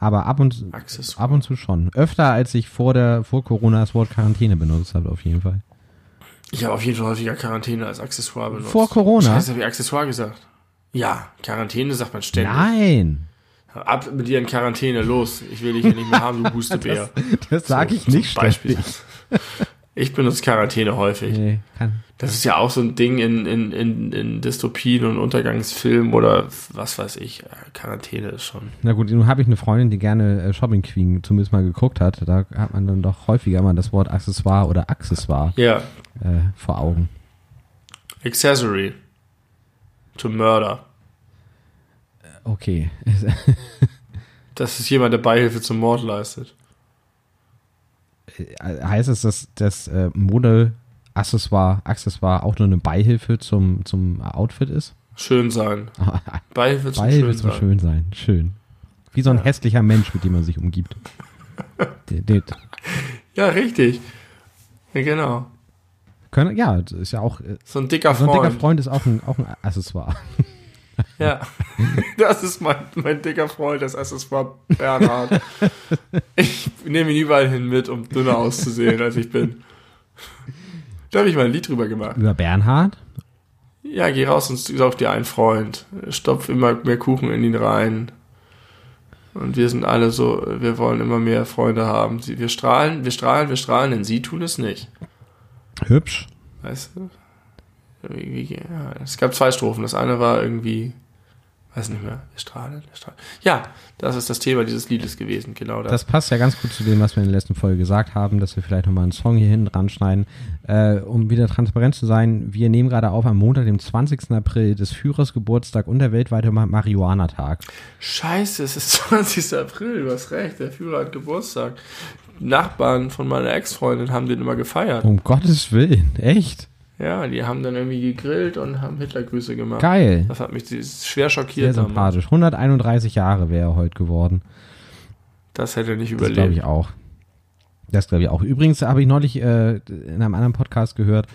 Aber ab und, Accessoire. ab und zu schon. Öfter, als ich vor der, vor Corona das Wort Quarantäne benutzt habe, auf jeden Fall. Ich habe auf jeden Fall häufiger Quarantäne als Accessoire benutzt. Vor Corona? Scheiße, habe ich Accessoire gesagt. Ja, Quarantäne sagt man ständig. Nein! Ab mit dir in Quarantäne, los. Ich will dich hier nicht mehr haben, du (laughs) Hustebär. Das sage ich So, nicht zum Beispiel. ständig. Ich benutze Quarantäne häufig. Nee, kann. Das ist ja auch so ein Ding in, in, in, in Dystopien und Untergangsfilmen oder was weiß ich. Äh, Quarantäne ist schon. Na gut, nun habe ich eine Freundin, die gerne äh, Shopping Queen zumindest mal geguckt hat. Da hat man dann doch häufiger mal das Wort Accessoire oder Accessoire Ja, äh, vor Augen. Accessory to Murder. Okay. (laughs) Das ist jemand, der Beihilfe zum Mord leistet. heißt es, dass das äh, Mode Accessoire, Accessoire auch nur eine Beihilfe zum, zum Outfit ist? Schön sein. (laughs) Beihilfe zum Beihilfe Schön zum sein. schön sein. Schön. Wie so ein hässlicher Mensch, mit dem man sich umgibt. (laughs) Ja, richtig. Ja, genau. Können, ja, das ist ja auch. äh, So ein dicker So ein Freund. dicker Freund ist auch ein, auch ein Accessoire. (laughs) Ja. Das ist mein, mein dicker Freund, das Accessoire Bernhard. Ich nehme ihn überall hin mit, um dünner auszusehen, als ich bin. Da habe ich mal ein Lied drüber gemacht. Über Bernhard. Ja, geh raus und sauf dir einen Freund. Stopf immer mehr Kuchen in ihn rein. Und wir sind alle so, wir wollen immer mehr Freunde haben. Wir strahlen, wir strahlen, wir strahlen, denn sie tun es nicht. Hübsch. Weißt du? Wie, wie, ja, es gab zwei Strophen. Das eine war irgendwie, weiß nicht mehr, wir strahlen. Ja, das ist das Thema dieses Liedes gewesen, genau das. Das passt ja ganz gut zu dem, was wir in der letzten Folge gesagt haben, dass wir vielleicht nochmal einen Song hier hinten dran schneiden. Äh, um wieder transparent zu sein, wir nehmen gerade auf am Montag, dem 20. April, des Führers Geburtstag und der weltweite Ma- Marihuana-Tag. Scheiße, es ist (laughs) 20. April, du hast recht, der Führer hat Geburtstag. Nachbarn von meiner Ex-Freundin haben den immer gefeiert. Um Gottes Willen, echt? Ja, die haben dann irgendwie gegrillt und haben Hitlergrüße gemacht. Geil. Das hat mich schwer Sehr schockiert. damals. sympathisch. 131 Jahre wäre er heute geworden. Das hätte er nicht Das glaube überlebt. ich auch. Das glaube ich auch. Übrigens habe ich neulich äh, in einem anderen Podcast gehört,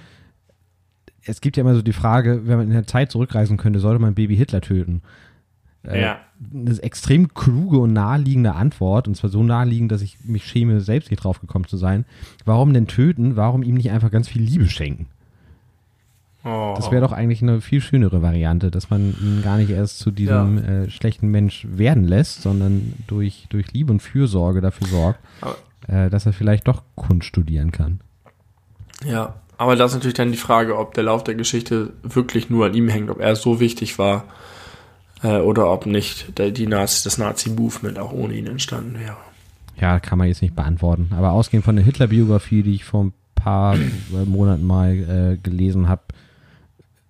es gibt ja immer so die Frage, wenn man in der Zeit zurückreisen könnte, sollte man Baby Hitler töten? Äh, Ja. Eine extrem kluge und naheliegende Antwort, und zwar so naheliegend, dass ich mich schäme, selbst nicht drauf gekommen zu sein. Warum denn töten? Warum ihm nicht einfach ganz viel Liebe schenken? Oh. Das wäre doch eigentlich eine viel schönere Variante, dass man ihn gar nicht erst zu diesem äh, schlechten Mensch werden lässt, sondern durch, durch Liebe und Fürsorge dafür sorgt, äh, dass er vielleicht doch Kunst studieren kann. Ja, aber das ist natürlich dann die Frage, ob der Lauf der Geschichte wirklich nur an ihm hängt, ob er so wichtig war äh, oder ob nicht der, die Nazi, das Nazi-Movement auch ohne ihn entstanden wäre. Ja, kann man jetzt nicht beantworten. Aber ausgehend von der Hitler-Biografie, die ich vor ein paar äh, Monaten mal äh, gelesen habe,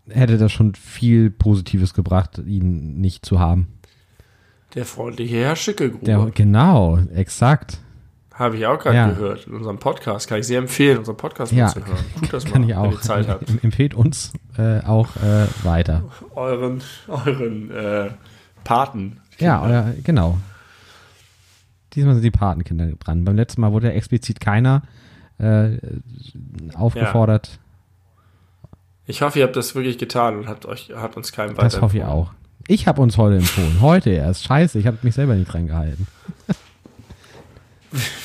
hätte das schon viel Positives gebracht, ihn nicht zu haben. Der freundliche Herr Schickelgruber. Der, genau, exakt. Habe ich auch gerade Ja. gehört in unserem Podcast. Kann ich sehr empfehlen, unseren Podcast Ja, mal zu hören. Tut das (laughs) Kann mal, ich wenn ihr auch. Zeit habt. Em- Empfehlt uns äh, auch äh, weiter. Euren, euren äh, Paten. Ja, euer, genau. Diesmal sind die Patenkinder dran. Beim letzten Mal wurde ja explizit keiner äh, aufgefordert. Ich hoffe, ihr habt das wirklich getan und habt euch habt uns keinem das hoffe ich auch. Ich habe uns heute empfohlen. Heute erst. Scheiße, ich habe mich selber nicht dran gehalten. (laughs)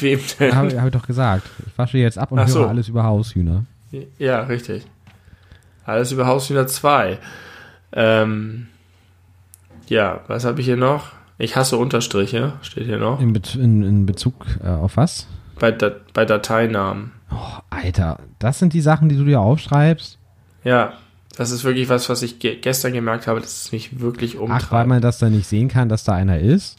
Wem denn? Habe hab ich doch gesagt. Ich wasche jetzt ab und Ach höre so. alles über Haushühner. Ja, richtig. Alles über Haushühner 2. Ähm, ja, was habe ich hier noch? Ich hasse Unterstriche, steht hier noch. In, Bez in, in Bezug äh, auf was? Bei, Da- bei Dateinamen. Oh, Alter, das sind die Sachen, die du dir aufschreibst? Ja, das ist wirklich was, was ich ge gestern gemerkt habe, dass es mich wirklich umtreibt. Ach, weil man das dann nicht sehen kann, dass da einer ist?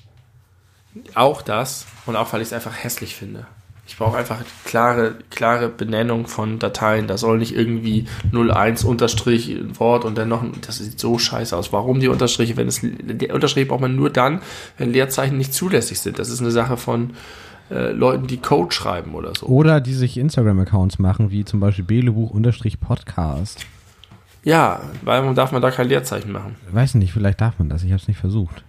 auch das und auch, weil ich es einfach hässlich finde. Ich brauche einfach klare, klare Benennung von Dateien. Da soll nicht irgendwie 01 Unterstrich Wort und dann noch, ein- das sieht so scheiße aus. Warum die Unterstriche? Wenn es, der Unterstrich braucht man nur dann, wenn Leerzeichen nicht zulässig sind. Das ist eine Sache von äh, Leuten, die Code schreiben oder so. Oder die sich Instagram-Accounts machen, wie zum Beispiel Belebuch-Podcast. Ja, warum darf man da kein Leerzeichen machen? Weiß nicht, vielleicht darf man das, ich habe es nicht versucht.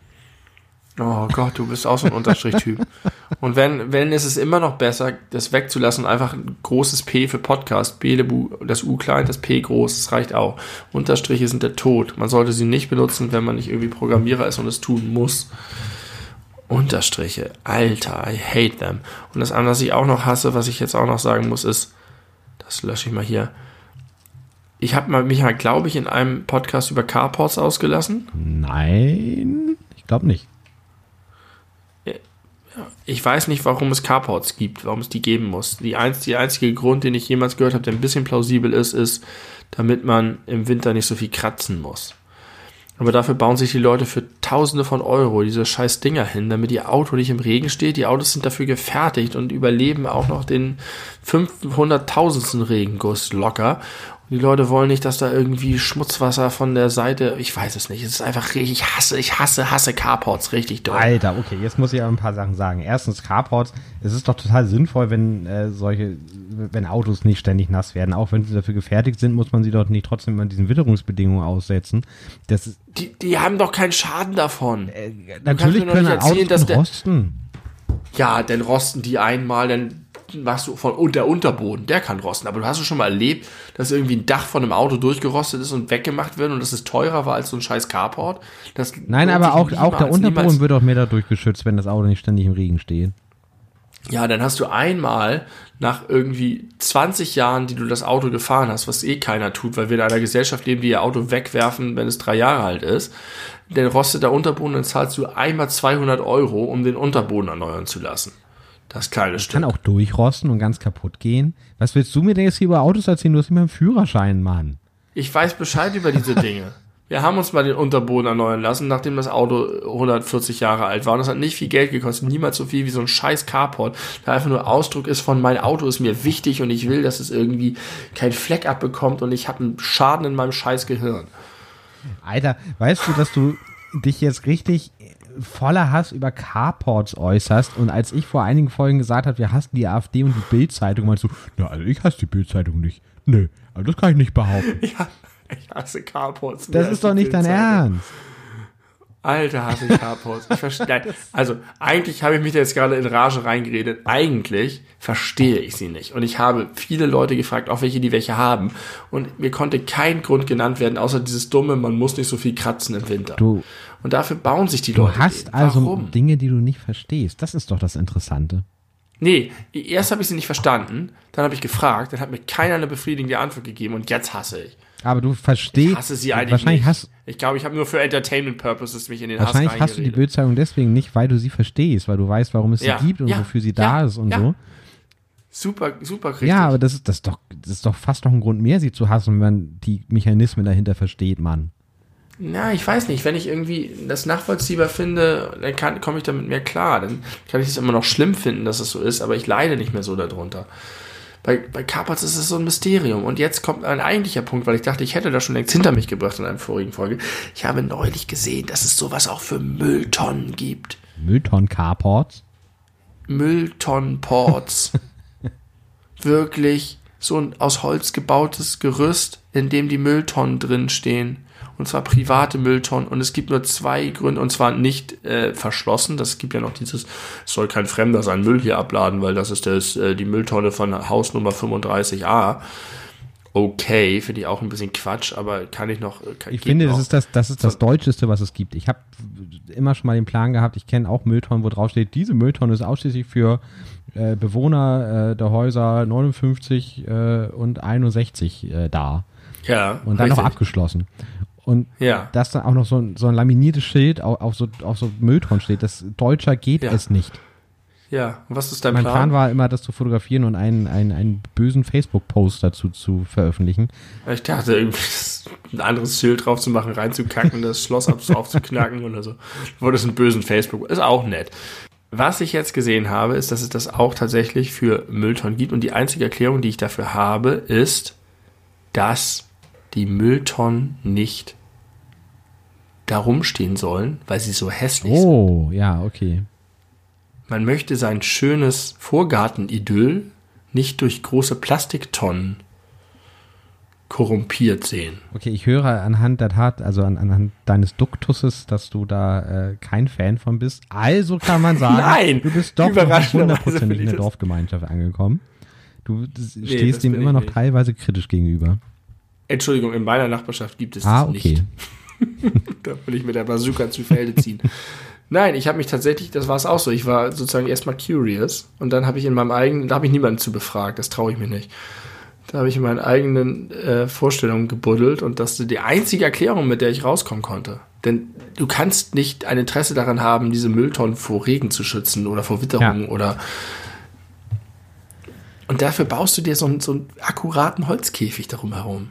Oh Gott, du bist auch so ein Unterstrich-Typ. (laughs) Und wenn, wenn ist es immer noch besser, das wegzulassen, einfach ein großes P für Podcast, Belebu, das U klein, das P groß, das reicht auch. Unterstriche sind der Tod. Man sollte sie nicht benutzen, wenn man nicht irgendwie Programmierer ist und es tun muss. Unterstriche, Alter, I hate them. Und das andere, was ich auch noch hasse, was ich jetzt auch noch sagen muss, ist, das lösche ich mal hier. Ich habe mal mich mal, glaube ich, in einem Podcast über Carports ausgelassen. Nein, ich glaube nicht. Ich weiß nicht, warum es Carports gibt, warum es die geben muss. Die, einz, die einzige Grund, den ich jemals gehört habe, der ein bisschen plausibel ist, ist, damit man im Winter nicht so viel kratzen muss. Aber dafür bauen sich die Leute für Tausende von Euro diese scheiß Dinger hin, damit ihr Auto nicht im Regen steht. Die Autos sind dafür gefertigt und überleben auch noch den 500.000. Regenguss locker. Die Leute wollen nicht, dass da irgendwie Schmutzwasser von der Seite, ich weiß es nicht. Es ist einfach richtig, ich hasse, ich hasse, hasse Carports richtig doll. Alter, okay, jetzt muss ich aber ein paar Sachen sagen. Erstens, Carports, es ist doch total sinnvoll, wenn äh, solche, wenn Autos nicht ständig nass werden. Auch wenn sie dafür gefertigt sind, muss man sie doch nicht trotzdem an diesen Witterungsbedingungen aussetzen. Das ist, Die, die haben doch keinen Schaden davon. äh, natürlich können erzählen, Autos rosten. Ja, dann rosten die einmal, dann machst du von und der Unterboden, der kann rosten. Aber du hast du schon mal erlebt, dass irgendwie ein Dach von einem Auto durchgerostet ist und weggemacht wird und dass es teurer war als so ein scheiß Carport? Das Nein, aber auch, auch der Unterboden wird auch mehr dadurch geschützt, wenn das Auto nicht ständig im Regen steht. Ja, dann hast du einmal nach irgendwie 20 Jahren, die du das Auto gefahren hast, was eh keiner tut, weil wir in einer Gesellschaft leben, die ihr Auto wegwerfen, wenn es drei Jahre alt ist, dann rostet der Unterboden, dann zahlst du einmal 200 Euro, um den Unterboden erneuern zu lassen. Das kleine Stück. Kann auch durchrosten und ganz kaputt gehen. Was willst du mir denn jetzt hier über Autos erzählen? Du hast immer einen Führerschein, Mann. Ich weiß Bescheid über diese Dinge. Wir haben uns mal den Unterboden erneuern lassen, nachdem das Auto 140 Jahre alt war. Und das hat nicht viel Geld gekostet, niemals so viel wie so ein scheiß Carport, der einfach nur Ausdruck ist von, mein Auto ist mir wichtig und ich will, dass es irgendwie keinen Fleck abbekommt und ich habe einen Schaden in meinem scheiß Gehirn. Alter, weißt du, dass du dich jetzt richtig voller Hass über Carports äußerst und als ich vor einigen Folgen gesagt habe, wir hassen die AfD und die Bild-Zeitung, meinst du, na, also ich hasse die Bild-Zeitung nicht. Nö, aber das kann ich nicht behaupten. (laughs) Ja, ich hasse Carports. Das ist doch nicht dein. Ernst. Alter, hasse ich Carports. Ich verstehe. Also, eigentlich habe ich mich da jetzt gerade in Rage reingeredet. Eigentlich verstehe ich sie nicht. Und ich habe viele Leute gefragt, auch welche, die welche haben. Und mir konnte kein Grund genannt werden, außer dieses dumme, man muss nicht so viel kratzen im Winter. Du, Und dafür bauen sich die du Leute. hast den. also Warum? Dinge, die du nicht verstehst. Das ist doch das Interessante. Nee, erst habe ich sie nicht verstanden, dann habe ich gefragt, dann hat mir keiner eine befriedigende Antwort gegeben und jetzt hasse ich. Aber du verstehst. Ich hasse sie eigentlich wahrscheinlich nicht. hast, ich glaube, ich habe nur für Entertainment Purposes mich in den wahrscheinlich Hass hast du die. Bildzeitung deswegen nicht, weil du sie verstehst, weil du weißt, warum es Ja, sie gibt und ja, wofür sie da ja, ist und so. Super, super richtig. Ja, aber das ist, das, ist doch, das ist doch fast noch ein Grund mehr, sie zu hassen, wenn man die Mechanismen dahinter versteht, Mann. Na, ich weiß nicht. Wenn ich irgendwie das nachvollziehbar finde, dann komme ich damit mehr klar. Dann kann ich es immer noch schlimm finden, dass es so ist, aber ich leide nicht mehr so darunter. Bei, bei Carpats ist es so ein Mysterium. Und jetzt kommt ein eigentlicher Punkt, weil ich dachte, ich hätte das schon längst hinter mich gebracht in einer vorigen Folge. Ich habe neulich gesehen, dass es sowas auch für Mülltonnen gibt. Mülltonnen Carports. Mülltonnenports. (laughs) Wirklich so ein aus Holz gebautes Gerüst, in dem die Mülltonnen drin stehen. Und zwar private Mülltonnen. Und es gibt nur zwei Gründe, und zwar nicht äh, verschlossen. Das gibt ja noch dieses, es soll kein Fremder sein Müll hier abladen, weil das ist das, äh, die Mülltonne von Hausnummer 35a. Okay, finde ich auch ein bisschen Quatsch, aber kann ich noch. äh, Kann, Ich finde, noch. das ist das, das ist das Deutscheste, was es gibt. Ich habe immer schon mal den Plan gehabt, ich kenne auch Mülltonnen, wo drauf steht, diese Mülltonne ist ausschließlich für äh, Bewohner äh, der Häuser 59 äh, und 61 äh, da. ja, Und dann noch richtig. abgeschlossen. Und Ja. dass dann auch noch so ein, so ein laminiertes Schild auf, auf, so, auf so Mülltonnen steht, das deutscher geht Ja. es nicht. Ja, und was ist dein Mein Plan? Plan war immer, das zu fotografieren und einen, einen, einen bösen Facebook-Post dazu zu veröffentlichen. Ich dachte, irgendwie ein anderes Schild drauf zu machen, reinzukacken, das Schloss (laughs) aufzuknacken oder so. Du wolltest einen bösen Facebook. Ist auch nett. was ich jetzt gesehen habe, ist, dass es das auch tatsächlich für Mülltonnen gibt. Und die einzige Erklärung, die ich dafür habe, ist, dass die Mülltonnen nicht darum stehen sollen, weil sie so hässlich sind. Oh, ja, okay. Man möchte sein schönes Vorgartenidyll nicht durch große Plastiktonnen korrumpiert sehen. Okay, ich höre anhand der Tat, also an, anhand deines Duktuses, dass du da äh, kein Fan von bist. Also kann man (laughs) sagen, Nein, du bist doch hundertprozentig in der. Dorfgemeinschaft angekommen. Du das stehst dem immer noch nicht. teilweise kritisch gegenüber. Entschuldigung, in meiner Nachbarschaft gibt es Ah, das okay. nicht. (laughs) Da will ich mit der Bazooka zu Felde ziehen. Nein, ich habe mich tatsächlich, das war es auch so. Ich war sozusagen erstmal curious und dann habe ich in meinem eigenen, da habe ich niemanden zu befragt, das traue ich mir nicht. Da habe ich in meinen eigenen äh, Vorstellungen gebuddelt und das ist die einzige Erklärung, mit der ich rauskommen konnte. Denn du kannst nicht ein Interesse daran haben, diese Mülltonnen vor Regen zu schützen oder vor Witterung Ja. oder. Und dafür baust du dir so einen, so einen akkuraten Holzkäfig darum herum.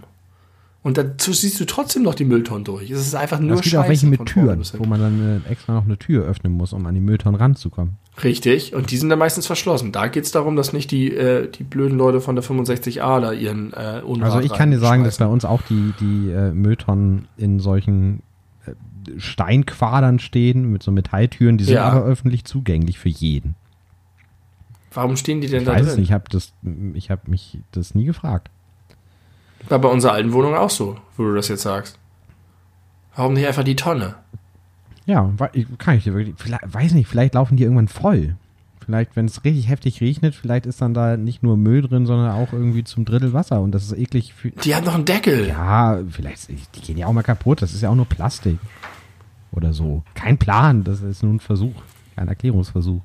Und dazu siehst du trotzdem noch die Mülltonnen durch. Es ist einfach nur Es gibt Scheiße. auch welche mit Türen, wo man dann äh, extra noch eine Tür öffnen muss, um an die Mülltonnen ranzukommen. Richtig, und die sind dann meistens verschlossen. Da geht es darum, dass nicht die, äh, die blöden Leute von der 65a da ihren äh, Unrat Also ich kann dir sagen, dass bei uns auch die, die äh, Mülltonnen in solchen äh, Steinquadern stehen mit so Metalltüren, die sind Ja. aber öffentlich zugänglich für jeden. Warum stehen die denn Ich da weiß es drin? nicht, ich habe habe mich das nie gefragt. War bei unserer alten Wohnung auch so, wo du das jetzt sagst. Warum nicht einfach die Tonne? Ja, kann ich dir wirklich, weiß nicht, vielleicht laufen die irgendwann voll. Vielleicht, wenn es richtig heftig regnet, vielleicht ist dann da nicht nur Müll drin, sondern auch irgendwie zum Drittel Wasser und das ist eklig. Für, Die hat noch einen Deckel. ja, vielleicht, die gehen ja auch mal kaputt, das ist ja auch nur Plastik. Oder so. Kein Plan, das ist nur ein Versuch, ein Erklärungsversuch.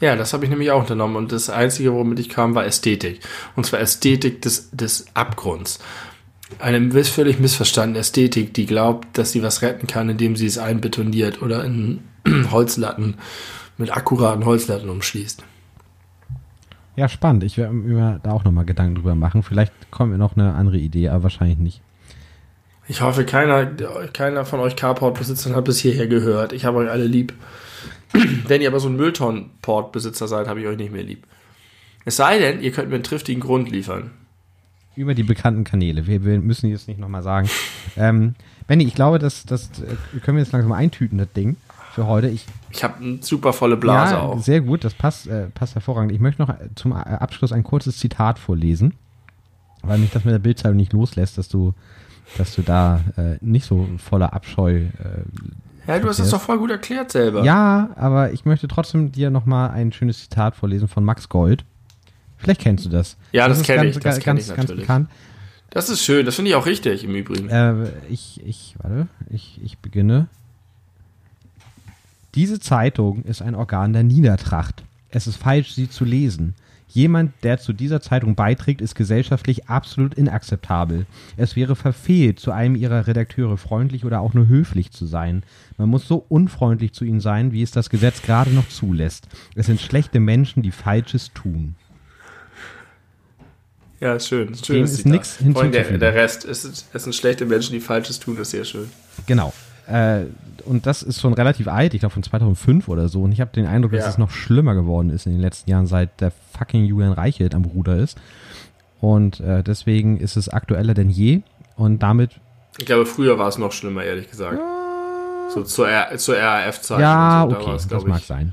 Ja, das habe ich nämlich auch unternommen. Und das Einzige, womit ich kam, war Ästhetik. Und zwar Ästhetik des, des Abgrunds. Eine völlig missverstandene Ästhetik, die glaubt, dass sie was retten kann, indem sie es einbetoniert oder in (clears throat) Holzlatten mit akkuraten Holzlatten umschließt. Ja, spannend. Ich werde mir da auch nochmal Gedanken drüber machen. Vielleicht kommt mir noch eine andere Idee, aber wahrscheinlich nicht. Ich hoffe, keiner, keiner von euch Carport-Besitzern hat bis hierher gehört. Ich habe euch alle lieb. (clears throat) Wenn ihr aber so ein Mülltonnen-Port-Besitzer seid, habe ich euch nicht mehr lieb. Es sei denn, ihr könnt mir einen triftigen Grund liefern. Über die bekannten Kanäle. Wir, wir müssen jetzt nicht nochmal sagen. Ähm, Benny, ich glaube, das, das äh, können wir jetzt langsam eintüten, das Ding, für heute. Ich, Ich habe eine super volle Blase ja, auch. sehr gut, das passt, äh, passt hervorragend. Ich möchte noch zum äh, Abschluss ein kurzes Zitat vorlesen, weil mich das mit der Bildzeitung nicht loslässt, dass du, dass du da äh, nicht so voller Abscheu äh, Ja, du hast das doch voll gut erklärt selber. Ja, aber ich möchte trotzdem dir nochmal ein schönes Zitat vorlesen von Max Gold. Vielleicht kennst du das. Ja, das ist kenn ganz, ich, das ganz, kenn ich ganz natürlich. bekannt. Das ist schön, das finde ich auch richtig im Übrigen. Äh, ich, ich, warte, ich, ich beginne. Diese Zeitung ist ein Organ der Niedertracht. Es ist falsch, sie zu lesen. Jemand, der zu dieser Zeitung beiträgt, ist gesellschaftlich absolut inakzeptabel. Es wäre verfehlt, zu einem ihrer Redakteure freundlich oder auch nur höflich zu sein. Man muss so unfreundlich zu ihnen sein, wie es das Gesetz gerade noch zulässt. Es sind schlechte Menschen, die Falsches tun. Ja, ist schön. Ist Dem schönes ist Vor allem der, hinzuzufügen. der Rest, es, ist, es sind schlechte Menschen, die Falsches tun, ist sehr schön. Genau. Äh, und das ist schon relativ alt, ich glaube von 2005 oder so. Und ich habe den Eindruck, dass Ja. es noch schlimmer geworden ist in den letzten Jahren, seit der fucking Julian Reichelt am Ruder ist. Und äh, deswegen ist es aktueller denn je. Und damit, Ich glaube, früher war es noch schlimmer, ehrlich gesagt. So zur, R- zur RAF-Zeit. ja, so, da okay, das mag ich, sein.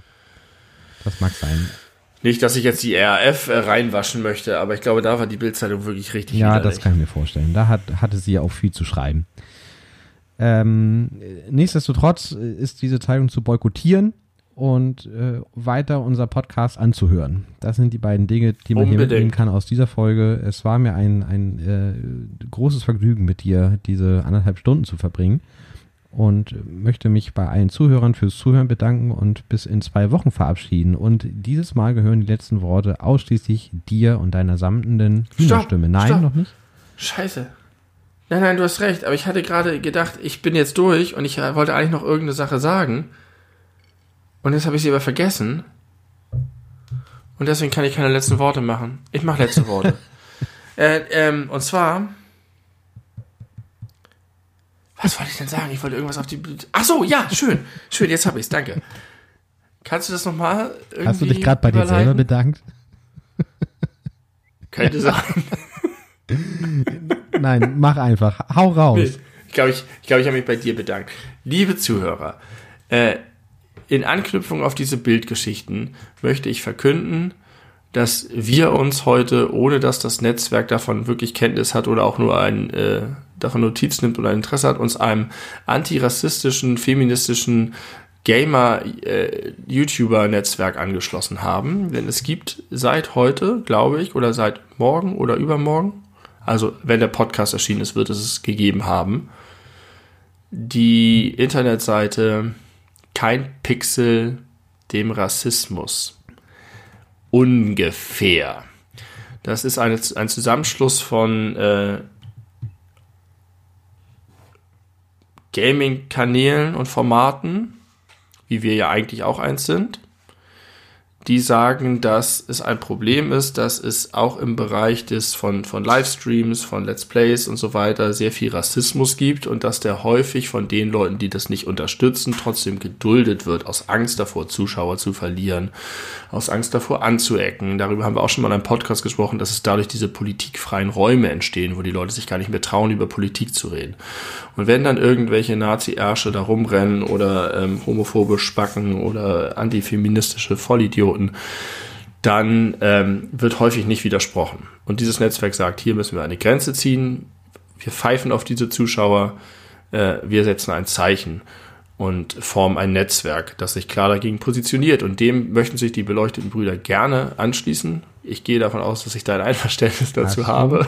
Das mag sein. Nicht, dass ich jetzt die RAF äh, reinwaschen möchte, aber ich glaube, da war die Bildzeitung wirklich richtig Ja, widerlich. das kann ich mir vorstellen. Da hat, hatte sie ja auch viel zu schreiben. Ähm, nichtsdestotrotz äh, ist diese Zeitung zu boykottieren und äh, weiter unser Podcast anzuhören. Das sind die beiden Dinge, die man hier Unbedingt. mitnehmen kann aus dieser Folge. Es war mir ein, ein äh, großes Vergnügen, mit dir diese anderthalb Stunden zu verbringen und möchte mich bei allen Zuhörern fürs Zuhören bedanken und bis in zwei Wochen verabschieden. Und dieses Mal gehören die letzten Worte ausschließlich dir und deiner samtenden Hühnerstimme. Nein, stopp. noch nicht? Scheiße. Nein, nein, du hast recht, aber ich hatte gerade gedacht, ich bin jetzt durch und ich äh, wollte eigentlich noch irgendeine Sache sagen. Und jetzt habe ich sie aber vergessen. Und deswegen kann ich keine letzten Worte machen. Ich mache letzte (laughs) Worte. äh, ähm, und zwar. Was wollte ich denn sagen? Ich wollte irgendwas auf die. Ach so, ja, schön. Schön, jetzt habe ich es, danke. Kannst du das nochmal irgendwie Hast du dich gerade bei dir selber bedankt? Könnte sein. (laughs) Nein, mach einfach. Hau raus. Ich glaube, ich, ich, glaub, ich habe mich bei dir bedankt. Liebe Zuhörer, äh, in Anknüpfung auf diese Bildgeschichten möchte ich verkünden, dass wir uns heute, ohne dass das Netzwerk davon wirklich Kenntnis hat oder auch nur ein, äh, davon Notiz nimmt oder ein Interesse hat, uns einem antirassistischen, feministischen Gamer-YouTuber-Netzwerk angeschlossen haben. Denn es gibt seit heute, glaube ich, oder seit morgen oder übermorgen, also wenn der Podcast erschienen ist, wird es es gegeben haben, die Internetseite Kein Pixel dem Rassismus. Ungefähr. Das ist eine, ein Zusammenschluss von äh, Gaming-Kanälen und Formaten, wie wir ja eigentlich auch eins sind, die sagen, dass es ein Problem ist, dass es auch im Bereich des von, von Livestreams, von Let's Plays und so weiter sehr viel Rassismus gibt und dass der häufig von den Leuten, die das nicht unterstützen, trotzdem geduldet wird, aus Angst davor, Zuschauer zu verlieren, aus Angst davor anzuecken. Darüber haben wir auch schon mal in einem Podcast gesprochen, dass es dadurch diese politikfreien Räume entstehen, wo die Leute sich gar nicht mehr trauen, über Politik zu reden. Und wenn dann irgendwelche Nazi-Ärsche da rumrennen oder ähm, homophobe Spacken oder antifeministische Vollidioten, dann ähm, wird häufig nicht widersprochen. Und dieses Netzwerk sagt, hier müssen wir eine Grenze ziehen, wir pfeifen auf diese Zuschauer, äh, wir setzen ein Zeichen und formen ein Netzwerk, das sich klar dagegen positioniert. Und dem möchten sich die beleuchteten Brüder gerne anschließen. Ich gehe davon aus, dass ich da ein Einverständnis dazu habe.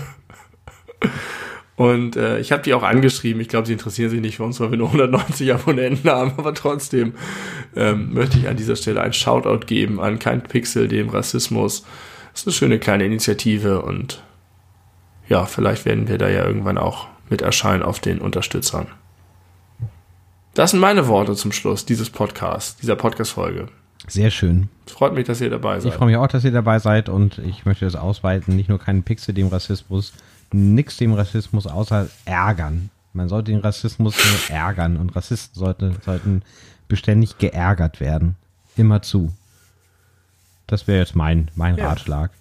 Und äh, ich habe die auch angeschrieben. Ich glaube, sie interessieren sich nicht für uns, weil wir nur 190 Abonnenten haben. Aber trotzdem ähm, möchte ich an dieser Stelle ein Shoutout geben an Kein Pixel, dem Rassismus. Das ist eine schöne kleine Initiative und ja, vielleicht werden wir da ja irgendwann auch mit erscheinen auf den Unterstützern. Das sind meine Worte zum Schluss dieses Podcasts, dieser Podcast-Folge. Sehr schön. Es freut mich, dass ihr dabei Ich seid. freue mich auch, dass ihr dabei seid und ich möchte das ausweiten. Nicht nur keinen Pixel dem Rassismus, nix dem Rassismus außer ärgern. Man sollte den Rassismus nur ärgern und Rassisten sollte, sollten beständig geärgert werden. Immer zu. Das wäre jetzt mein, mein Ja. Ratschlag.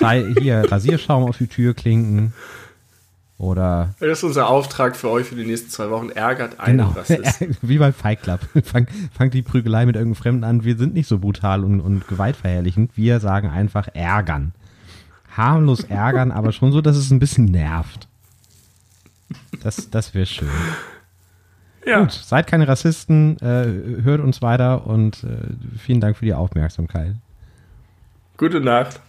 Sei hier Rasierschaum auf die Tür klinken oder Das ist unser Auftrag für euch für die nächsten zwei Wochen. Ärgert einen Genau, Rassisten. (laughs) wie beim Fight Club. Fang, fangt die Prügelei mit irgendeinem Fremden an. Wir sind nicht so brutal und, und gewaltverherrlichend. Wir sagen einfach ärgern. Harmlos ärgern, aber schon so, dass es ein bisschen nervt. Das, das wäre schön. Ja, Gut, seid keine Rassisten, äh, hört uns weiter und äh, vielen Dank für die Aufmerksamkeit. gute Nacht.